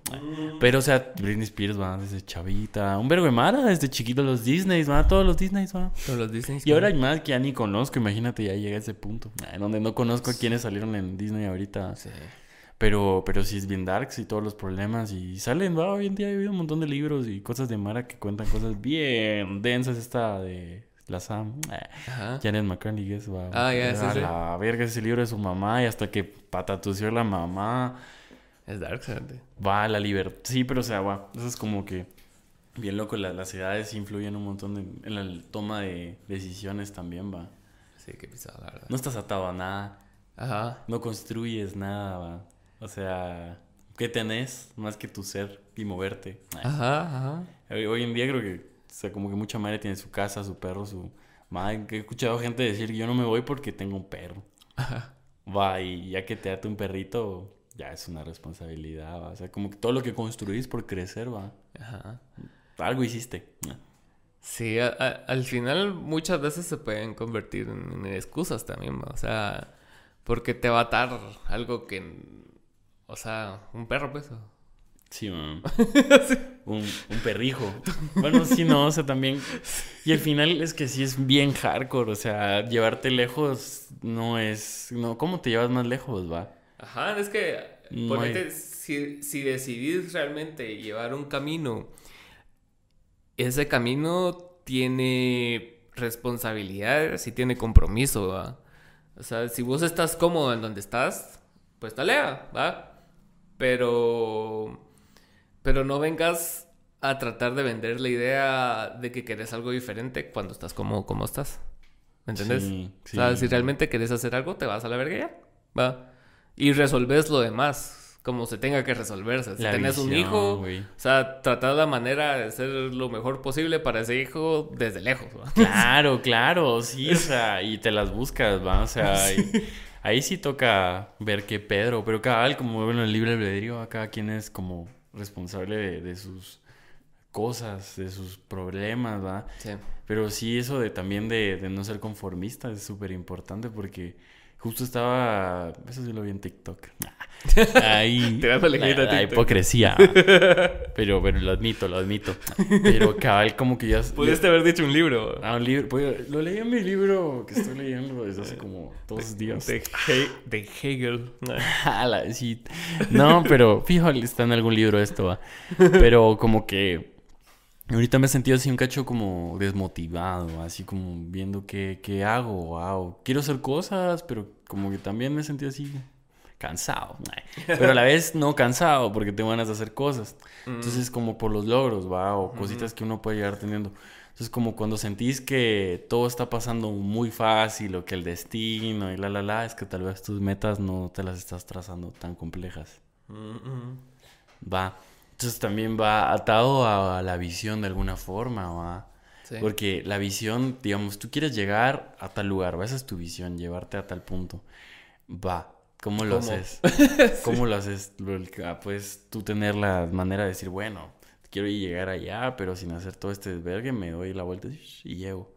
Pero, o sea, Britney Spears va desde chavita. Un vergo de Mara, desde chiquito los Disneys, va. Todos los Disneys, va. Todos los Disney. Y ahora hay más que ya ni conozco, imagínate, ya llega a ese punto. ah, Donde no conozco a quienes salieron en Disney ahorita. Sí. Pero, pero sí es bien darks y todos los problemas. Y salen, va, hoy en día hay un montón de libros y cosas de Mara que cuentan cosas bien densas. Esta de la Sam. ah, Ajá. Janet McCartney, es, va. Ah, ya, sí, a sí. la verga ese libro de su mamá y hasta que patatució la mamá. Es dark, gente. Va a la libertad. Sí, pero o sea, va. Eso es como que bien loco. la- las edades influyen un montón en, en la toma de decisiones también, va. Sí, qué pisado, la verdad. No estás atado a nada. Ajá. No construyes nada, va. O sea, ¿qué tenés más que tu ser y moverte? Ajá, ajá. Hoy, en día creo que, o sea, como que mucha madre tiene su casa, su perro, su madre. Que he escuchado gente decir, yo no me voy porque tengo un perro. Va, y ya que te date un perrito, ya es una responsabilidad, va. O sea, como que todo lo que construís por crecer, va. Ajá. Algo hiciste. Sí, a- a- al final muchas veces se pueden convertir en, en excusas también, ¿va? o sea, porque te va a atar algo que, o sea, un perro, pues. o- Sí, man. [laughs] Un, un perrijo. Bueno, sí, no, o sea, también. Y al final es que sí es bien hardcore, o sea, llevarte lejos no es. No, ¿Cómo te llevas más lejos, va? Ajá, es que, No ponete, si, si decidís realmente llevar un camino, ese camino tiene responsabilidades y tiene compromiso, ¿va? O sea, si vos estás cómodo en donde estás, pues talea, ¿va? Pero, pero no vengas a tratar de vender la idea de que querés algo diferente cuando estás como, como estás. ¿Me entendés? Sí, O sea, si realmente querés hacer algo, te vas a la verga ya. Va. Y resolves lo demás como se tenga que resolverse. Si La tenés un hijo, o sea, tratar la manera de hacer lo mejor posible para ese hijo desde lejos. ¿va? [laughs] Claro, claro, sí, o sea, y te las buscas, va, o sea, y- ahí sí toca ver qué Pedro, pero cada como bueno, el libre albedrío, a cada quien es como responsable de, de sus cosas, de sus problemas, va. Sí. Pero sí, eso de también de, de no ser conformista es súper importante porque justo estaba, eso sí lo vi en TikTok. Ahí, [laughs] hate a la, la TikTok. hipocresía. [laughs] Pero, pero lo admito, lo admito. Pero cabal como que ya... Pudiste haber dicho un libro. Ah, un libro. pues, lo leí en mi libro que estoy leyendo desde hace como dos días. De, He- de Hegel. [laughs] La- sí. No, pero fijo, está en algún libro esto, va. Pero como que ahorita me he sentido así un cacho como desmotivado, así como viendo qué, qué hago, wow. Quiero hacer cosas, pero como que también me sentido así cansado. Pero a la vez no cansado porque tengo ganas de hacer cosas. Entonces como por los logros, va, o cositas que uno puede llegar teniendo. Entonces como cuando sentís que todo está pasando muy fácil o que el destino y la la la, es que tal vez tus metas no te las estás trazando tan complejas. Va. Entonces también va atado a la visión de alguna forma, va. Sí. Porque la visión, digamos, tú quieres llegar a tal lugar, esa es tu visión, llevarte a tal punto. Va. ¿Cómo lo ¿Cómo? haces? [laughs] ¿Cómo lo haces? Lo- ah, Puedes tú tener la manera de decir, bueno, quiero llegar allá, pero sin hacer todo este desvergue, me doy la vuelta y llego.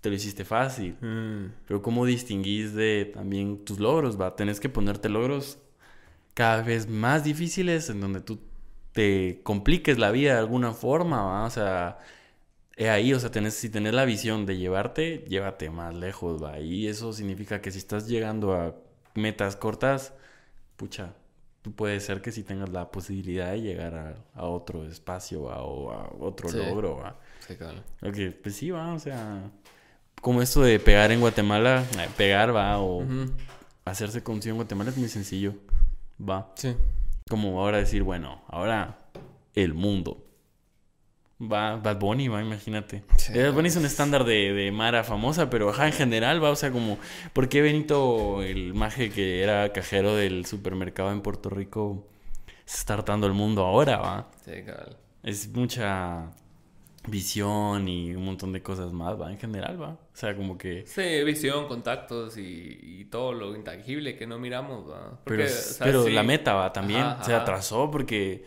Te lo hiciste fácil. Mm. Pero ¿cómo distinguís de también tus logros? Va, tenés que ponerte logros cada vez más difíciles en donde tú te compliques la vida de alguna forma, ¿va? O sea, he ahí, o sea, tenés, si tenés la visión de llevarte, llévate más lejos, va. Y eso significa que si estás llegando a metas cortas, pucha, tú puede ser que si tengas la posibilidad de llegar a, a otro espacio ¿va? o a otro Sí. logro, ¿va? Sí, claro. Ok, pues sí, va, o sea, como esto de pegar en Guatemala, eh, pegar va, o hacerse conocido en Guatemala es muy sencillo. Va. Sí. Como ahora decir, bueno, ahora el mundo. Va, Bad Bunny, va, imagínate. Sí. Bad Bunny es un estándar de, de Mara famosa, pero ajá, en general, va, o sea, como, ¿por qué Benito, el maje que era cajero del supermercado en Puerto Rico, se está hartando el mundo ahora, va? Sí, cabal. Es mucha visión y un montón de cosas más, va, en general, va. O sea, como que... Sí, visión, contactos y, y todo lo intangible que no miramos, ¿va? Porque, Pero, o sea, pero sí. la meta va también, Ajá, se atrasó porque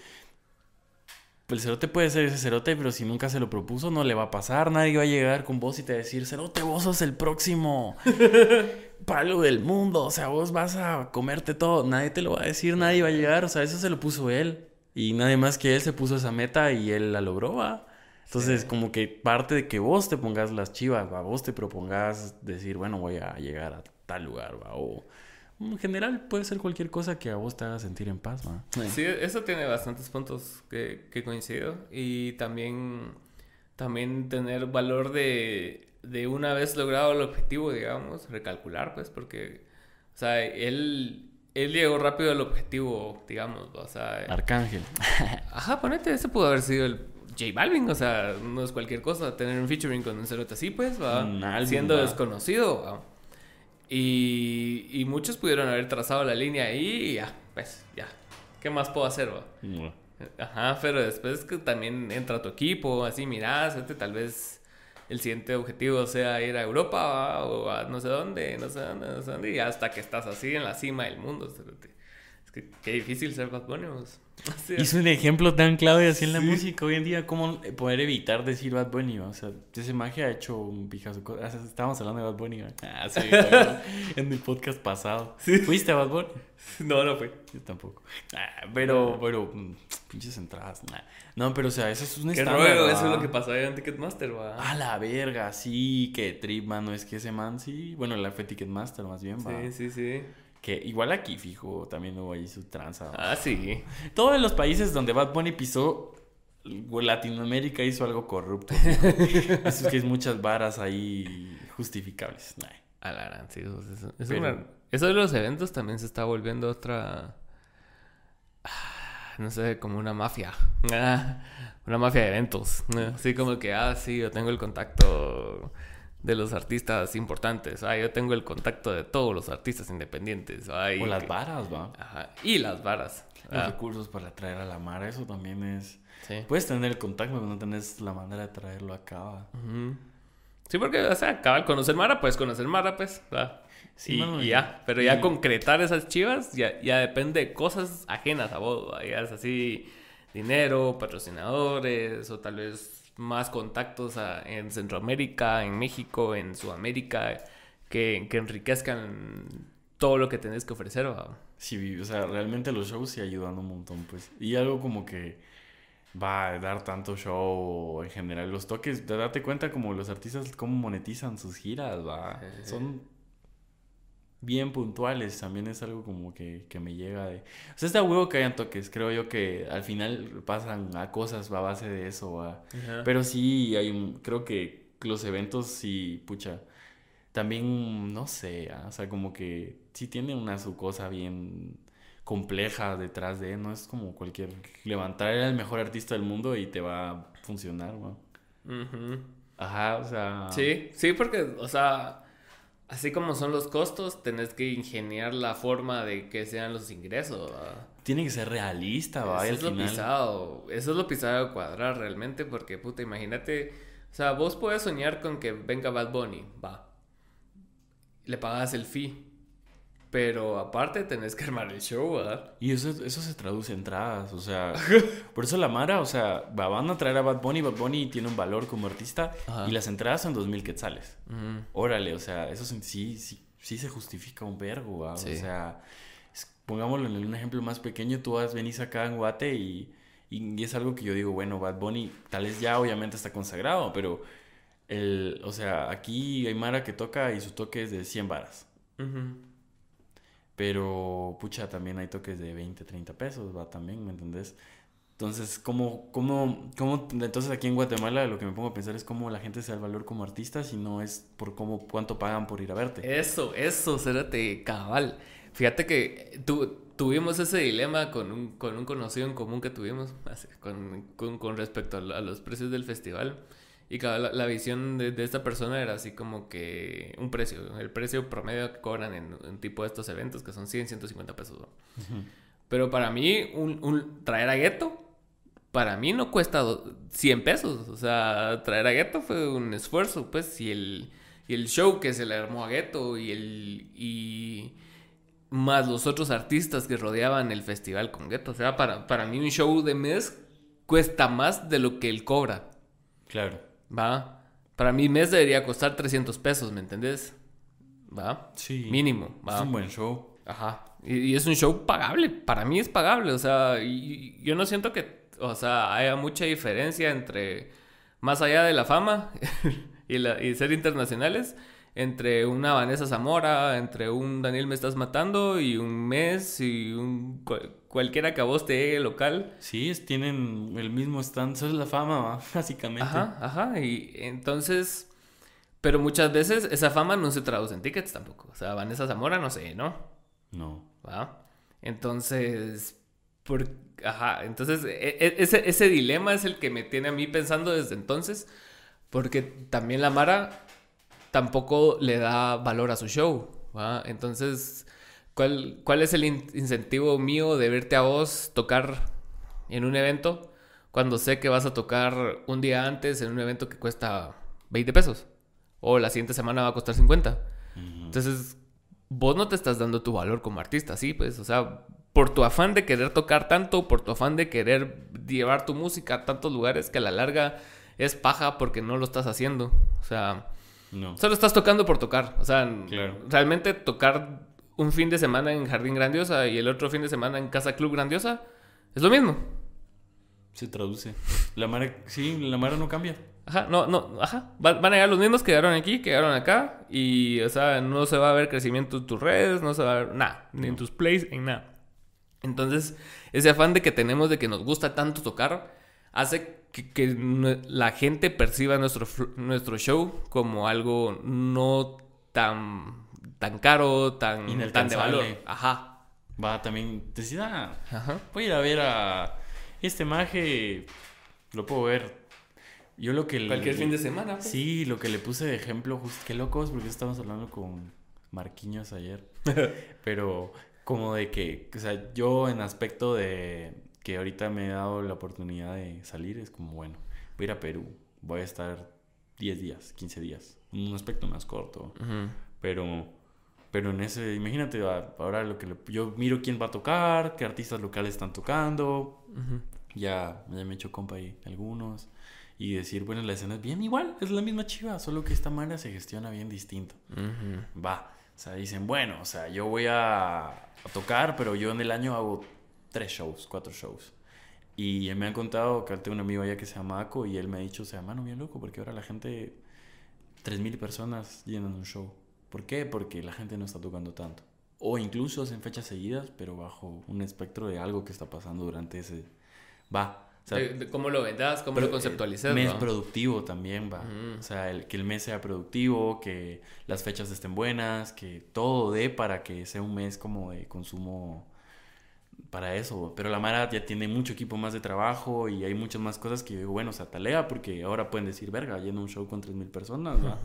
el cerote puede ser ese cerote, pero si nunca se lo propuso no le va a pasar, nadie va a llegar con vos y te va a decir, cerote, vos sos el próximo [laughs] palo del mundo, o sea, vos vas a comerte todo, nadie te lo va a decir, nadie va a llegar, o sea, eso se lo puso él. Y nadie más que él se puso esa meta y él la logró, va. Entonces, Sí. como que parte de que vos te pongas las chivas, va, vos te propongas decir, bueno, voy a llegar a tal lugar, va, o en general puede ser cualquier cosa que a vos te haga sentir en paz, va. Sí, eso tiene bastantes puntos que, que coincido. Y también, también tener valor de, de una vez logrado el objetivo, digamos, recalcular, pues, porque, o sea, él, él llegó rápido al objetivo, digamos, o sea, Arcángel. [laughs] ajá, ponete, ese pudo haber sido el J Balvin, o sea, no es cualquier cosa tener un featuring con un cerote así, pues, va, siendo va. desconocido, va. Y, y muchos pudieron haber trazado la línea ahí y ya, pues, ya. ¿Qué más puedo hacer, va? Ajá, pero después que también entra tu equipo, así mirás, este, tal vez el siguiente objetivo sea ir a Europa ¿va? o a no sé dónde, no sé dónde, no sé dónde, y hasta que estás así en la cima del mundo. Que qué difícil ser Bad Bunny. Así, [laughs] Es un ejemplo tan clave así en la Sí. música hoy en día, cómo poder evitar decir Bad Bunny, o sea, ese magia ha hecho un pijazo. co- ah, Estábamos hablando de Bad Bunny. Ah, [laughs] sí, en el podcast pasado. ¿Fuiste a Bad Bunny? [laughs] No, no fue. Yo tampoco. Ah, pero, pero, mm, pinches entradas. nah. No, pero o sea, eso es un Qué estándar. ruego, eso es lo que pasó ahí en Ticketmaster, va. A la verga, sí, que trip, mano, es que ese man sí, bueno, la fue Ticketmaster más bien, va. Sí, sí, sí. Que igual aquí, fijo, también hubo ahí su tranza. Ah, sí. Todos los países donde Bad Bunny pisó, Latinoamérica hizo algo corrupto. [laughs] es que es muchas varas ahí justificables. Nah. A la gran, sí. Eso, eso- eso Pero- una- eso de los eventos también se está volviendo otra. ah, No sé, como una mafia. Ah, Una mafia de eventos. Así como que, ah, sí, yo tengo el contacto de los artistas importantes. Ah, yo tengo el contacto de todos los artistas independientes. Ah, O las que- varas, va. Ajá, Y las varas. Los Ah, recursos para traer a la mar, eso también es... sí. Puedes tener el contacto, pero no tenés la manera de traerlo acá. va. Ujú. Sí, porque, o sea, acaba de conocer Mara, pues conocer Mara, pues. ¿verdad? Sí, y, mano, y y- ya, pero ya concretar esas chivas ya, ya depende de cosas ajenas a vos. ¿va? Ya es así, dinero, patrocinadores, o tal vez más contactos a- en Centroamérica, en México, en Sudamérica, que, que enriquezcan todo lo que tenés que ofrecer. ¿va? Sí, o sea, realmente los shows sí ayudan un montón, pues. Y algo como que va a dar tanto show en general. Los toques, te date cuenta como los artistas cómo monetizan sus giras, va. Sí. Son bien puntuales. También es algo como que, que me llega de... O sea, está huevo que hayan toques. Creo yo que al final pasan a cosas a base de eso. Pero sí, hay un, creo que los eventos sí, pucha, también, no sé, ah, o sea, como que sí tiene una su cosa bien compleja detrás de, no es como cualquier, levantar el mejor artista del mundo y te va a funcionar, ¿no? Ajá, o sea... Sí, sí, porque, o sea, así como son los costos, tenés que ingeniar la forma de que sean los ingresos. ¿va? Tiene que ser realista, va, Eso al es lo pisado, eso es lo pisado de cuadrar realmente, porque, puta, imagínate, o sea, vos puedes soñar con que venga Bad Bunny, va, le pagas el fee, pero aparte tenés que armar el show, ¿verdad? Y eso, eso se traduce en entradas, o sea, [laughs] por eso la Mara, o sea, va- van a traer a Bad Bunny, Bad Bunny tiene un valor como artista Ajá. y las entradas son dos mil quetzales. Ujú. Órale, o sea, eso sí, sí, sí, se justifica un vergo. Sí. O sea, pongámoslo en un ejemplo más pequeño, tú vas, venís acá en Guate y, y es algo que yo digo, bueno, Bad Bunny tal vez ya obviamente está consagrado, pero el, o sea, aquí hay Mara que toca y su toque es de 100 varas. Ujú. Pero, pucha, también hay toques de 20, 30 pesos, va también, ¿me entendés? Entonces, ¿cómo, cómo, cómo, entonces aquí en Guatemala lo que me pongo a pensar es cómo la gente se da el valor como artista si no es por cómo, cuánto pagan por ir a verte. Eso, eso, cérate, cabal. Fíjate que tu, tuvimos ese dilema con un, con un conocido en común que tuvimos [laughs] con, con, con respecto a, los precios del festival. Y cabal, la, visión de, de, esta persona era así como que un precio, el precio promedio que cobran en un tipo de estos eventos, que son 100, 150 pesos. Pero para mí, un, un, traer a Gueto para mí no cuesta 100 pesos. O sea, traer a Gueto fue un esfuerzo, pues, y el, y el show que se le armó a Gueto y el... Y más los otros artistas que rodeaban el festival con Gueto. O sea, para, para mí un show de mes cuesta más de lo que él cobra. Claro. ¿Va? Para mí mes debería costar 300 pesos, ¿me entendés? ¿Va? Sí. Mínimo, ¿va? Es un buen show. Ajá. Y, y, es un show pagable. Para mí es pagable. O sea, y, yo no siento que o sea, hay mucha diferencia entre, más allá de la fama [laughs] y, la, y ser internacionales, entre una Vanessa Zamora, entre un Daniel Me Estás Matando y un Mes y un cualquiera que a vos te llegue local. Sí, tienen el mismo stand, eso es la fama, [laughs] básicamente. Ajá, ajá, y entonces, pero muchas veces esa fama no se traduce en tickets tampoco. O sea, Vanessa Zamora no sé, ¿no? No. ¿Va? Entonces, por, ajá, entonces e, e, ese, ese dilema es el que me tiene a mí pensando desde entonces, porque también la Mara tampoco le da valor a su show, ¿va? Entonces, ¿cuál, ¿cuál es el incentivo mío de verte a vos tocar en un evento cuando sé que vas a tocar un día antes en un evento que cuesta 20 pesos? O la siguiente semana va a costar 50. Entonces, vos no te estás dando tu valor como artista, sí, pues, o sea, por tu afán de querer tocar tanto, por tu afán de querer llevar tu música a tantos lugares que a la larga es paja porque no lo estás haciendo. O sea, no. solo estás tocando por tocar. O sea, realmente tocar un fin de semana en Jardín Grandiosa y el otro fin de semana en Casa Club Grandiosa es lo mismo. Se traduce. La mara, sí, la mara no cambia. Ajá, no, no, ajá. Van a llegar los mismos que quedaron aquí, que quedaron acá. Y, o sea, no se va a ver crecimiento en tus redes, no se va a ver nada, ni en tus plays, en nada. Entonces, ese afán de que tenemos de que nos gusta tanto tocar hace que, la gente perciba nuestro, nuestro show como algo no tan, tan caro, tan, tan de valor. Ajá. Va, también decida, Ajá. voy a ir a ver a este maje, lo puedo ver. Yo lo que... Cualquier fin de semana. Pues. Sí, lo que le puse de ejemplo, justo, qué locos, porque estamos hablando con Marquiños ayer. [laughs] Pero como de que, o sea, yo en aspecto de que ahorita me he dado la oportunidad de salir, es como, bueno, voy a ir a Perú, voy a estar 10 días, 15 días, un aspecto más corto, pero, pero en ese, imagínate, ahora lo que yo miro quién va a tocar, qué artistas locales están tocando, ya, ya me he hecho compa ahí algunos, y decir, bueno, la escena es bien igual, es la misma chiva, solo que esta manera se gestiona bien distinto. Va. O sea, dicen, bueno, o sea, yo voy a a tocar, pero yo en el año hago tres shows, cuatro shows. Y me han contado que tengo un amigo allá que se llama Ako y él me ha dicho, o sea, mano, bien loco, porque ahora la gente, 3.000 personas llenan un show. ¿Por qué? Porque la gente no está tocando tanto. O incluso hacen fechas seguidas, pero bajo un espectro de algo que está pasando durante ese... Va, ¿Cómo lo vendas? ¿Cómo lo conceptualizas? Mes productivo también va. O sea, el, que el mes sea productivo, que las fechas estén buenas, que todo dé para que sea un mes como de consumo para eso. Pero la Mara ya tiene mucho equipo más de trabajo y hay muchas más cosas que digo, bueno, o sea, talea porque ahora pueden decir, verga, lleno un show con 3.000 personas, ¿va?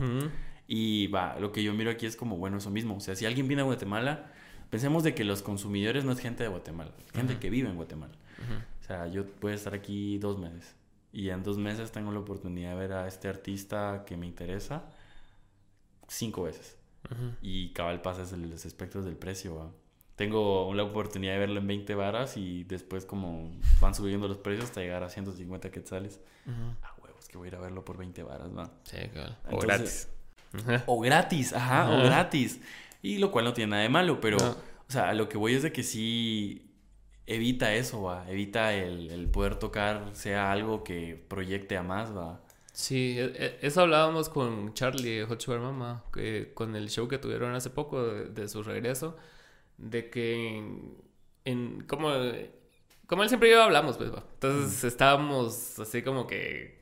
Y va, lo que yo miro aquí es como, bueno, eso mismo. O sea, si alguien viene a Guatemala, pensemos de que los consumidores no es gente de Guatemala, es gente que vive en Guatemala sea, yo puedo estar aquí dos meses y en dos meses tengo la oportunidad de ver a este artista que me interesa cinco veces. Y cabal pasa los espectros del precio. Tengo la oportunidad de verlo en 20 varas y después como van subiendo los precios hasta llegar a 150 quetzales. Ah, huevos, que voy a ir a verlo por 20 varas, ¿no? Sí, o gratis. O gratis, ajá, o gratis. Y lo cual no tiene nada de malo, pero, o sea, lo que voy es de que sí evita eso, va. Evita el, poder tocar sea algo que proyecte a más, va. Sí, e, e, eso hablábamos con Charlie Hot Sugar Mama, que con el show que tuvieron hace poco de, su regreso, de que en, como como él siempre y yo hablamos, pues, va. Entonces estábamos así como que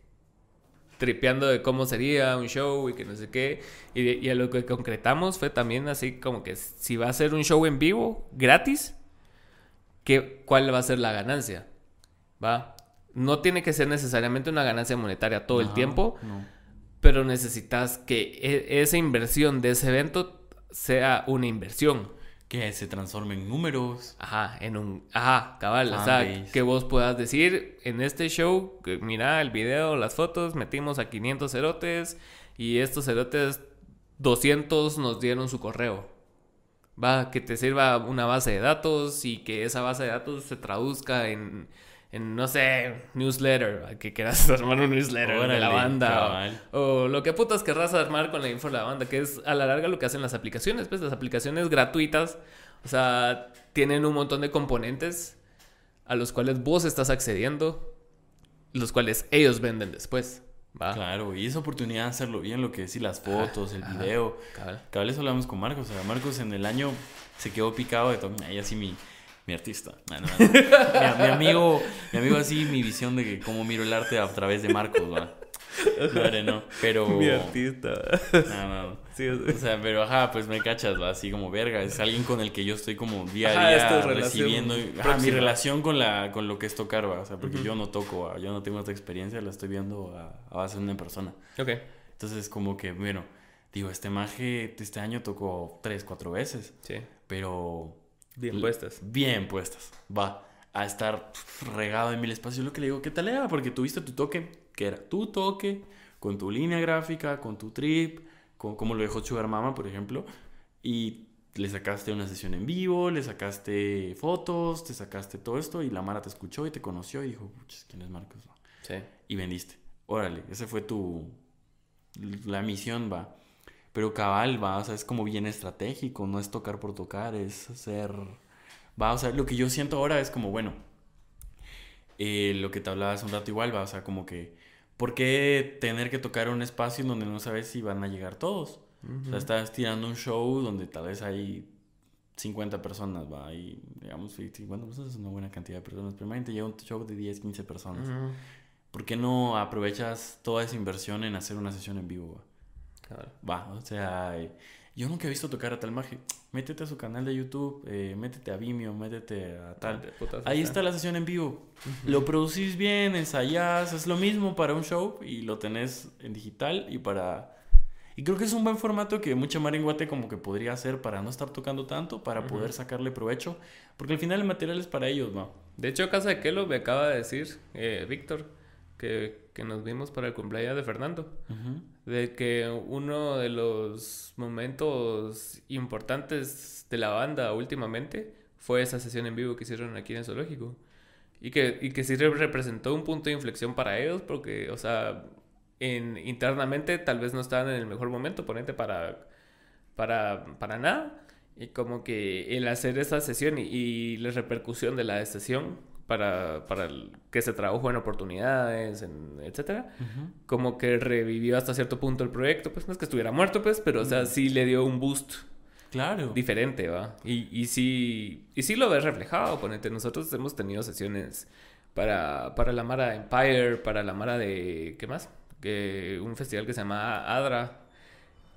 tripeando de cómo sería un show y que no sé qué. Y, a lo que concretamos fue también así como que si va a ser un show en vivo, gratis, que, ¿cuál va a ser la ganancia? ¿Va? No tiene que ser necesariamente una ganancia monetaria todo el tiempo, No. pero necesitas que e- esa inversión de ese evento sea una inversión. Que se transforme en números. Ajá, en un... Ajá, cabal. O sea, que vos puedas decir en este show, que mira el video, las fotos, metimos a 500 cerotes y estos cerotes 200 nos dieron su correo. Va, que te sirva una base de datos y que esa base de datos se traduzca en, en no sé, newsletter, que quieras [laughs] armar un newsletter de Órale, la banda. O, o lo que putas querrás armar con la info de la banda, que es a la larga lo que hacen las aplicaciones. Pues las aplicaciones gratuitas, o sea, tienen un montón de componentes a los cuales vos estás accediendo, los cuales ellos venden después. ¿va? Claro, y esa oportunidad de hacerlo bien, lo que decís, las fotos, el ajá. video. Cabal. Cabal, eso hablamos con Marcos. O sea, Marcos en el año se quedó picado de todo. Ahí así mi, mi artista. No, no, no. mi, mi amigo, mi amigo así, mi visión de que cómo miro el arte a través de Marcos, va. No, no. Pero. Mi artista. No, no. Sí, o O sea, pero ajá, pues me cachas, va, así como verga. Es alguien con el que yo estoy como día a día recibiendo. Ajá, mi relación con, la, con lo que es tocar, va. O sea, porque yo no toco, va, Yo no tengo esta experiencia, la estoy viendo a, a base de una persona. ok. Entonces, como que, bueno, digo, este maje este año tocó tres, cuatro veces, Sí. pero Bien puestas. bien puestas. Va a estar regado en mil espacios. Lo que le digo, ¿qué tal era? Porque tuviste tu toque, que era tu toque, con tu línea gráfica, con tu trip, con como lo dejó Sugar Mama, por ejemplo, y le sacaste una sesión en vivo, le sacaste fotos, te sacaste todo esto, y la Mara te escuchó y te conoció y dijo, "Puchis, ¿quién es Marcos? no?". Sí. y vendiste. Órale, ese fue tu. La misión, va. Pero cabal, va, o sea, es como bien estratégico, no es tocar por tocar, es hacer. Va, o sea, lo que yo siento ahora es como, bueno, eh, lo que te hablaba hace un rato igual, va, o sea, como que, ¿por qué tener que tocar un espacio donde no sabes si van a llegar todos? O sea, estás tirando un show donde tal vez hay 50 personas, va, y digamos, 50 personas es una buena cantidad de personas, pero llega un show de 10, 15 personas. ¿Por qué no aprovechas toda esa inversión en hacer una sesión en vivo? Cabal. Va, Va, o sea, eh, yo nunca he visto tocar a tal maje. Métete a su canal de YouTube, eh, métete a Vimeo, métete a tal. Putas, Ahí ajá. está la sesión en vivo. Lo producís bien, ensayás, es lo mismo para un show y lo tenés en digital y para... Y creo que es un buen formato que mucha Mara en Guate como que podría hacer para no estar tocando tanto, para poder sacarle provecho, porque al final el material es para ellos, ¿no? De hecho, Casa de Kelo me acaba de decir, eh, Víctor, que, que nos vimos para el cumpleaños de Fernando. Ujú. De que uno de los momentos importantes de la banda últimamente fue esa sesión en vivo que hicieron aquí en el zoológico. Y que, y que sí re- representó un punto de inflexión para ellos, porque, o sea, en, internamente tal vez no estaban en el mejor momento, ponente para, para, para nada. Y como que el hacer esa sesión y, y la repercusión de la sesión para, para el- que se trabajó en oportunidades, en, etcétera, como que revivió hasta cierto punto el proyecto, pues no es que estuviera muerto, pues, pero o sea, sí le dio un boost Claro. diferente, ¿va? Y, y sí, y sí lo ves reflejado, ponete, nosotros hemos tenido sesiones para, para la Mara Empire, para la Mara de, ¿qué más? Que un festival que se llama Adra.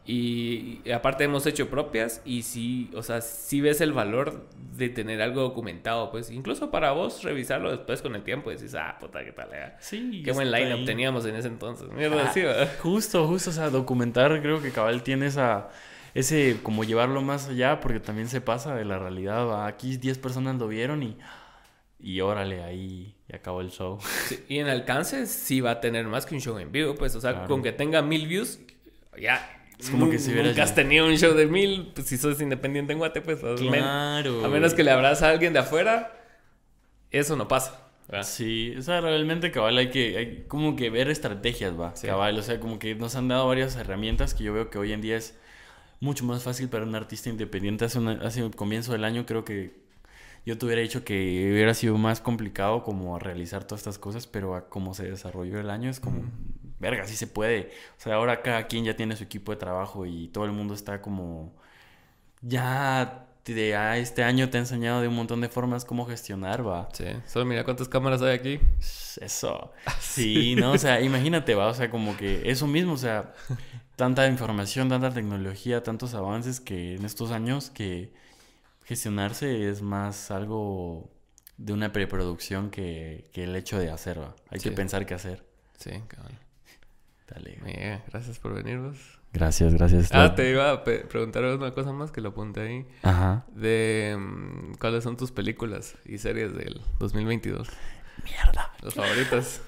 Y, y aparte hemos hecho propias y sí, o sea, sí ves el valor de tener algo documentado, pues incluso para vos revisarlo después con el tiempo y decís, ah, puta, qué tal, eh? Sí. Qué buen line-up teníamos en ese entonces. Mierda, Ah, sí. Justo, justo, o sea, documentar creo que Cabal tiene esa, ese, como llevarlo más allá, porque también se pasa de la realidad, ¿va? aquí 10 personas lo vieron y, y órale, ahí y acabó el show. Sí, y en alcance sí va a tener más que un show en vivo, pues, o sea, Claro. con que tenga mil views, ya. Es como que si hubiera Nunca has tenido un show de mil, pues si sos independiente en Guate, pues. Claro. a menos que le abras a alguien de afuera, eso no pasa. ¿verdad? Sí, o sea, realmente Cabal hay que, hay como que ver estrategias, va, Sí. Cabal, o sea, como que nos han dado varias herramientas que yo veo que hoy en día es mucho más fácil para un artista independiente. Hace, una- hace el comienzo del año creo que yo te hubiera dicho que hubiera sido más complicado como realizar todas estas cosas, pero a cómo se desarrolló el año es como, verga, sí se puede. O sea, ahora cada quien ya tiene su equipo de trabajo y todo el mundo está como ya te- ya este año te ha enseñado de un montón de formas cómo gestionar, va. Sí, solo mira cuántas cámaras hay aquí. Eso. [laughs] Sí, no, o sea, [laughs] imagínate, va, o sea, como que eso mismo, o sea, tanta información, tanta tecnología, tantos avances que en estos años que gestionarse es más algo de una preproducción que, que el hecho de hacer, va. Hay Sí. que pensar qué hacer. Sí, cabrón. Dale. Gracias por venir vos. Gracias, gracias. Ah, te iba a preguntar una cosa más que lo apunté ahí. Ajá. De mm, cuáles son tus películas y series del 2022. Mierda. Las favoritas.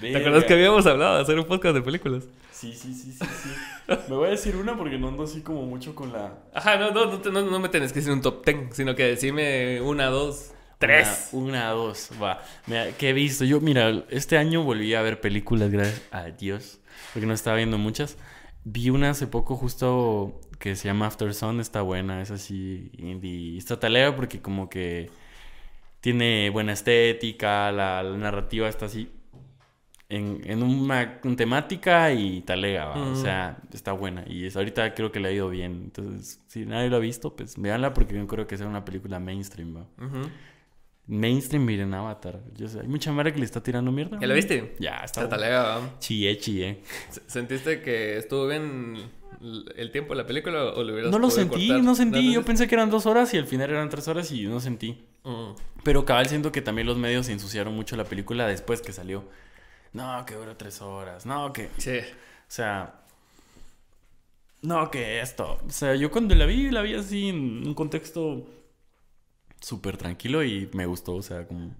¿Te acuerdas que habíamos hablado de hacer un podcast de películas? Sí, sí, sí, sí, sí. Me voy a decir una porque no ando así como mucho con la... Ajá, no, no, no, te- no, no me tenés que decir un top 10, sino que decime una, dos, tres. Una, una, dos, va. Mira, ¿qué he visto? Yo, mira, este año volví a ver películas, gracias a Dios, porque no estaba viendo muchas. Vi una hace poco justo que se llama After Sun, está buena, es así indie. Está talera porque como que tiene buena estética, la, la narrativa está así en, en una, una temática y talega, ¿va? o Mm. sea, está buena. Y es, ahorita creo que le ha ido bien. Entonces, si nadie lo ha visto, pues véanla porque yo creo que es una película mainstream, ¿va? Ujú. Mainstream, miren Avatar. Yo sé, hay mucha mara que le está tirando mierda. ¿Ya la viste? Ya, está. Talega, chie. S- ¿Sentiste que estuvo bien el tiempo de la película o lo hubieras No lo sentí, cortar? no sentí. ¿No Yo lo pensé que eran dos horas y al final eran tres horas y no sentí. Mm. Pero cabal siento que también los medios se ensuciaron mucho la película después que salió. No, que duró tres horas. No, que. Sí. O sea. No, que esto. O sea, yo cuando la vi, la vi así en un contexto súper tranquilo y me gustó. O sea, como.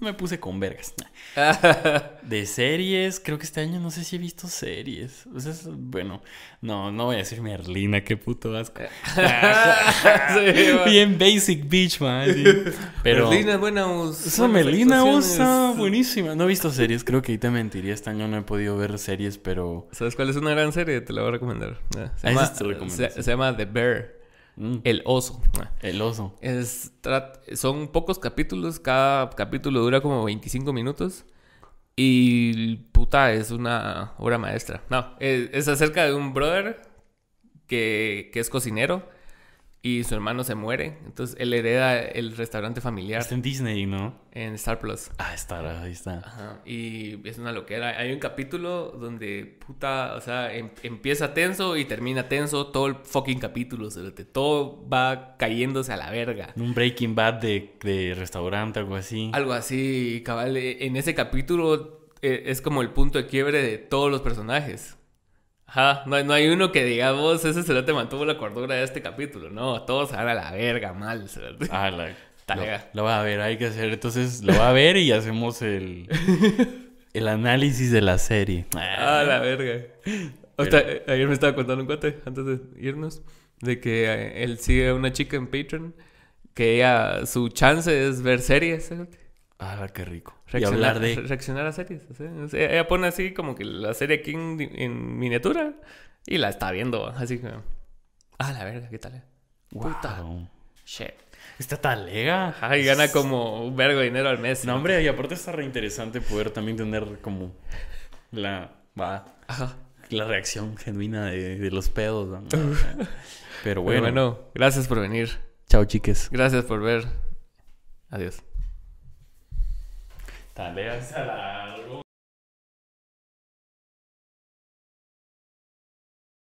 Me puse con vergas. [laughs] [laughs] De series, creo que este año no sé si he visto series. O sea, bueno, no, no voy a decir Merlina, qué puto asco. [laughs] Sí. Bien basic bitch, man. sí. Pero Merlina es buena. us- esa buenas Merlina usa buenísima. No he visto series, creo que ahí te mentiría. Este año no he podido ver series, pero ¿Sabes cuál es una gran serie? Te la voy a recomendar. Ah, Se Ah, llama, se- se llama The Bear. Mm, El oso. El oso. Es, son pocos capítulos, cada capítulo dura como 25 minutos. Y puta, es una obra maestra. No, es, es acerca de un brother que, que es cocinero y su hermano se muere. Entonces él hereda el restaurante familiar Está en Disney, ¿no? en Star Plus. Ah, está, ahí está. Ajá, y es una loquera. Hay un capítulo donde, puta, o sea, em- empieza tenso y termina tenso todo el fucking capítulo. cerote. Todo va cayéndose a la verga. Un Breaking Bad de, de restaurante, algo así. Algo así, cabal. eh, En ese capítulo eh, es como el punto de quiebre de todos los personajes. Ajá, no, hay- no hay uno que diga, vos, ese cerote mantuvo la cordura de este capítulo. No, todos van a la verga mal. cerote. Ah, la, [laughs] lo, lo va a ver, hay que hacer. Entonces lo va a ver y hacemos el, [laughs] el análisis de la serie. Ah, la verga. Eh, ayer me estaba contando un cuate, antes de irnos, de que eh, él sigue a una chica en Patreon que ella, su chance es ver series, cerote. Ah, qué rico. Y reaccionar, hablar de... re- [laughs] reaccionar a series. o sea, ella pone así como que la serie aquí en, en miniatura y la está viendo, así que... Ah, la verga, ¿qué tal? Puta. Wow. Shit. Está talega. Ajá, y gana como un vergo de dinero al mes. No, hombre, y aparte está re interesante poder también tener como la, va, Ajá. la reacción genuina de, de los pedos. ¿no? Pero Pero bueno, bueno, gracias por venir. chao chiques. Gracias por ver. Adiós. Largo.